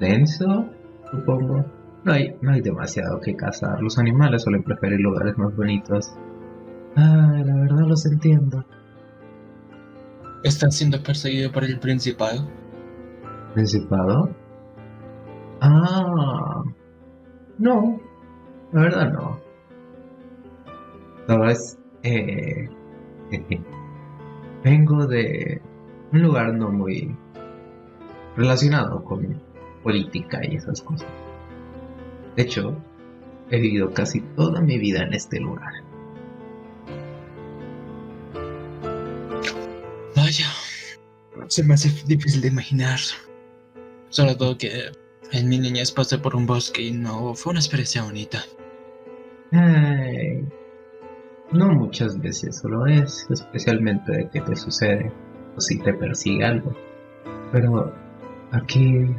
Speaker 1: denso, supongo. No hay, no hay demasiado que cazar. Los animales suelen preferir lugares más bonitos. Ah, la verdad los entiendo.
Speaker 2: ¿Está siendo perseguido por el Principado?
Speaker 1: ¿Principado? Ah, no, la verdad no. Solo es, eh, vengo de un lugar no muy relacionado con política y esas cosas. De hecho, he vivido casi toda mi vida en este lugar.
Speaker 2: Vaya, se me hace difícil de imaginar. Sobre todo que en mi niñez pasé por un bosque y no fue una experiencia bonita.
Speaker 1: Ay, no muchas veces solo es, especialmente de que te sucede o si te persigue algo. Pero aquí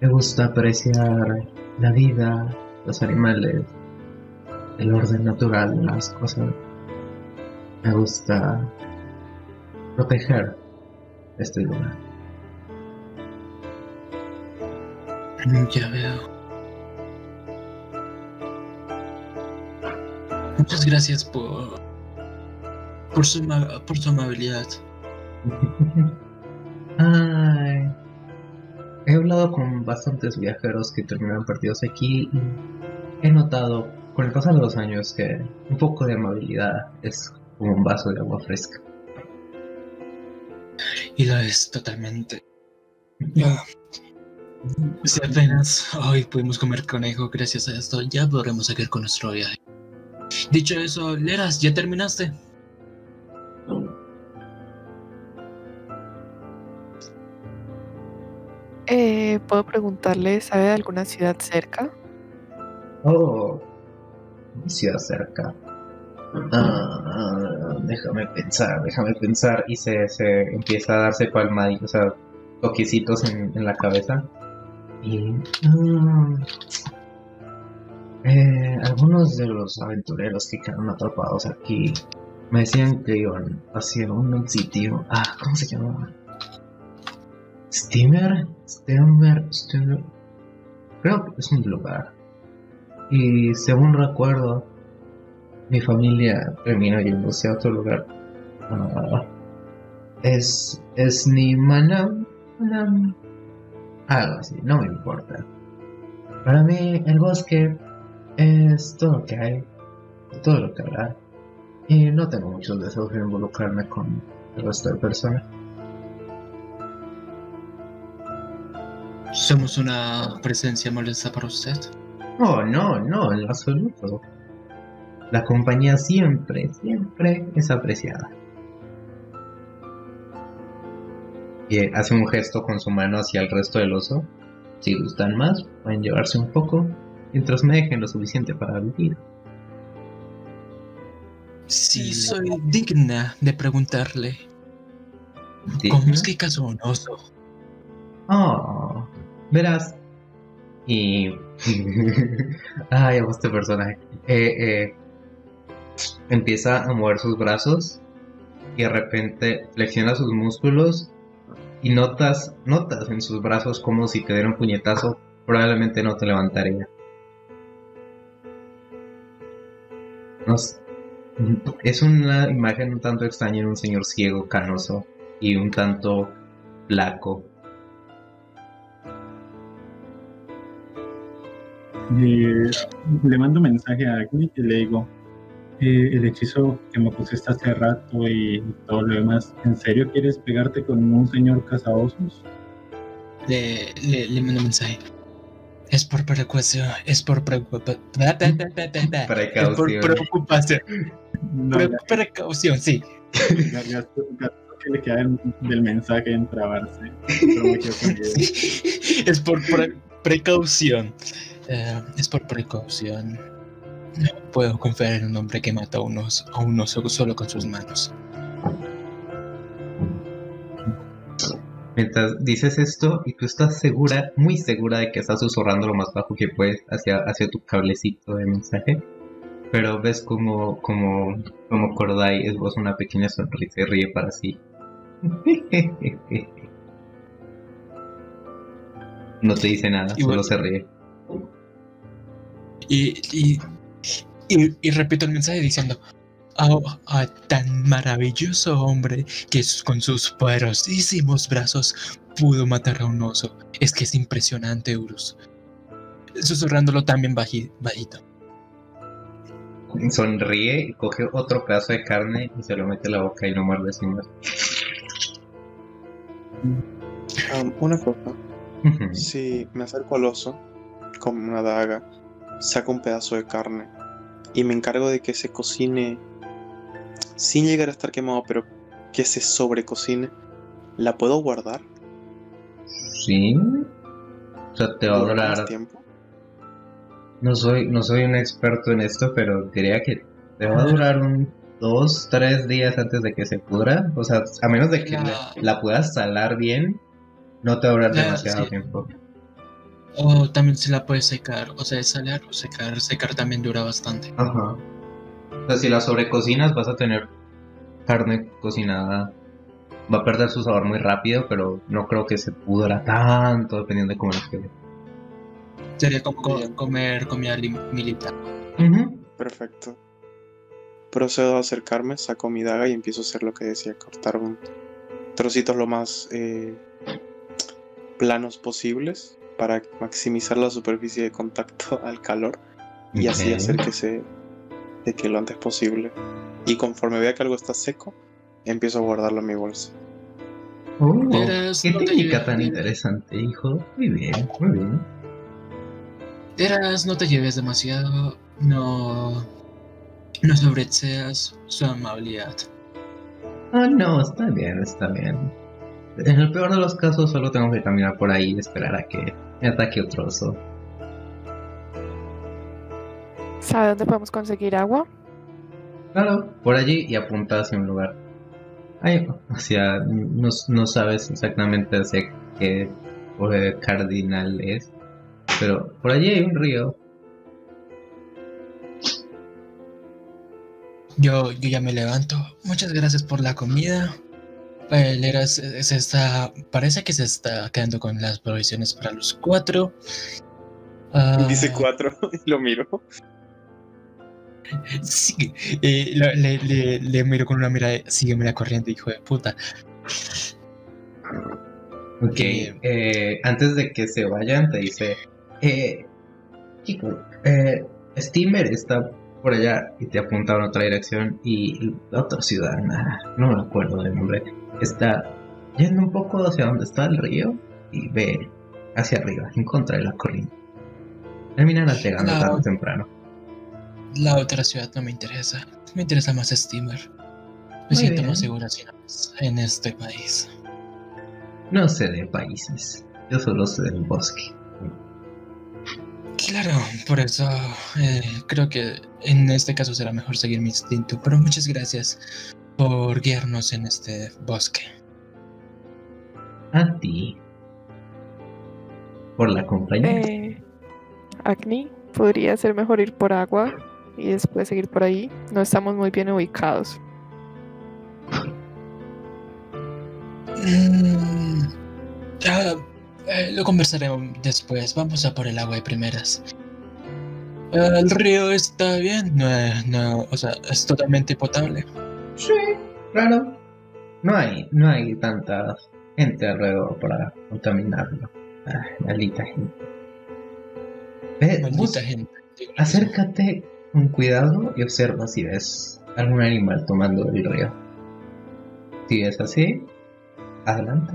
Speaker 1: me gusta apreciar la vida, los animales, el orden natural de las cosas. Me gusta proteger este lugar.
Speaker 2: Ya veo. Muchas gracias por por su por su amabilidad.
Speaker 1: Ay, he hablado con bastantes viajeros que terminaron perdidos aquí y he notado con el pasar de los años que un poco de amabilidad es como un vaso de agua fresca.
Speaker 2: Y lo es totalmente. Ah. Si apenas hoy pudimos comer conejo gracias a esto, ya podremos seguir con nuestro viaje. Dicho eso, Leras, ¿ya terminaste?
Speaker 5: Eh, ¿Puedo preguntarle, ¿sabe de alguna ciudad cerca?
Speaker 1: Oh, ciudad cerca. Ah, déjame pensar, déjame pensar. Y se, se empieza a darse palmaditos, o sea, toquecitos en, en la cabeza. Y. ah, eh, algunos de los aventureros que quedaron atrapados aquí me decían que iban hacia un sitio. Ah, ¿cómo se llama? Steamer, Steamer, Steamer. Creo que es un lugar. Y según recuerdo, mi familia terminó yéndose a otro lugar. Ah, es. Es ni. Manam. Algo así, no me importa. Para mí, el bosque es todo lo que hay, todo lo que habrá. Y no tengo muchos deseos de involucrarme con el resto de personas.
Speaker 2: Somos una presencia molesta para usted.
Speaker 1: Oh, no, no, en absoluto. La compañía siempre, siempre es apreciada. Y hace un gesto con su mano hacia el resto del oso. Si gustan más, pueden llevarse un poco, mientras me dejen lo suficiente para vivir.
Speaker 2: Sí, soy digna de preguntarle. ¿Cómo es que cazó un oso?
Speaker 1: Oh, verás. Y. Ay, amo este personaje. Eh, eh, empieza a mover sus brazos y de repente flexiona sus músculos y notas, notas en sus brazos como si te diera un puñetazo, probablemente no te levantaría. Es una imagen un tanto extraña en un señor ciego, canoso, y un tanto flaco.
Speaker 3: Eh, le mando un mensaje a Agni y le digo, eh, el hechizo que me pusiste hace rato y todo lo demás, ¿en serio quieres pegarte con un señor cazaosos?
Speaker 2: Le, le, le mando un mensaje. Es por precaución, es por preocupación. Es por
Speaker 1: Precaución.
Speaker 2: preocupación.
Speaker 3: No,
Speaker 2: Pre- precaución, sí.
Speaker 3: que le queda del mensaje en trabarse. Él.
Speaker 2: es por pre- precaución. Eh, es por precaución. No puedo confiar en un hombre que mata a un oso, a un oso solo con sus manos.
Speaker 1: Mientras dices esto y tú estás segura, muy segura de que estás susurrando lo más bajo que puedes hacia, hacia tu cablecito de mensaje, pero ves como, como, como Kordai esboza una pequeña sonrisa y ríe para sí. No te dice nada,
Speaker 2: Y
Speaker 1: solo se ríe.
Speaker 2: Y, y, y, y repito el mensaje diciendo, a, a tan maravilloso hombre que con sus poderosísimos brazos pudo matar a un oso. Es que es impresionante, Urus. Susurrándolo también baji- bajito.
Speaker 1: Sonríe y coge otro pedazo de carne y se lo mete a la boca y lo muerde sin más.
Speaker 4: Um, una cosa. Si me acerco al oso con una daga, saco un pedazo de carne y me encargo de que se cocine sin llegar a estar quemado, pero que se sobrecocine, ¿la puedo guardar?
Speaker 1: Sí. O sea, te va a
Speaker 4: ¿Dura más
Speaker 1: durar.
Speaker 4: tiempo?
Speaker 1: No soy, no soy un experto en esto, pero diría que te va a durar un dos, tres días antes de que se pudra. O sea, a menos de que
Speaker 2: La-
Speaker 1: la, la puedas salar bien, no te va a durar demasiado
Speaker 2: sí.
Speaker 1: tiempo.
Speaker 2: O también se la puede secar. O sea, salar o secar. Secar también dura bastante.
Speaker 1: Ajá. O sea, si la sobrecocinas vas a tener carne cocinada. Va a perder su sabor muy rápido, pero no creo que se pudra tanto dependiendo de cómo la quede.
Speaker 2: Sería como co- comer comida militar.
Speaker 4: Perfecto. Procedo a acercarme, saco mi daga y empiezo a hacer lo que decía, cortar un trocitos lo más eh, planos posibles para maximizar la superficie de contacto al calor y así hacer que se seque lo antes posible. Y conforme vea que algo está seco, empiezo a guardarlo en mi bolsa.
Speaker 1: Oh, qué
Speaker 2: no te
Speaker 1: técnica
Speaker 2: lleves
Speaker 1: tan
Speaker 2: bien.
Speaker 1: interesante, hijo. Muy bien, muy bien.
Speaker 2: Eras, no te lleves demasiado. No. No sobreseas su amabilidad.
Speaker 1: Ah, no, está bien, está bien. En el peor de los casos, solo tengo que caminar por ahí y esperar a que me ataque otro oso.
Speaker 5: ¿Sabe dónde podemos conseguir agua?
Speaker 1: Claro, por allí y apunta hacia un lugar. Ay, hacia. No, no sabes exactamente hacia qué cardinal es, pero por allí hay un río.
Speaker 2: Yo, yo ya me levanto. Muchas gracias por la comida. El Eras eh, se está. Parece que se está quedando con las provisiones para los cuatro. Ah,
Speaker 4: Dice cuatro y lo miro.
Speaker 2: Sí, eh, lo- le, le, le miro con una mirada de sígueme la corriente, hijo de puta.
Speaker 1: Ok,
Speaker 2: Eh,
Speaker 1: eh, antes de que se vayan, te dice: eh, Chico, eh, Steamer está por allá y te apunta en otra dirección. Y la otra ciudad, nah, no me acuerdo del nombre, está yendo un poco hacia donde está el río y ve hacia arriba, en contra de la colina. Terminarás llegando
Speaker 2: No.
Speaker 1: tarde o temprano.
Speaker 2: La otra ciudad no me interesa. Me interesa más Steamer. Me
Speaker 1: Muy
Speaker 2: siento
Speaker 1: bien.
Speaker 2: más segura en este país.
Speaker 1: No sé de países, yo solo sé del bosque.
Speaker 2: Claro, por eso eh, creo que en este caso será mejor seguir mi instinto. Pero muchas gracias por guiarnos en este bosque.
Speaker 1: A ti. Por la compañía.
Speaker 5: Eh, Agni, podría ser mejor ir por agua y después seguir por ahí. No estamos muy bien ubicados.
Speaker 2: Mm, ah, eh, lo conversaremos después. Vamos a por el agua de primeras. Ah, el río está bien. No, no, o sea, es totalmente potable.
Speaker 1: Sí, claro. No hay, no hay tanta gente alrededor para contaminarlo. Ah, maldita gente. Ve, vos
Speaker 2: Maldita gente.
Speaker 1: acércate con cuidado y observa si ves algún animal tomando el río. Si es así, adelante.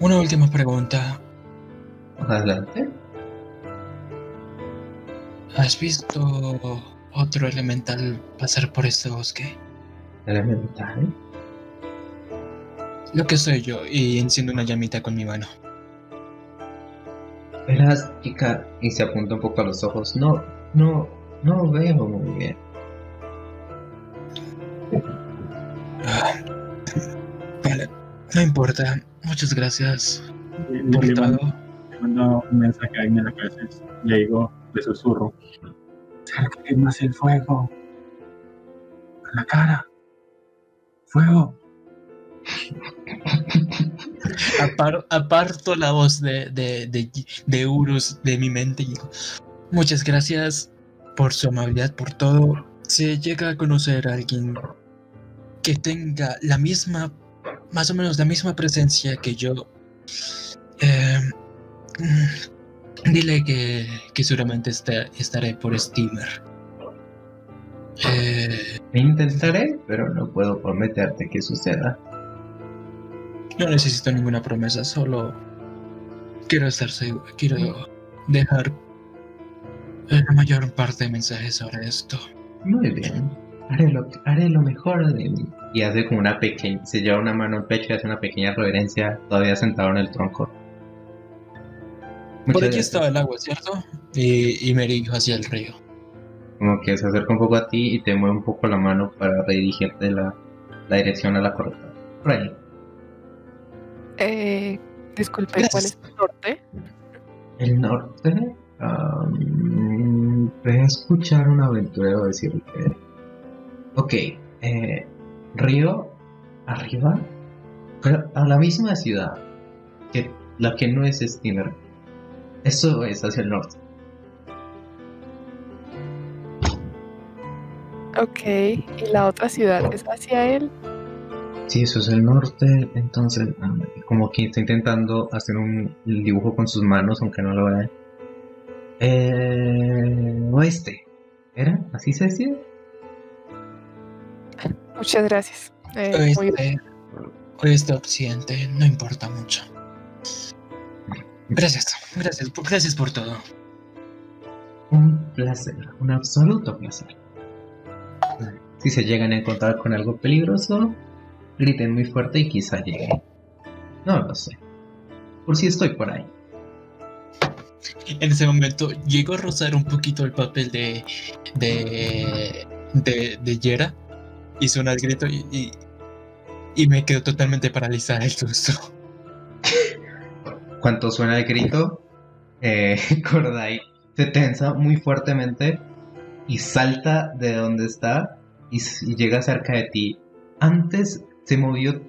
Speaker 2: Una última pregunta.
Speaker 1: Adelante.
Speaker 2: ¿Has visto otro elemental pasar por este bosque?
Speaker 1: Elemental.
Speaker 2: Lo que soy yo y enciendo una llamita con mi mano.
Speaker 1: Verás, chica, y se apunta un poco a los ojos. No, no, no veo muy bien.
Speaker 2: Vale, no importa. Muchas gracias
Speaker 3: Le,
Speaker 2: por
Speaker 3: le mando,
Speaker 2: todo.
Speaker 3: le mando un mensaje a a la cabeza. Le digo, le susurro. Acércate más el fuego. A la cara. Fuego.
Speaker 2: Apar- aparto la voz de, de, de, de Urus de mi mente y digo, muchas gracias por su amabilidad, por todo. Si llega a conocer a alguien que tenga la misma, más o menos la misma presencia que yo, eh, dile que, que seguramente está- estaré por Steamer. Eh,
Speaker 1: Intentaré, pero no puedo prometerte que suceda.
Speaker 2: No necesito ninguna promesa, solo quiero estar seguro, quiero dejar la mayor parte de mensajes sobre esto.
Speaker 1: Muy bien. Haré lo, haré lo mejor de mí. Y hace como una pequeña. Se lleva una mano al pecho y hace una pequeña reverencia, todavía sentado en el tronco.
Speaker 2: Por aquí
Speaker 1: gracias.
Speaker 2: estaba el agua, ¿cierto? Y, y me dirijo hacia el río.
Speaker 1: Como que se acerca un poco a ti y te mueve un poco la mano para redirigirte la, la dirección a la correcta. Por ahí.
Speaker 5: Eh, disculpe, ¿cuál es el norte?
Speaker 1: El norte. a escuchar un aventurero decir que. Ok, eh, río arriba, pero a la misma ciudad que la que no es Steamer. Eso es hacia el norte.
Speaker 5: Ok, ¿y la otra ciudad es hacia él?
Speaker 1: Si eso es el norte, entonces am, como que está intentando hacer un dibujo con sus manos, aunque no lo vea. Eh, oeste. ¿Era? ¿Así se decía?
Speaker 5: Muchas gracias. Eh, muy
Speaker 2: Oeste, oeste occidente, no importa mucho. Gracias, gracias, gracias por todo.
Speaker 1: Un placer, un absoluto placer. Si se llegan a encontrar con algo peligroso, griten muy fuerte y quizá llegue. No lo sé. Por si estoy por ahí.
Speaker 2: En ese momento llego a rozar un poquito el papel de de de, de Yera y suena el grito y, y, y me quedo totalmente paralizada del susto.
Speaker 1: Cuando suena el grito, eh, Kordai se tensa muy fuertemente y salta de donde está y llega cerca de ti. Antes se movió,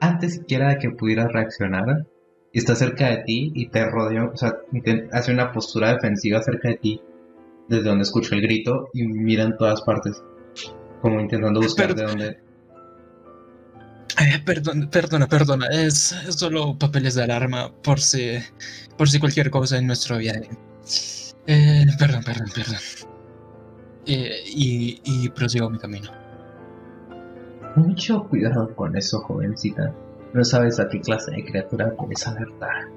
Speaker 1: antes siquiera de que pudieras reaccionar, y está cerca de ti y te rodea, o sea, hace una postura defensiva cerca de ti, desde donde escucha el grito y mira en todas partes, como intentando buscar de dónde.
Speaker 2: Eh, perdón, perdona, perdona, es, es solo papeles de alarma por si por si cualquier cosa en nuestro viaje. Eh, perdón, perdón, perdón. Eh, y, y prosigo mi camino.
Speaker 1: Mucho cuidado con eso, jovencita. No sabes a qué clase de criatura puedes alertar.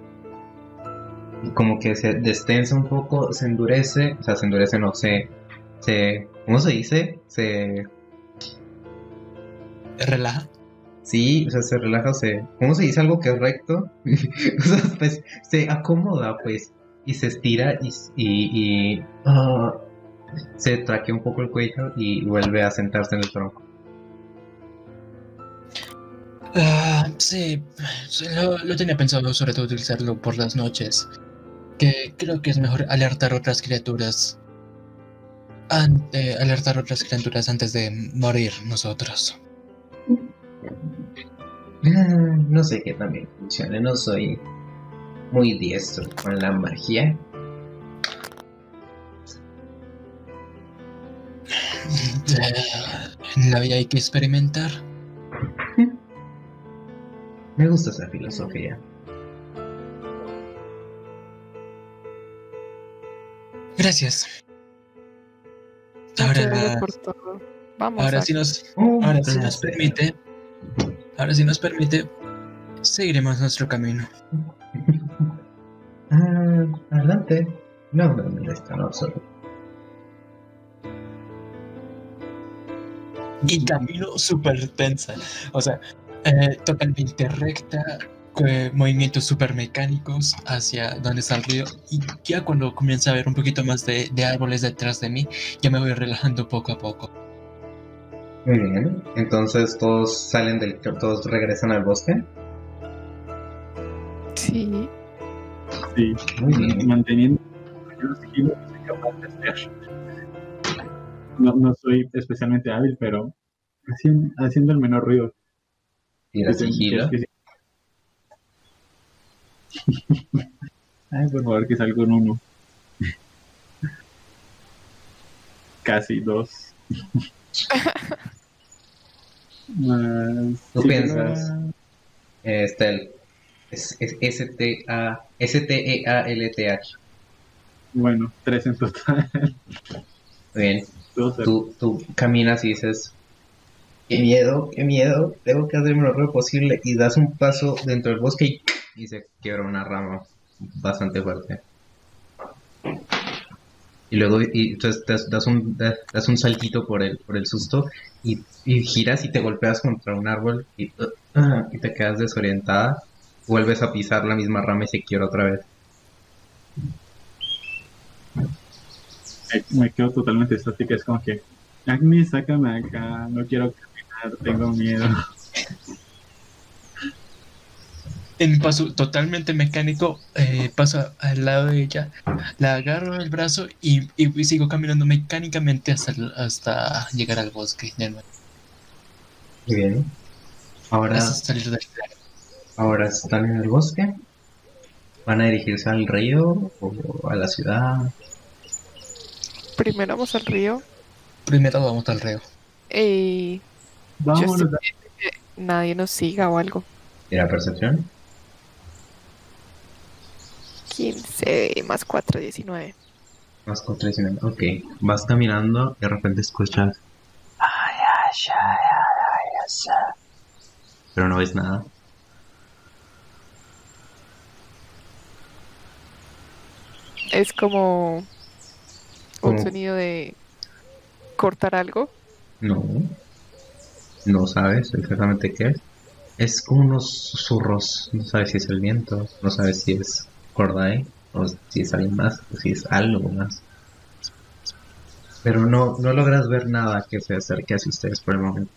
Speaker 1: Y como que se destensa un poco, se endurece, o sea, se endurece, no sé, se, ¿cómo se dice? Se,
Speaker 2: Relaja.
Speaker 1: sí, o sea, se relaja, se, ¿cómo se dice algo que es recto? o sea, pues, se acomoda, pues, y se estira y, y, y, ah, se traquea un poco el cuello y vuelve a sentarse en el tronco.
Speaker 2: Ah, sí, lo, lo tenía pensado sobre todo utilizarlo por las noches. Que creo que es mejor alertar otras criaturas. Ante, alertar otras criaturas antes de morir nosotros.
Speaker 1: Ah, No sé qué también funcione, no soy muy diestro con la magia.
Speaker 2: En la vida hay que experimentar.
Speaker 1: Me gusta esa filosofía.
Speaker 2: Gracias. Ahora,
Speaker 5: gracias por todo. Vamos.
Speaker 2: ahora
Speaker 5: a-
Speaker 2: sí nos, ahora permite, ahora sí nos permite, seguiremos nuestro camino.
Speaker 1: Ah, adelante. No me molesta en absoluto.
Speaker 2: Y camino súper tensa. O sea, eh, totalmente recta, eh, movimientos súper mecánicos hacia donde está el río. Y ya cuando comienza a ver un poquito más de, de árboles detrás de mí, ya me voy relajando poco a poco.
Speaker 1: Muy bien. Entonces todos salen del... Todos regresan al bosque.
Speaker 5: Sí.
Speaker 3: Sí,
Speaker 1: Muy bien.
Speaker 3: manteniendo el sigilo que soy capaz de hacer. No, no soy especialmente hábil, pero haciendo, haciendo el menor ruido.
Speaker 1: Tira sigilo.
Speaker 3: Ay, por favor, que salga un uno. Casi dos. Más.
Speaker 1: ¿Tú
Speaker 3: sí,
Speaker 1: piensas?
Speaker 3: más-
Speaker 1: Este, es. S-T-E-A-L-T-H.
Speaker 3: Bueno, tres en total.
Speaker 1: Bien. Tú, tú caminas y dices... Qué miedo, qué miedo. Tengo que hacerme lo mejor posible. Y das un paso dentro del bosque y, se quiebra una rama bastante fuerte. Y luego y entonces das, das un, das, un saltito por el, por el susto y, giras y te golpeas contra un árbol y, te quedas desorientada. Vuelves a pisar la misma rama y se quiebra otra vez.
Speaker 3: me, quedo totalmente estática. Es como que, Agnes, sácame acá. No quiero tengo miedo.
Speaker 2: En paso totalmente mecánico, eh, paso al lado de ella, la agarro del brazo y, y sigo caminando mecánicamente hasta, el- hasta llegar al bosque.
Speaker 1: Muy bien. Ahora,
Speaker 2: salir del
Speaker 1: ahora están en el bosque. ¿Van a dirigirse al río o a la ciudad?
Speaker 5: Primero vamos al río.
Speaker 2: Primero vamos al río.
Speaker 5: Y
Speaker 3: Vámonos.
Speaker 5: estoy que nadie nos siga o algo.
Speaker 1: ¿Tira percepción?
Speaker 5: 15 más 4, 19.
Speaker 1: Más con tres y medio. Ok, vas caminando y de repente escuchas. "Ay, ay, ay, ay, ay, ay". Pero no ves nada.
Speaker 5: Es como un
Speaker 1: Como-
Speaker 5: sonido de cortar algo.
Speaker 1: No. No sabes exactamente qué es. Es como unos susurros. No sabes si es el viento. No sabes si es Corday. O si es alguien más. O si es algo más. Pero no, no logras ver nada que se acerque hacia ustedes por el momento.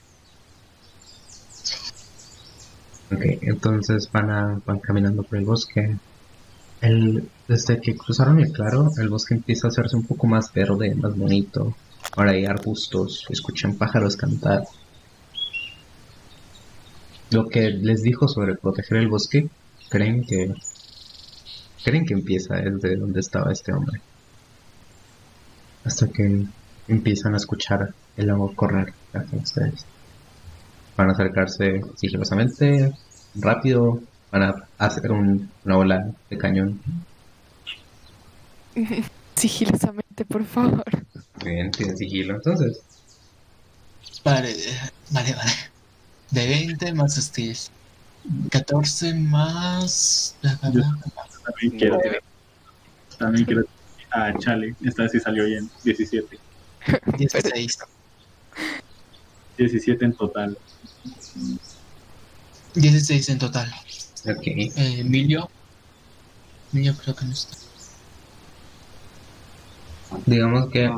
Speaker 1: Ok, entonces van, a, van caminando por el bosque. El, desde que cruzaron el claro, el bosque empieza a hacerse un poco más verde, más bonito. Ahora hay arbustos, escuchan pájaros cantar. Lo que les dijo sobre proteger el bosque, creen que creen que empieza desde donde estaba este hombre. Hasta que empiezan a escuchar el agua correr hacia ustedes. Van a acercarse sigilosamente, rápido, van a hacer un- una ola de cañón.
Speaker 5: Sigilosamente, por favor.
Speaker 1: Bien, tiene sigilo. Entonces,
Speaker 2: Vale, vale, vale. De 20 más Steel. 14 más. bla, bla, bla.
Speaker 3: También quiero. También quiero. Ah, chale. Esta vez sí salió bien. 17.
Speaker 2: 16.
Speaker 3: 17 en total.
Speaker 2: 16 en total.
Speaker 1: ok.
Speaker 2: Eh, Emilio. Emilio creo que no está.
Speaker 1: Digamos que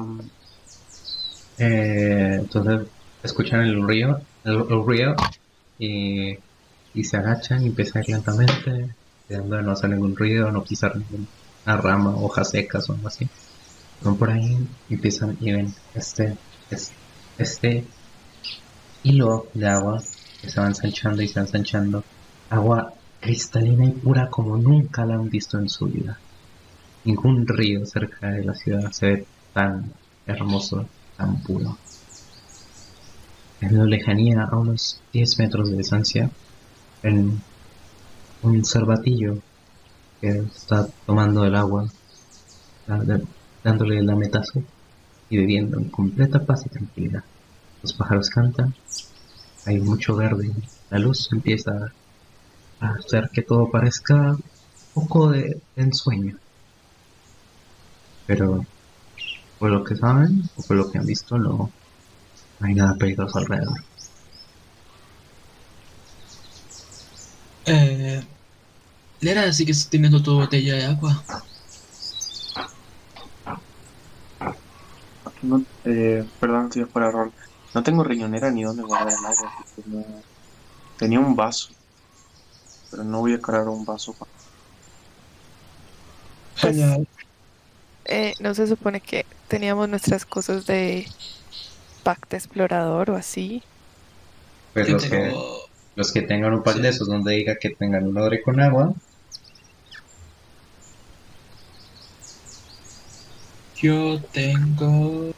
Speaker 1: eh, entonces escuchan el río, el, río y, se agachan y ir lentamente, cuidando de no hacer ningún ruido, no pisar ninguna rama, hojas secas o algo así. Van por ahí y empiezan y ven este, este, este hilo de agua que se va ensanchando y se va ensanchando. Agua cristalina y pura como nunca la han visto en su vida. Ningún río cerca de la ciudad se ve tan hermoso tan puro. En la lejanía, a unos 10 metros de distancia, en un cervatillo que está tomando el agua, dándole el lametazo y bebiendo en completa paz y tranquilidad. Los pájaros cantan, hay mucho verde, la luz empieza a hacer que todo parezca un poco de ensueño. Pero por lo que saben o por lo que han visto no, no hay nada peligroso alrededor.
Speaker 2: Eh, Lera, ¿sigues teniendo tu botella de agua?
Speaker 4: No, eh, perdón, estoy fuera de rol. No tengo riñonera ni dónde guardar el agua. así que no- Tenía un vaso, pero no voy a cargar un vaso. pa-
Speaker 5: Pues, eh, no se supone que teníamos nuestras cosas de pacto explorador o así.
Speaker 1: Pues los que, los que tengan un par
Speaker 2: Sí.
Speaker 1: de esos donde diga que tengan un odre con agua,
Speaker 2: Yo tengo...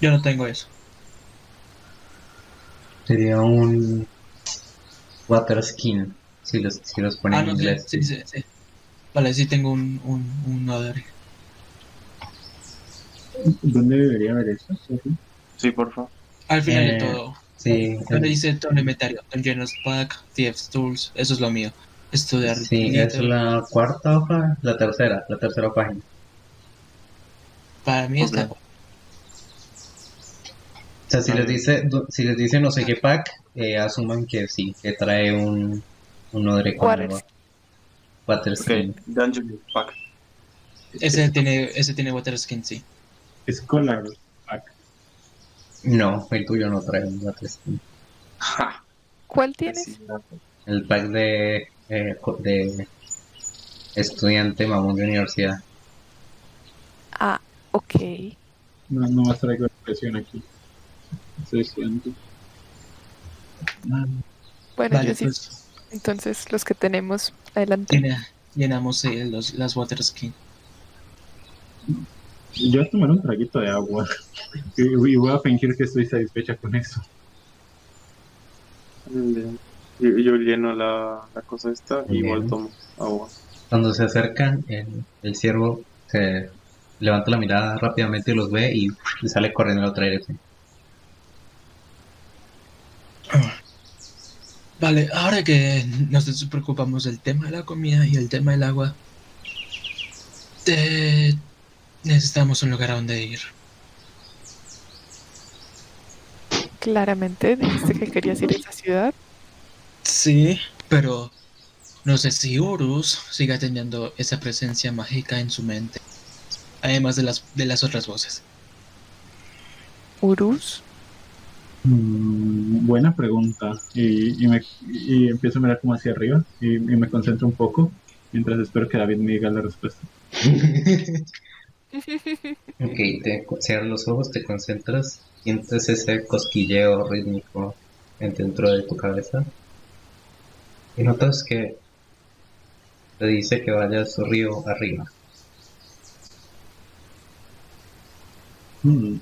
Speaker 2: Yo no tengo eso.
Speaker 1: sería un water skin, si los, si los ponen
Speaker 2: Ah,
Speaker 1: en
Speaker 2: no,
Speaker 1: inglés.
Speaker 2: sí, sí, sí. Vale, sí tengo un, un, un odre.
Speaker 3: ¿Dónde debería haber eso?
Speaker 4: Sí, por favor.
Speaker 2: Al final
Speaker 1: Eh,
Speaker 2: de todo.
Speaker 1: Sí,
Speaker 2: Donde dice todo el inventario. Dungeons Pack, Thieves Tools. Eso es lo mío. Estudiar.
Speaker 1: sí, es la cuarta hoja, la tercera, la tercera página.
Speaker 2: Para mí está...
Speaker 1: O sea, si les dice, si les dice no sé qué pack, eh, asuman que sí, que trae un, un odre con
Speaker 5: Water.
Speaker 1: Water
Speaker 4: Ok,
Speaker 1: skin.
Speaker 4: Dungeon Pack.
Speaker 2: Ese tiene, ese tiene water skin, sí.
Speaker 3: Scholar Pack.
Speaker 1: No, el tuyo no trae un water skin.
Speaker 4: Ja,
Speaker 5: ¿Cuál tienes?
Speaker 1: El pack de, eh, co- de estudiante mamón de universidad.
Speaker 5: Ah, ok.
Speaker 3: No, no más traigo expresión aquí. Soy estudiante.
Speaker 5: Bueno,
Speaker 2: Vale,
Speaker 5: yo sí.
Speaker 2: pues
Speaker 5: Entonces, los que tenemos, adelante.
Speaker 2: llena- llenamos eh, los, las water skin.
Speaker 3: Yo voy a tomar un traguito de agua. Y, voy a fingir que estoy satisfecha con eso.
Speaker 4: Bien. Yo, yo lleno la, la cosa esta y igual tomo agua.
Speaker 1: Cuando se acercan, el, el ciervo se levanta la mirada rápidamente y los ve y, y sale corriendo a la otra dirección.
Speaker 2: Vale, ahora que nos preocupamos del tema de la comida y el tema del agua, te- necesitamos un lugar a donde ir.
Speaker 5: Claramente dijiste que querías ir a esa ciudad.
Speaker 2: Sí, pero no sé si Urus siga teniendo esa presencia mágica en su mente, además de las, de las otras voces.
Speaker 5: Urus.
Speaker 3: Mm, buena pregunta. Y, y, me, y empiezo a mirar como hacia arriba y, y me concentro un poco mientras espero que David me diga la respuesta.
Speaker 1: Ok, te cierras los ojos, te concentras, sientes ese cosquilleo rítmico en- dentro de tu cabeza y notas que te dice que vayas río arriba.
Speaker 3: Mm,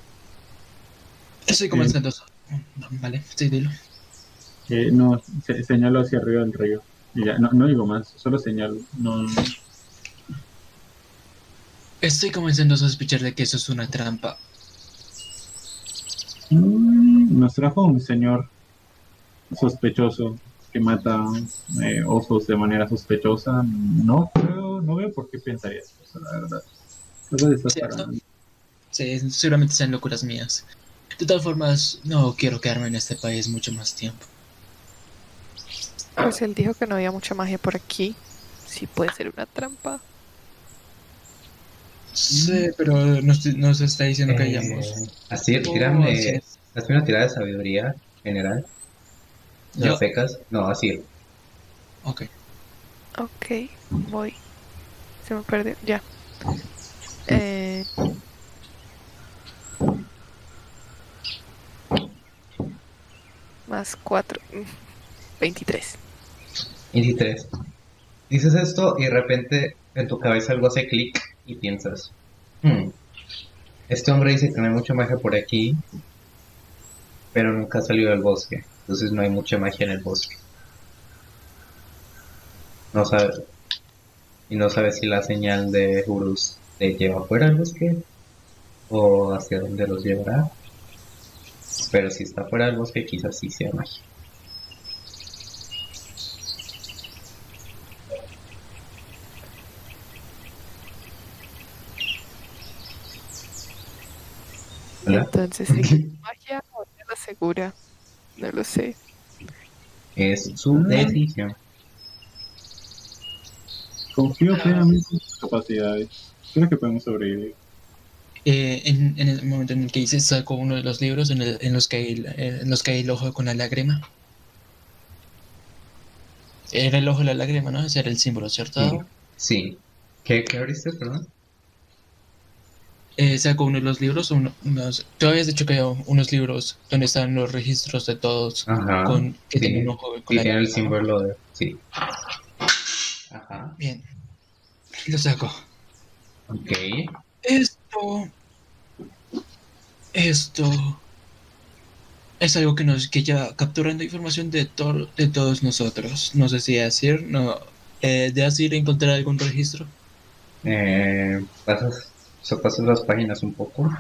Speaker 2: Estoy comenzando. Vale, sí, dilo.
Speaker 3: eh, no, se- señalo hacia arriba del río. Y ya, no, no digo más, solo señalo. No,
Speaker 2: Estoy comenzando a sospechar de que eso es una trampa.
Speaker 3: Mm, nos trajo un señor sospechoso que mata eh, osos de manera sospechosa. No creo, no veo por qué pensaría eso, la verdad. Paradas.
Speaker 2: Sí, seguramente sean locuras mías. De todas formas, no quiero quedarme en este país mucho más tiempo.
Speaker 5: Pues él dijo que no había mucha magia por aquí. Sí puede ser una trampa.
Speaker 2: Sí, pero nos, nos está diciendo que hayamos.
Speaker 1: Eh, así,
Speaker 2: Oh,
Speaker 1: tírame,
Speaker 2: así es.
Speaker 1: hazme una tirada de sabiduría general.
Speaker 2: Yo-
Speaker 1: secas, no, así.
Speaker 2: Ok.
Speaker 5: Ok, voy. Se me perdió. Ya. Eh, más 4. 23.
Speaker 1: 23. Dices esto y de repente en tu cabeza algo hace clic y piensas, "Hmm, Este hombre dice que no hay mucha magia por aquí, pero nunca ha salido del bosque. Entonces no hay mucha magia en el bosque. No sabe. Y no sabe si la señal de Urus te lleva fuera del bosque o hacia dónde los llevará. Pero si está fuera del bosque, quizás sí sea magia.
Speaker 5: Entonces, ¿sí? ¿magia o tierra segura? No lo sé.
Speaker 1: Es su decisión.
Speaker 3: Confío plenamente en sus capacidades. Creo que podemos sobrevivir.
Speaker 2: Eh, en, en el momento en el que dices, saco uno de los libros en, el- en los que hay, eh, en los que hay el ojo con la lágrima. Era el ojo de la lágrima, ¿no? Ese era el símbolo, ¿cierto?
Speaker 1: Sí. Sí. ¿Qué, qué abriste, perdón?
Speaker 2: Eh, saco uno de los libros, uno- unos, tú habías dicho que había unos libros donde están los registros de todos
Speaker 1: Ajá.
Speaker 2: con, que
Speaker 1: sí.
Speaker 2: tienen un ojo con
Speaker 1: Sí,
Speaker 2: la
Speaker 1: tiene el símbolo de. Sí. Ajá.
Speaker 2: Bien, lo saco.
Speaker 1: Ok.
Speaker 2: Esto. Esto. Es algo que nos que ya capturando información de, to- de todos nosotros. No sé si decir, no. Eh, ¿De Asir encontrar algún registro?
Speaker 1: Eh, pasas, o sea, pasas las páginas un poco.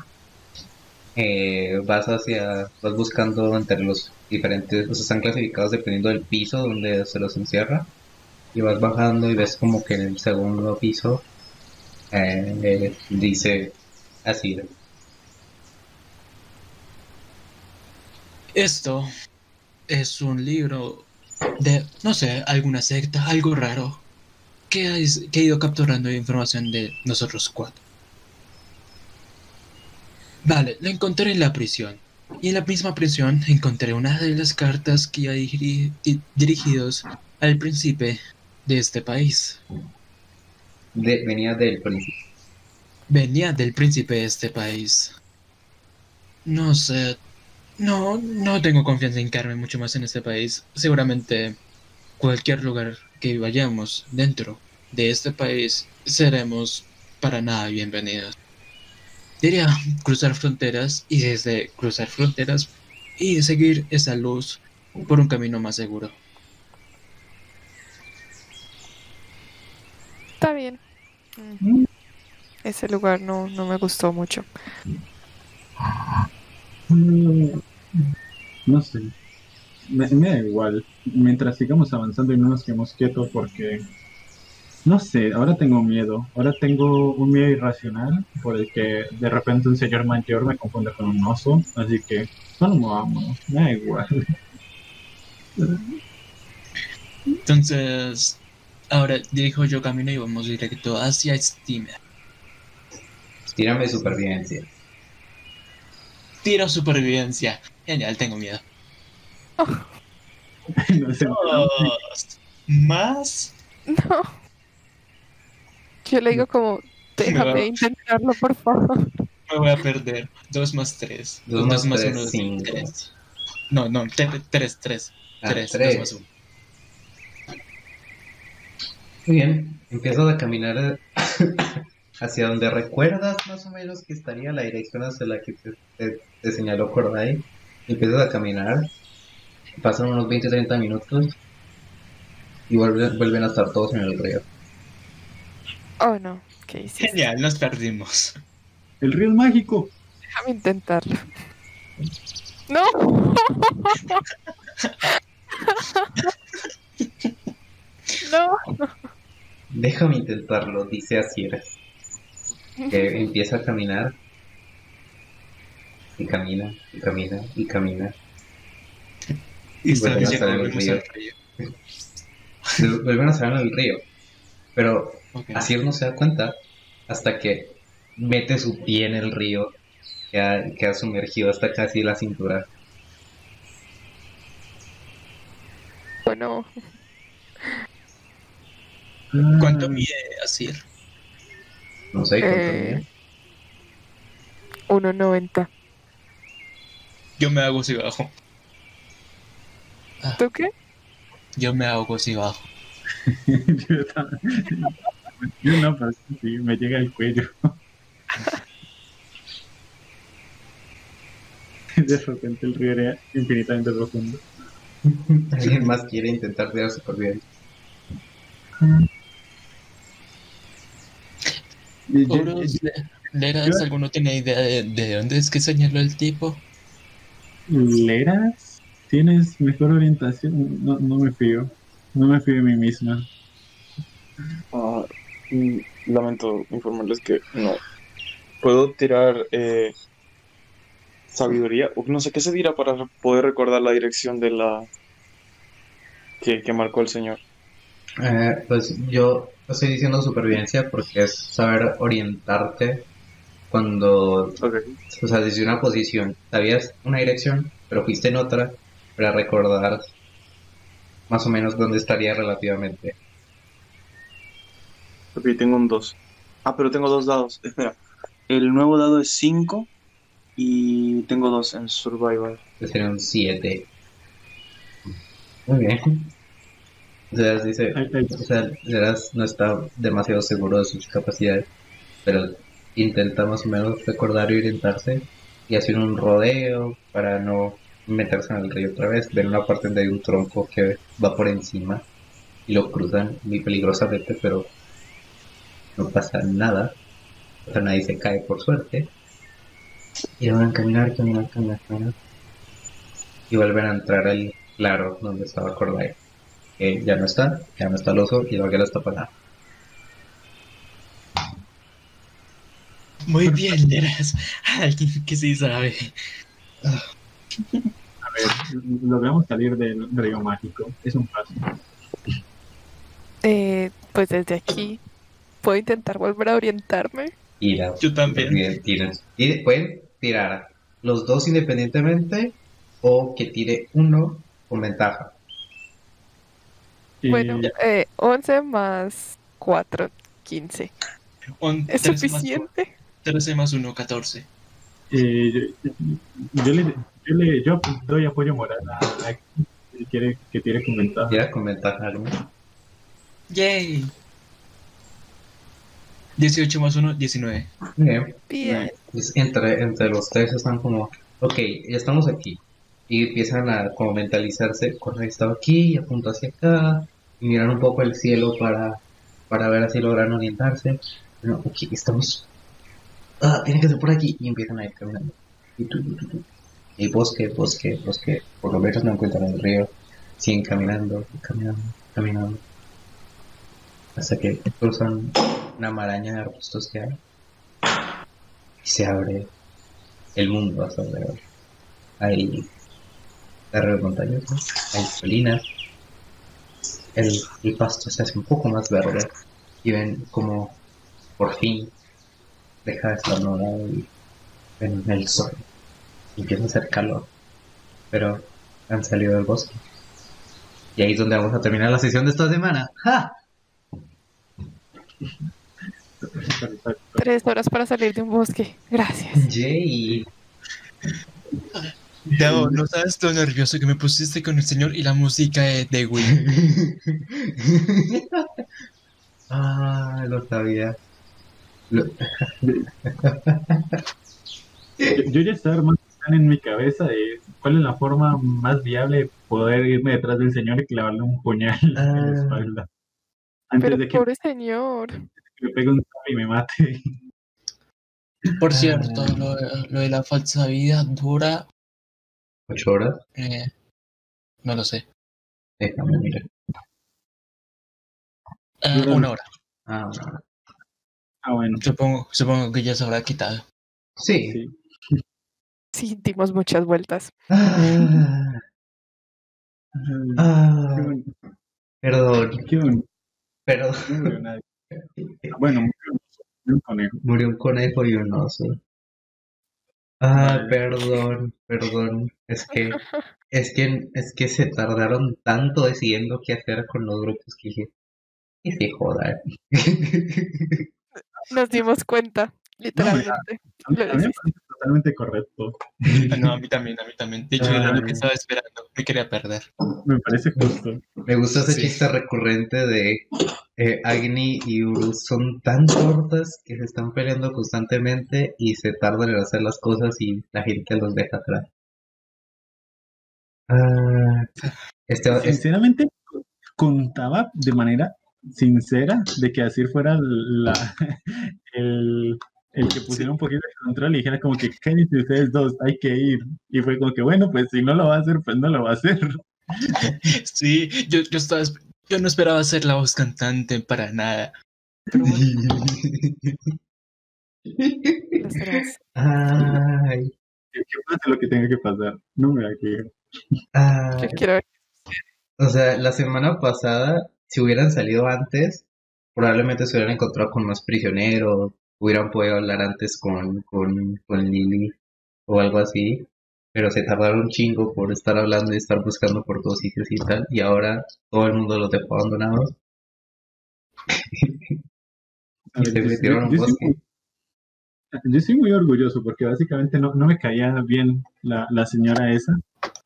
Speaker 1: Eh, vas hacia, vas buscando entre los diferentes, o sea, están clasificados dependiendo del piso donde se los encierra. Y vas bajando y ves como que en el segundo piso eh, dice así.
Speaker 2: Esto es un libro de, no sé, alguna secta, algo raro, que ha ido capturando información de nosotros cuatro. Vale, lo encontré en la prisión. Y en la misma prisión encontré una de las cartas que iba diri- di- dirigidos al príncipe de este país.
Speaker 1: De- venía del príncipe.
Speaker 2: Venía del príncipe de este país. No sé. No, no tengo confianza en quedarme mucho más en este país. Seguramente cualquier lugar que vayamos dentro de este país seremos para nada bienvenidos. Diría cruzar fronteras y desde cruzar fronteras y seguir esa luz por un camino más seguro.
Speaker 5: Está bien. Mm. Ese lugar no, no me gustó mucho.
Speaker 3: Mm, No sé. Me, me da igual. Mientras sigamos avanzando y no nos quedemos quietos porque... No sé, ahora tengo miedo. Ahora tengo un miedo irracional por el que de repente un señor mayor me confunde con un oso. Así que solo movámonos. Me da igual.
Speaker 2: Entonces, ahora dirijo yo camino y vamos directo hacia Steamer.
Speaker 1: Tírame supervivencia.
Speaker 2: Tiro supervivencia. Genial, tengo miedo.
Speaker 3: No sé.
Speaker 2: Más.
Speaker 5: No. Yo le digo como, déjame intentarlo, por favor.
Speaker 2: Me voy a perder. Dos más tres.
Speaker 1: Dos más tres,
Speaker 2: uno es
Speaker 1: cinco.
Speaker 2: tres. No, no, te- tres, tres.
Speaker 1: Ah,
Speaker 2: tres,
Speaker 1: tres.
Speaker 2: dos más uno.
Speaker 1: Muy bien, empiezas a caminar hacia donde recuerdas más o menos que estaría la dirección hacia la que te, te- te señaló Corday. Empiezas a caminar, pasan unos 20-30 minutos y vuelven, vuelven a estar todos en el río.
Speaker 5: Oh, no. ¿Qué hiciste?
Speaker 2: Genial, nos perdimos.
Speaker 3: El río es mágico.
Speaker 5: Déjame intentarlo. No. No.
Speaker 1: Déjame intentarlo, dice Asier, que empieza a caminar y camina y camina y camina.
Speaker 2: Y esta
Speaker 1: Vuelven a
Speaker 2: ya
Speaker 1: estar en el
Speaker 2: volvemos
Speaker 1: río.
Speaker 2: al río.
Speaker 1: Se vuelven a salir en el río, pero
Speaker 2: Ok.
Speaker 1: Asier no se da cuenta hasta que mete su pie en el río que ha, que ha sumergido hasta casi la cintura.
Speaker 5: Bueno,
Speaker 2: ¿Cuánto mide Asir?
Speaker 1: No sé cuánto
Speaker 5: Eh.
Speaker 1: mide.
Speaker 5: 1.90.
Speaker 2: Yo me hago si bajo.
Speaker 5: ¿Tú qué?
Speaker 2: Yo me hago si bajo.
Speaker 3: yo, tam- yo no, pero sí, me llega el cuello. de repente el río era infinitamente profundo.
Speaker 1: ¿Alguien más quiere intentar tirar supervivencia?
Speaker 3: Y yo-
Speaker 2: Horus, Le- Leras, ¿alguno tiene idea de, de dónde es que señaló el tipo?
Speaker 3: ¿Leras? ¿Tienes mejor orientación? No, no me fío. No me fío de mí misma.
Speaker 4: Ah, mm, lamento informarles que no. Puedo tirar eh, sabiduría. Uf, no sé qué se dirá para poder recordar la dirección de la que, que marcó el señor.
Speaker 1: Eh, pues yo estoy diciendo supervivencia porque es saber orientarte cuando,
Speaker 4: Ok.
Speaker 1: o sea, desde una posición, sabías una dirección, pero fuiste en otra para recordar más o menos dónde estaría relativamente.
Speaker 4: Ok, tengo un 2. Ah, pero tengo dos dados. Espera. El nuevo dado es 5 y tengo dos en Survival.
Speaker 1: que sería un 7. Muy bien. O sea,
Speaker 3: ay.
Speaker 1: o sea, Zeras no está demasiado seguro de sus capacidades, pero intenta más o menos recordar y orientarse y hacer un rodeo para no meterse en el río otra vez. Ven una parte donde hay un tronco que va por encima y lo cruzan muy peligrosamente, pero no pasa nada. O sea, nadie se cae por suerte. Y van a caminar, caminar, caminar, caminar. Y vuelven a entrar al claro donde estaba Corday. Que ya no está, ya no está el oso y la hoguera está apagada.
Speaker 2: Muy bien, Leras. Alguien que sí sabe.
Speaker 3: A ver, logramos salir del río mágico. Es un paso.
Speaker 5: Eh, pues desde aquí puedo intentar volver a orientarme.
Speaker 1: Y la
Speaker 2: Yo también.
Speaker 1: Bien, tiran. Tire- pueden tirar los dos independientemente o que tire uno con ventaja.
Speaker 3: Y,
Speaker 5: Bueno, eh, 11 más 4, 15.
Speaker 2: Un
Speaker 5: ¿Es
Speaker 2: 13 más
Speaker 5: suficiente?
Speaker 2: 13 más 1, 14.
Speaker 3: eh, yo, yo le, yo le yo doy apoyo moral a, a si quiere que tire con ventaja.
Speaker 1: Tira con ventaja, ¿no?
Speaker 2: ¡Yay! 18 más 1, 19.
Speaker 1: Bien.
Speaker 5: Bien.
Speaker 1: Pues entre, entre los tres están como, ok, ya estamos aquí. Y empiezan a como mentalizarse, Correa estaba aquí y apunta hacia acá. Y miran un poco el cielo para, para ver si logran orientarse. No, ok, estamos... Ah, tiene que ser por aquí. Y empiezan a ir caminando. Y, tu, tu, tu, tu. Y bosque, bosque, bosque. Por lo menos no encuentran el río. Siguen caminando, caminando, caminando. Hasta que cruzan una maraña de arbustos que hay y se abre el mundo a su alrededor. Hay terrenos montañosos, hay colinas, el, el pasto se hace un poco más verde y ven como por fin deja de estar nublado y ven el sol empieza a hacer calor, pero han salido del bosque. Y ahí es donde vamos a terminar la sesión de esta semana. ¡Ja!
Speaker 5: Tres horas para salir de un bosque. Gracias.
Speaker 1: Jay.
Speaker 2: Dao, no sabes lo nervioso que me pusiste con el señor y la música de The Wii.
Speaker 1: ah, lo sabía. Lo-
Speaker 3: Yo, ya estaba armando en mi cabeza de cuál es la forma más viable de poder irme detrás del señor y clavarle un puñal en
Speaker 1: Ah.
Speaker 3: la espalda. Antes
Speaker 5: Pero
Speaker 3: de que
Speaker 5: pobre señor.
Speaker 3: Me pegue un zap y me mate.
Speaker 2: Por cierto, lo, lo de la falsa vida dura.
Speaker 1: ¿Ocho horas?
Speaker 2: eh, no lo sé.
Speaker 1: Déjame mirar.
Speaker 2: Eh, una hora.
Speaker 1: Ah, una hora.
Speaker 3: Ah, bueno.
Speaker 2: Supongo, supongo que ya se habrá quitado.
Speaker 1: Sí.
Speaker 3: Sí.
Speaker 5: Sí, dimos muchas vueltas.
Speaker 1: Ah, ah, perdón, perdón.
Speaker 3: No Bueno, murió un conejo.
Speaker 1: Murió un conejo y un oso. Ah,
Speaker 3: Vale.
Speaker 1: perdón, perdón. Es que, es que, es que se tardaron tanto decidiendo qué hacer con los grupos que dije, que se jodan.
Speaker 5: Nos dimos cuenta, literalmente.
Speaker 3: A mí,
Speaker 5: Lo
Speaker 3: a mí me
Speaker 5: decís.
Speaker 3: parece totalmente correcto.
Speaker 2: Ah, No, a mí también, a mí también. De hecho, era lo que
Speaker 1: Ay.
Speaker 2: estaba esperando. Me quería perder.
Speaker 3: Me parece justo.
Speaker 1: Me gusta ese
Speaker 2: Sí.
Speaker 1: chiste recurrente de eh, Agni y Urus son tan tortas que se están peleando constantemente y se tardan en hacer las cosas y la gente los deja atrás. Ah, este, este-
Speaker 3: Sinceramente, contaba de manera sincera de que así fuera la, el, el que pusiera un poquito de control y dijera como que cállense ustedes dos, hay que ir. Y fue como que, bueno, pues si no lo va a hacer, pues no lo va a hacer.
Speaker 2: Sí, yo, yo, estaba, yo no esperaba ser la voz cantante para nada. Pero bueno.
Speaker 1: Ay,
Speaker 3: Que que pase lo que tenga que pasar. No me da que.
Speaker 1: ah,
Speaker 5: Yo quiero ver.
Speaker 1: O sea, la semana pasada, si hubieran salido antes, probablemente se hubieran encontrado con más prisioneros, hubieran podido hablar antes con, con, con Lily o algo así, pero se tardaron un chingo por estar hablando y estar buscando por todos sitios y tal, y ahora todo el mundo los dejó abandonados. Y se
Speaker 3: yo-
Speaker 1: metieron a un
Speaker 3: yo
Speaker 1: bosque.
Speaker 3: soy muy orgulloso porque básicamente no, no me caía bien la, la señora esa,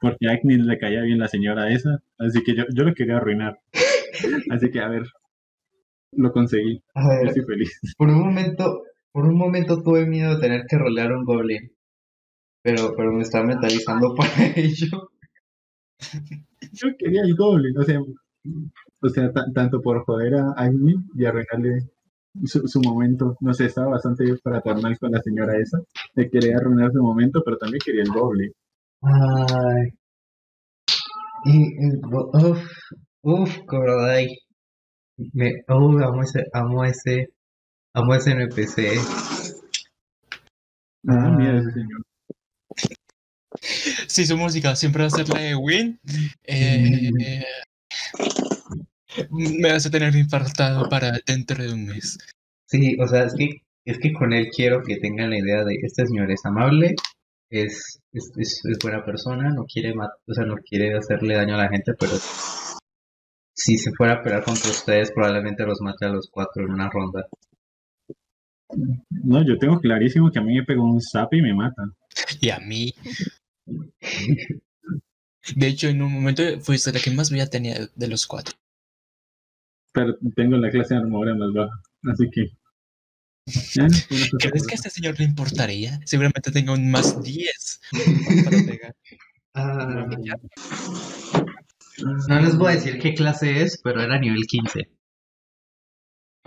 Speaker 3: porque a Agnes le caía bien la señora esa, así que yo, yo lo quería arruinar. Así que a ver, lo conseguí,
Speaker 1: A ver,
Speaker 3: estoy feliz.
Speaker 1: por un momento, por un momento tuve miedo de tener que rolear un goblin, pero, pero me estaba mentalizando para ello.
Speaker 3: Yo quería el Goblin, o sea, o sea ta- tanto por joder a Agnes y arruinarle su, su momento, no sé, estaba bastante fraternal con la señora esa, de querer arruinar su momento, pero también quería el Goblin.
Speaker 1: Ay. Y, y- uf, uf, Korodai. Me, uh, amo ese, amo ese, amo ese NPC.
Speaker 3: Ah,
Speaker 1: Ah.
Speaker 3: mira ese señor.
Speaker 2: si su música siempre va a ser la de Win, eh, eh, me vas a tener infartado para dentro de un mes.
Speaker 1: Sí, o sea, es que, es que con él quiero que tengan la idea de este señor es amable, es, es, es, es buena persona, no quiere mat- o sea, no quiere hacerle daño a la gente, pero si se fuera a pelear contra ustedes, probablemente los mate a los cuatro en una ronda.
Speaker 3: No, yo tengo clarísimo que a mí me pegó un zap y me mata.
Speaker 2: Y a mí. De hecho, en un momento fuiste la que más vida tenía de- los cuatro.
Speaker 3: Pero tengo la clase de armadura más baja, así que.
Speaker 2: ¿Crees que a este señor le importaría? Seguramente tenga un más 10 para pegar.
Speaker 1: Ah, no les voy a decir qué clase es, pero era nivel 15.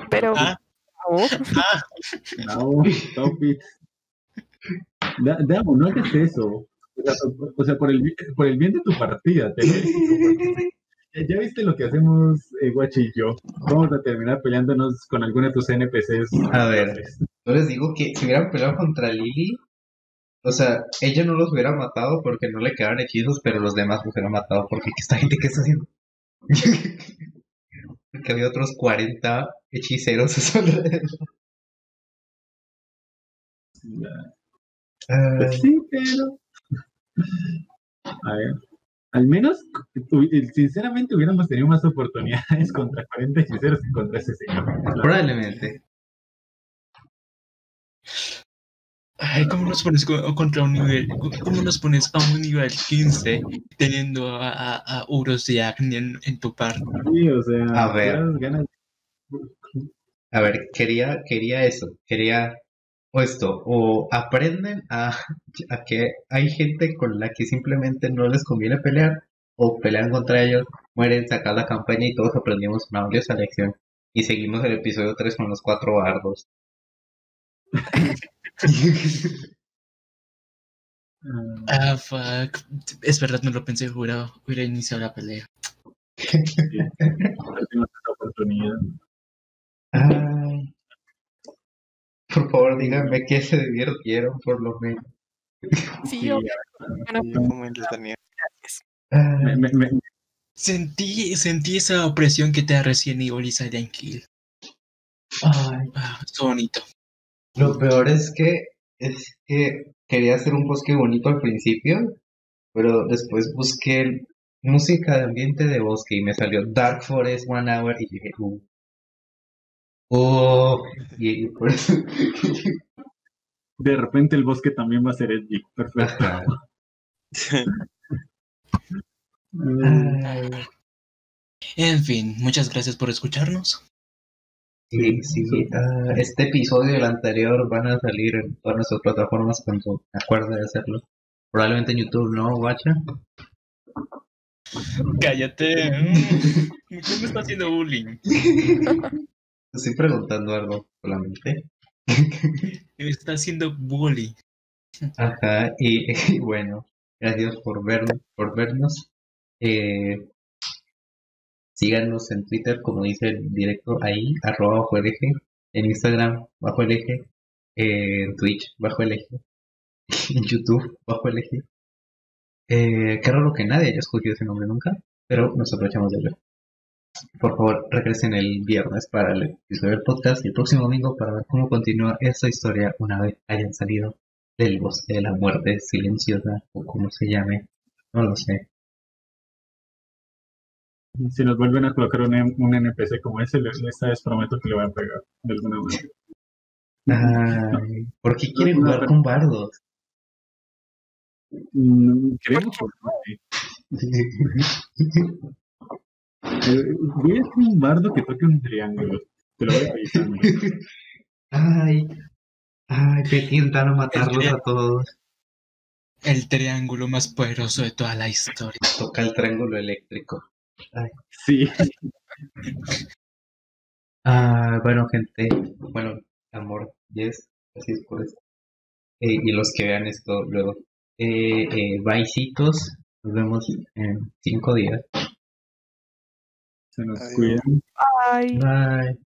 Speaker 5: Pero,
Speaker 2: Ah,
Speaker 5: oh,
Speaker 2: ah,
Speaker 3: No, stop it. Da- Damo, no hagas eso. O sea, o sea, por, el, por el bien de tu partida, te Ya, viste lo que hacemos, eh, Guachi y yo. Vamos a terminar peleándonos con alguno de tus NPCs.
Speaker 1: A ver. Yo les digo que si hubieran peleado contra Lily, o sea, ella no los hubiera matado porque no le quedaban hechizos, pero los demás los hubieran matado porque esta gente qué está haciendo. porque había otros 40 hechiceros. Ah,
Speaker 3: Pues sí, pero. A ver. Al menos, sinceramente, hubiéramos tenido más oportunidades contra 40 hechiceros que contra ese señor.
Speaker 1: probablemente.
Speaker 2: Ay, ¿cómo nos pones co- contra un nivel? ¿Cómo nos pones a un nivel 15 teniendo a, a, a Uros y Agni en, en tu par?
Speaker 3: Sí, o sea,
Speaker 1: A ver.
Speaker 3: ganas
Speaker 1: A ver, quería, quería eso, quería o esto, o aprenden a, a que hay gente con la que simplemente no les conviene pelear, o pelean contra ellos, mueren, sacan la campaña y todos aprendimos una valiosa lección. Y seguimos el episodio 3 con los cuatro bardos.
Speaker 3: ah,
Speaker 2: fuck. Es verdad, no lo pensé, hubiera, hubiera iniciado la pelea.
Speaker 3: oportunidad.
Speaker 1: Ay. Por favor, díganme que se divirtieron, por lo menos.
Speaker 5: sí,
Speaker 3: me-
Speaker 2: Sentí, sentí esa opresión que te da recién y Silent Kill.
Speaker 1: Ay.
Speaker 2: Ah, bonito.
Speaker 1: Lo peor es que es que quería hacer un bosque bonito al principio, pero después busqué música de ambiente de bosque y me salió Dark Forest One Hour y dije, uh. Oh, y, y por eso.
Speaker 3: de repente el bosque también va a ser edgy. Perfecto.
Speaker 2: En fin, muchas gracias por escucharnos.
Speaker 1: Sí, sí. ah, este episodio y el anterior van a salir en todas nuestras plataformas cuando me acuerde de hacerlo. Probablemente en YouTube, ¿no, Guacha?
Speaker 2: Cállate. mm. ¿Quién me está haciendo bullying?
Speaker 1: Estoy preguntando algo solamente.
Speaker 2: Me está haciendo bullying.
Speaker 1: Ajá, y, y bueno, gracias por ver, por vernos. Eh, síganos en Twitter, como dice el directo ahí, arroba bajo el eje, en Instagram, bajo el eje, en Twitch, bajo el eje, en YouTube, bajo el eje. Eh, qué raro que nadie haya escogido ese nombre nunca, pero nos aprovechamos de ver. Por favor, regresen el viernes para el episodio podcast y el próximo domingo para ver cómo continúa esta historia una vez hayan salido del bosque de la muerte silenciosa o como se llame, no lo sé.
Speaker 3: Si nos vuelven a colocar un, un NPC como ese, le- esta vez prometo que le voy a pegar de alguna manera.
Speaker 1: Ay, ¿por qué quieren jugar con bardos?
Speaker 3: Mm, Queremos Eh, Voy a hacer un bardo que toque un triángulo. Te lo voy avisando.
Speaker 1: Ay, ay, que intentan matarlos a todos.
Speaker 2: El triángulo más poderoso de toda la historia.
Speaker 1: Toca el triángulo eléctrico.
Speaker 3: Sí.
Speaker 1: Ah, bueno, gente, bueno, amor, yes, gracias por esto. Eh, y los que vean esto luego. Eh, eh, byecitos, nos vemos en cinco días.
Speaker 3: Se nos
Speaker 4: Adiós.
Speaker 3: cuidan.
Speaker 1: Bye.